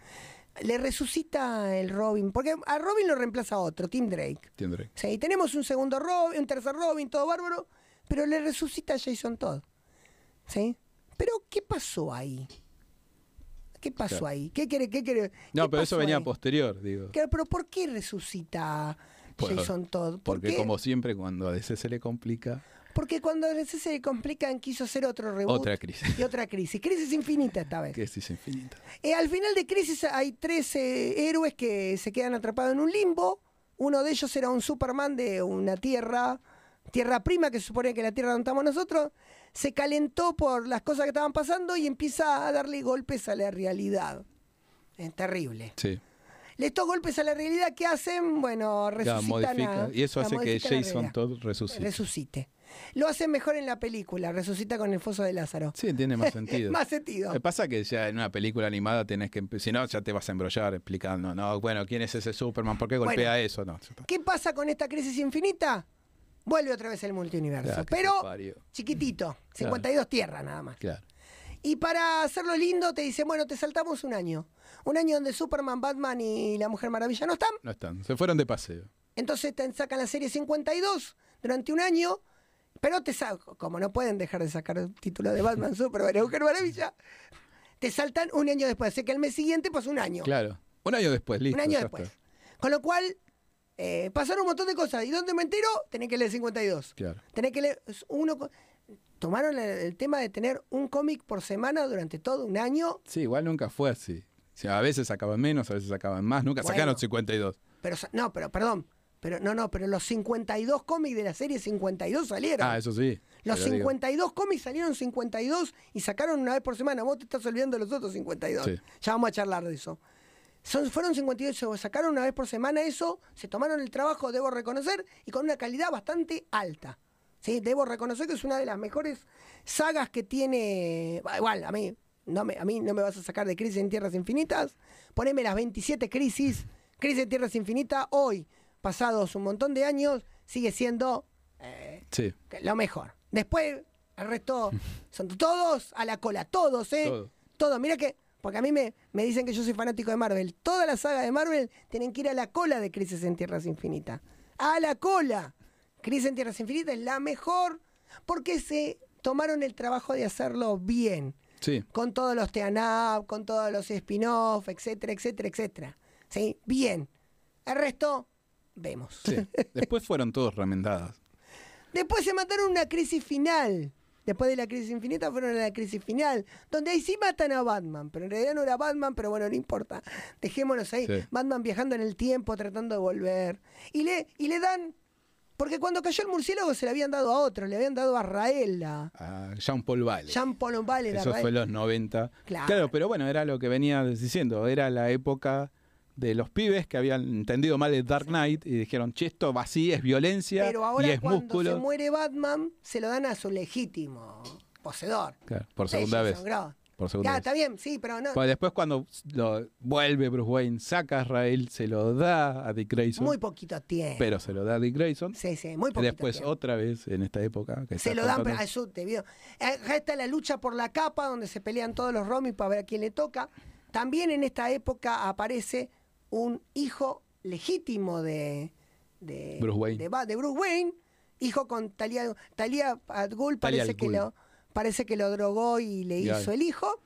Le resucita el Robin, porque a Robin lo reemplaza otro, Tim Drake. Tendré. Sí, tenemos un segundo Robin, un tercer Robin, todo bárbaro, pero le resucita a Jason Todd. ¿Sí? Pero, ¿qué pasó ahí? ¿Qué pasó Claro. ahí? ¿Qué quiere? ¿Qué quiere? No, pero eso venía ahí? posterior, digo. Claro, pero ¿por qué resucita Jason Todd? ¿Por Porque qué? como siempre cuando a DC se le complica, Porque cuando a DC se le complican, quiso hacer otro reboot. Otra crisis. Y otra crisis. Crisis infinita esta vez. Crisis infinita. Eh, al final de Crisis hay tres eh, héroes que se quedan atrapados en un limbo. Uno de ellos era un Superman de una tierra, tierra prima, que se supone que la tierra donde estamos nosotros. Se calentó por las cosas que estaban pasando y empieza a darle golpes a la realidad. Es terrible. Sí. Estos golpes a la realidad que hacen, bueno, Ya, resucitan modifica. a- Y eso hace que Jason. Todd resucite. resucite. Lo hacen mejor en la película, resucita con el foso de Lázaro. Sí, tiene más sentido. Más sentido. Me pasa que ya en una película animada tenés que, si no, ya te vas a embrollar explicando, no, bueno, ¿quién es ese Superman? ¿Por qué golpea Bueno. eso? No. ¿Qué pasa con esta crisis infinita? Vuelve otra vez el multiuniverso. Claro, pero chiquitito, 52 tierras nada más. Claro. Y para hacerlo lindo te dicen, bueno, te saltamos un año. Un año donde Superman, Batman y la Mujer Maravilla no están. No están, se fueron de paseo. Entonces te sacan la serie 52 durante un año. Pero te sa- como no pueden dejar de sacar el título de Batman, Superman Mujer Maravilla, te saltan un año después. Así que el mes siguiente, pues un año. Claro. Un año después, listo. un año después. está. Con lo cual, eh, pasaron un montón de cosas. ¿Y dónde me entero? Tenés que leer 52. Claro. Tenés que leer uno. Tomaron el, el tema de tener un cómic por semana durante todo un año. Sí, igual nunca fue así. O sea, a veces sacaban menos, a veces sacaban más. Nunca Bueno. sacaron 52. Pero no, pero perdón. Pero no, no, pero los 52 cómics de la serie 52 salieron. Ah, eso sí. los pero digo, 52 cómics salieron 52 y sacaron una vez por semana. Vos te estás olvidando de los otros 52. Sí. Ya vamos a charlar de eso. Son, fueron 58, sacaron una vez por semana eso, se tomaron el trabajo, debo reconocer, y con una calidad bastante alta. ¿sí? Debo reconocer que es una de las mejores sagas que tiene. Igual, a mí, no me, a mí no me vas a sacar de Crisis en Tierras Infinitas. Poneme las 27 crisis. Crisis en Tierras Infinitas, hoy, pasados un montón de años, sigue siendo eh, Sí, lo mejor. Después, el resto son todos a la cola, todos, ¿eh? Todo. Todo. Mira que, porque a mí me, me dicen que yo soy fanático de Marvel. Toda la saga de Marvel tienen que ir a la cola de Crisis en Tierras Infinitas. A la cola. Crisis en Tierras Infinitas es la mejor porque se tomaron el trabajo de hacerlo bien. sí. Con todos los tean-up, con todos los spin-off, etcétera, etcétera, etcétera. ¿Sí? Bien. El resto, vemos. sí. Después fueron todos remendadas. Después se mataron una crisis final. Después de la crisis infinita fueron a la crisis final, donde ahí sí matan a Batman, pero en realidad no era Batman, pero bueno, no importa. Dejémonos ahí. Sí. Batman viajando en el tiempo, tratando de volver. Y le, y le dan, porque cuando cayó el murciélago se le habían dado a otro, le habían dado a Rael, a Jean-Paul Valley. Jean Paul Valley, Eso fue los 90. Claro. pero bueno, era lo que venía diciendo. Era la época de los pibes que habían entendido mal el Dark Knight y dijeron, che, esto va así, es violencia Pero ahora y es cuando músculo. se muere Batman, se lo dan a su legítimo poseedor. Claro, por segunda vez. Por segunda Ya, vez. está bien, sí, pero no. Pues después cuando lo vuelve Bruce Wayne, saca a Israel, se lo da a Dick Grayson. Muy poquito tiempo. pero se lo da a Dick Grayson. Sí, sí, muy Y poquito después tiempo. otra vez en esta época. Que Se lo dan a eso debido. Acá está la lucha por la capa, donde se pelean todos los Romy para ver a quién le toca. También en esta época aparece un hijo legítimo de, de, Bruce Wayne. de, Bruce Wayne, hijo con Talia, Talia Talia parece que lo parece que lo drogó y le hizo el hijo,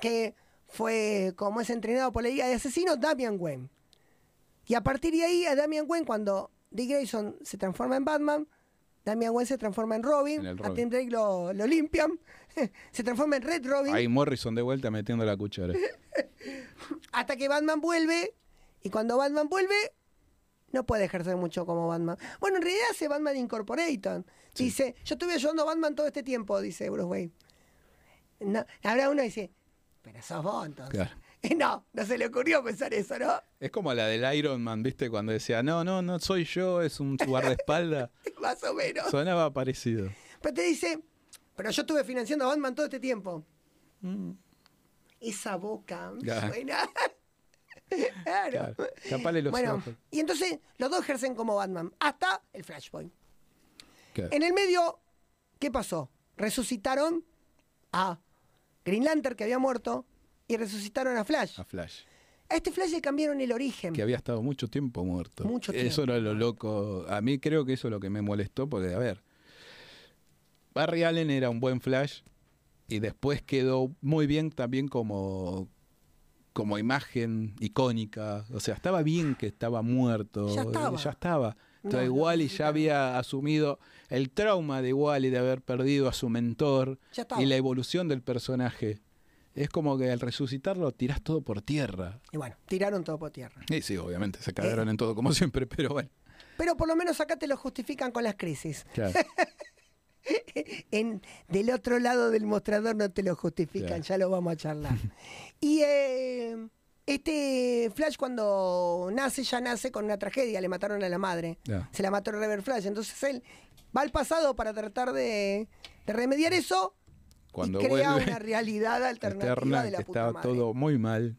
que fue como es entrenado por la Liga de Asesinos, Damian Wayne. Y a partir de ahí, a Damian Wayne, cuando Dick Grayson se transforma en Batman, Damian Wayne se transforma en Robin, En a. Tim Drake lo, lo limpian, se transforma en Red Robin, Ahí Morrison de vuelta metiendo la cuchara. hasta que Batman vuelve, y cuando Batman vuelve, no puede ejercer mucho como Batman. Bueno, en realidad hace Batman Incorporated. Sí. Dice, yo estuve ayudando a Batman todo este tiempo, dice Bruce Wayne. No, habrá uno que dice, pero sos vos entonces. Claro. No, no se le ocurrió pensar eso, ¿no? Es como la del Iron Man, ¿viste? Cuando decía, no, no, no soy yo, es un guardaespaldas. Más o menos. Sonaba parecido. Pero te dice, pero yo estuve financiando a Batman todo este tiempo. Mm. Esa boca suena. claro. Claro. Los bueno, ojos. y entonces los dos ejercen como Batman, hasta el Flashpoint. Claro. En el medio, ¿qué pasó? Resucitaron a Green Lantern, que había muerto, y resucitaron a Flash. A Flash. A este Flash le cambiaron el origen. Que había estado mucho tiempo muerto. Mucho Eso tiempo era lo loco. A mí creo que eso es lo que me molestó, porque, a ver, Barry Allen era un buen Flash y después quedó muy bien también como, como imagen icónica. O sea, estaba bien que estaba muerto. Ya estaba. Ya estaba. Entonces no Wally ya había asumido el trauma de Wally de haber perdido a su mentor Ya estaba. y la evolución del personaje. Es como que al resucitarlo tirás todo por tierra. Y bueno, tiraron todo por tierra. Y sí, obviamente, se Eh. cagaron en todo como siempre, pero bueno. Pero por lo menos acá te lo justifican con las crisis. Claro. En, del otro lado del mostrador no te lo justifican, Claro. ya lo vamos a charlar. y eh, este Flash cuando nace, ya nace con una tragedia, le mataron a la madre. Se la mató el Rever Flash. Entonces él va al pasado para tratar de, de remediar eso Cuando y crea vuelve una realidad alternativa Eterna, de la que puta estaba madre. todo muy mal.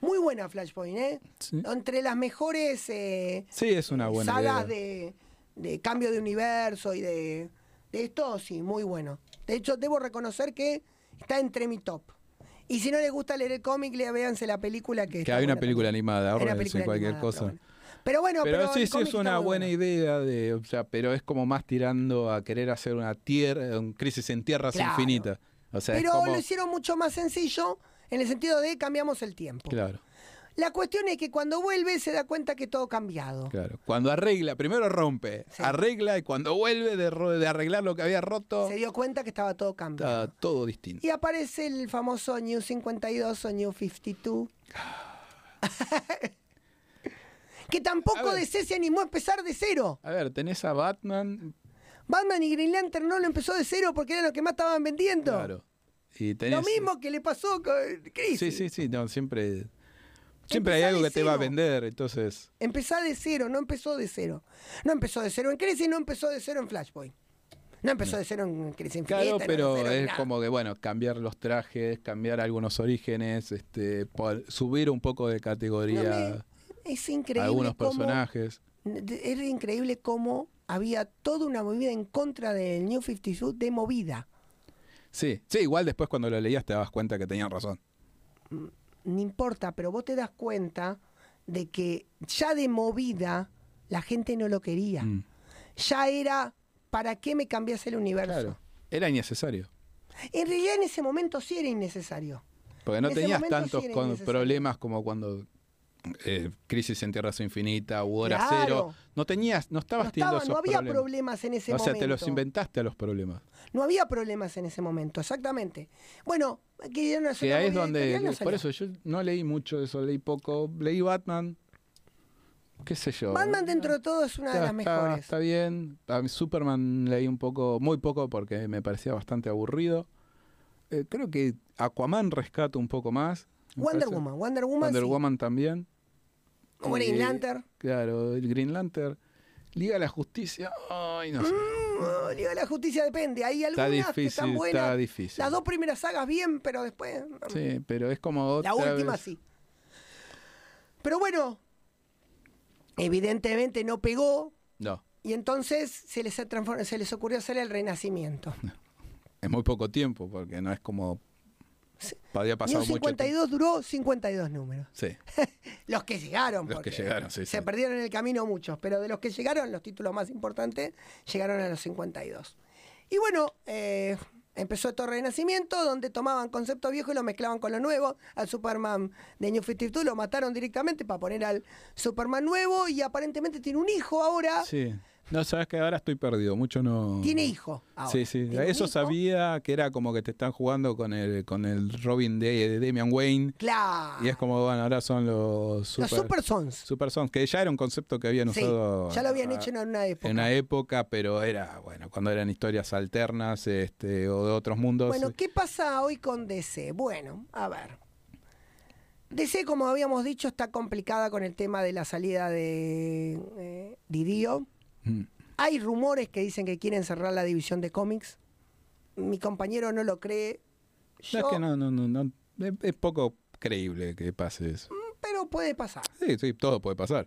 Muy buena Flashpoint, ¿eh? Sí. Entre las mejores eh, Sí, es una buena sagas de, de cambio de universo y de, de esto, sí, muy bueno. De hecho, debo reconocer que está entre mi top. Y si no les gusta leer el cómic, le véanse la película que Que está hay una película también. animada, ahora cualquier animada, cosa. Bueno, pero, bueno, Pero, pero sí, sí, es una buena bueno. idea de, o sea, pero es como más tirando a querer hacer una tierra, un crisis en tierras Claro. infinita. O sea, Pero como, lo hicieron mucho más sencillo en el sentido de cambiamos el tiempo. claro, La cuestión es que cuando vuelve se da cuenta que todo ha cambiado. claro. Cuando arregla, primero rompe, Sí. arregla y cuando vuelve de, de arreglar lo que había roto, Se dio cuenta que estaba todo cambiado. está todo distinto. Y aparece el famoso New 52 o New 52. que tampoco. DC se animó a empezar de cero. A ver, tenés a Batman, Batman y Green Lantern no lo empezó de cero porque era lo que más estaban vendiendo. claro. Y tenés, Lo mismo que le pasó con Crisis. Sí, sí, sí, no, siempre siempre hay algo que te va a vender, entonces Empezá de cero, no empezó de cero. No empezó de cero en Crisis, no empezó de cero en Flashpoint. No empezó de cero en Crisis Infinita. Claro, pero es como que, bueno, cambiar los trajes, cambiar algunos orígenes, este, subir un poco de No categoría me- es increíble algunos cómo- personajes. Era increíble cómo había toda una movida en contra del New 52 de movida. Sí, sí, igual después cuando lo leías te dabas cuenta que tenían razón. No importa, pero vos te das cuenta de que ya de movida la gente no lo quería. Mm, Ya era, ¿para qué me cambias el universo? Claro, era innecesario. En realidad en ese momento sí era innecesario. Porque no En tenías tantos sí problemas como cuando eh, Crisis en Tierra Infinita u Hora Claro. Cero. No tenías, no estabas No, teniendo estaba, esos no había problemas. problemas en ese o sea, momento. te los inventaste a los problemas. No había problemas en ese momento, exactamente. Bueno, querían hacer Que una ahí es donde, no por eso yo no leí mucho de eso, leí poco. Leí Batman, qué sé yo. Batman dentro de todo es una de las mejores. está bien. A Superman leí un poco, muy poco porque me parecía bastante aburrido. Eh, creo que Aquaman rescato un poco más. Wonder. Woman, Wonder Woman, Wonder sí. Woman también. Green Eh, Lantern. Claro, el Green Lantern. Liga de la Justicia. Ay, no sé. Mm, Liga de la Justicia depende. Hay Está algunas que difícil, están buenas. está difícil. Las dos primeras sagas bien, pero después. Sí, pero es como otra la última vez- sí. Pero bueno, evidentemente no pegó. No, Y entonces se les, se les ocurrió hacer el renacimiento. es muy poco tiempo porque no es como... Había pasado mucho tiempo. 52 duró 52 números. Sí, Los que llegaron. Los que porque llegaron, sí, Se sí. perdieron en el camino muchos, pero de los que llegaron, los títulos más importantes, llegaron a los 52. Y bueno, eh, empezó todo renacimiento, donde tomaban conceptos viejos y lo mezclaban con lo nuevo. Al Superman de New 52 lo mataron directamente para poner al Superman nuevo y aparentemente tiene un hijo ahora. sí. No, sabes que ahora estoy perdido, mucho no... Tiene hijo. ahora. Sí, sí, eso sabía que era como que te están jugando con el, con el Robin de, de Damian Wayne. Claro. Y es como, bueno, ahora son los Super, Los Super Sons. Super Sons, que ya era un concepto que habían Sí, usado. ya lo habían a- hecho en una época. En una época, pero era, bueno, cuando eran historias alternas este, o de otros mundos. Bueno, ¿qué pasa hoy con DC? Bueno, a ver. DC, como habíamos dicho, está complicada con el tema de la salida de eh, Didio. Mm, Hay rumores que dicen que quieren cerrar la división de cómics. Mi compañero no lo cree. no, es que no, no, no, no, es, es poco creíble que pase eso. Pero puede pasar. Sí, sí, todo puede pasar.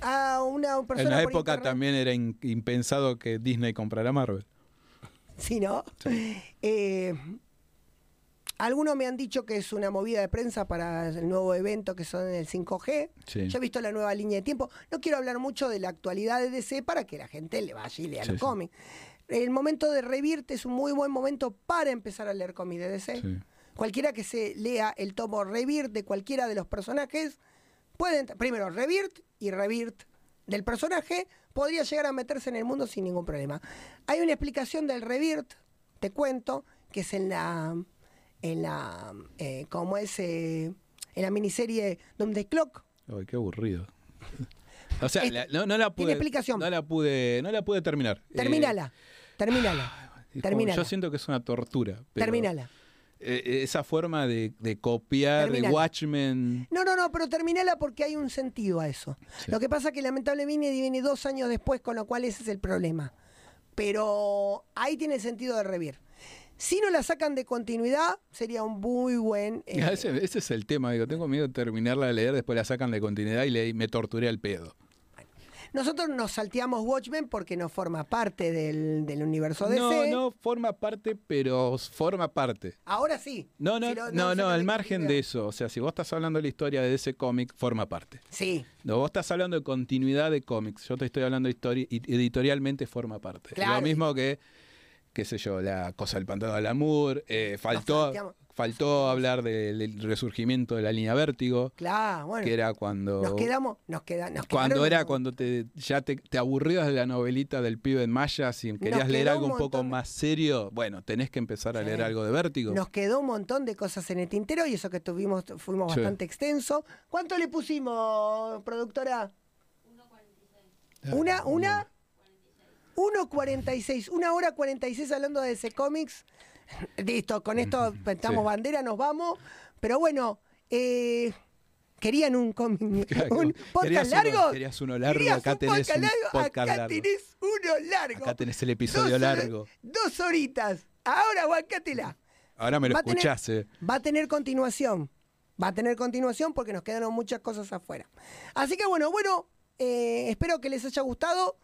A una persona En la por época internet- también era in- impensado que Disney comprara Marvel. Sí, ¿no? Eh, algunos me han dicho que es una movida de prensa para el nuevo evento que son el 5G. Sí. Yo he visto la nueva línea de tiempo. No quiero hablar mucho de la actualidad de DC para que la gente le vaya y lea Sí, los cómics. El momento de Revirt es un muy buen momento para empezar a leer cómics de DC. Cualquiera que se lea el tomo Revirt de cualquiera de los personajes, puede entrar. Primero Revirt y Revirt del personaje podría llegar a meterse en el mundo sin ningún problema. Hay una explicación del Revirt, te cuento, que es en la, en la, eh, como es, eh, en la miniserie the Clock. Ay, qué aburrido. O sea, Es- la- no, no la pude. explicación. No la pude, no la pude terminar. Eh, como- termínala. Yo siento que es una tortura. pero, termínala. eh, esa forma de, de copiar de. Watchmen. No, no, no, pero terminala porque hay un sentido a eso. Sí. Lo que pasa es que lamentablemente viene dos años después, con lo cual ese es el problema. Pero ahí tiene el sentido de revir. Si no la sacan de continuidad, sería un muy buen... eh, Ese, ese es el tema, digo, tengo miedo de terminarla de leer, después la sacan de continuidad y le, me torturé al pedo. Nosotros nos salteamos Watchmen porque no forma parte del, del universo DC. No, no forma parte, pero forma parte. Ahora sí. No, no, Si lo- no, no, al de margen de eso. O sea, si vos estás hablando de la historia de ese cómic, forma parte. Sí, No, vos estás hablando de continuidad de cómics. Yo te estoy hablando de historia y editorialmente forma parte. Claro. Lo mismo que, qué sé yo, la cosa del pantano del Amour. eh, faltó faltó hablar del, del resurgimiento de la línea Vértigo, claro, bueno. que era cuando. Nos quedamos, nos queda, nos Cuando era cuando te, ya te, te aburrías de la novelita del pibe en Maya, si querías leer algo un un poco más serio, bueno, tenés que empezar a Sí. leer algo de Vértigo. Nos quedó un montón de cosas en el tintero y eso que tuvimos, fuimos Sí. bastante extenso. ¿Cuánto le pusimos, productora? Una, una. 1.46, una hora 46 hablando de ese cómics. Listo, con esto pentamos Sí. bandera, nos vamos. Pero bueno, eh, querían un cómic, Claro, un querías podcast uno- largo. querías uno largo, Querías acá un tenés podcast un largo, podcast acá largo. tenés uno largo. Acá tenés el episodio Dos largo. Dos horitas. Ahora aguacátela. Ahora me lo Va tener- eh. Va a tener continuación. Va a tener continuación porque nos quedaron muchas cosas afuera. Así que bueno, bueno, eh, espero que les haya gustado.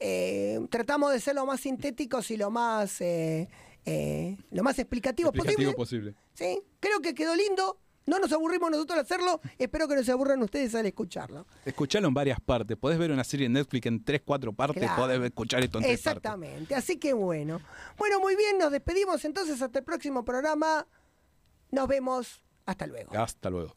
Eh, tratamos de ser lo más sintéticos y lo más, eh, eh, lo más explicativos Explicativo posible. posible. ¿sí? Creo que quedó lindo. No nos aburrimos nosotros al hacerlo. Espero que no se aburran ustedes al escucharlo. Escuchalo en varias partes. Podés ver una serie en Netflix en tres, cuatro partes. Claro. Podés escuchar esto en tres partes. Exactamente. Así que bueno. Bueno, muy bien. Nos despedimos entonces hasta el próximo programa. Nos vemos. Hasta luego. Hasta luego.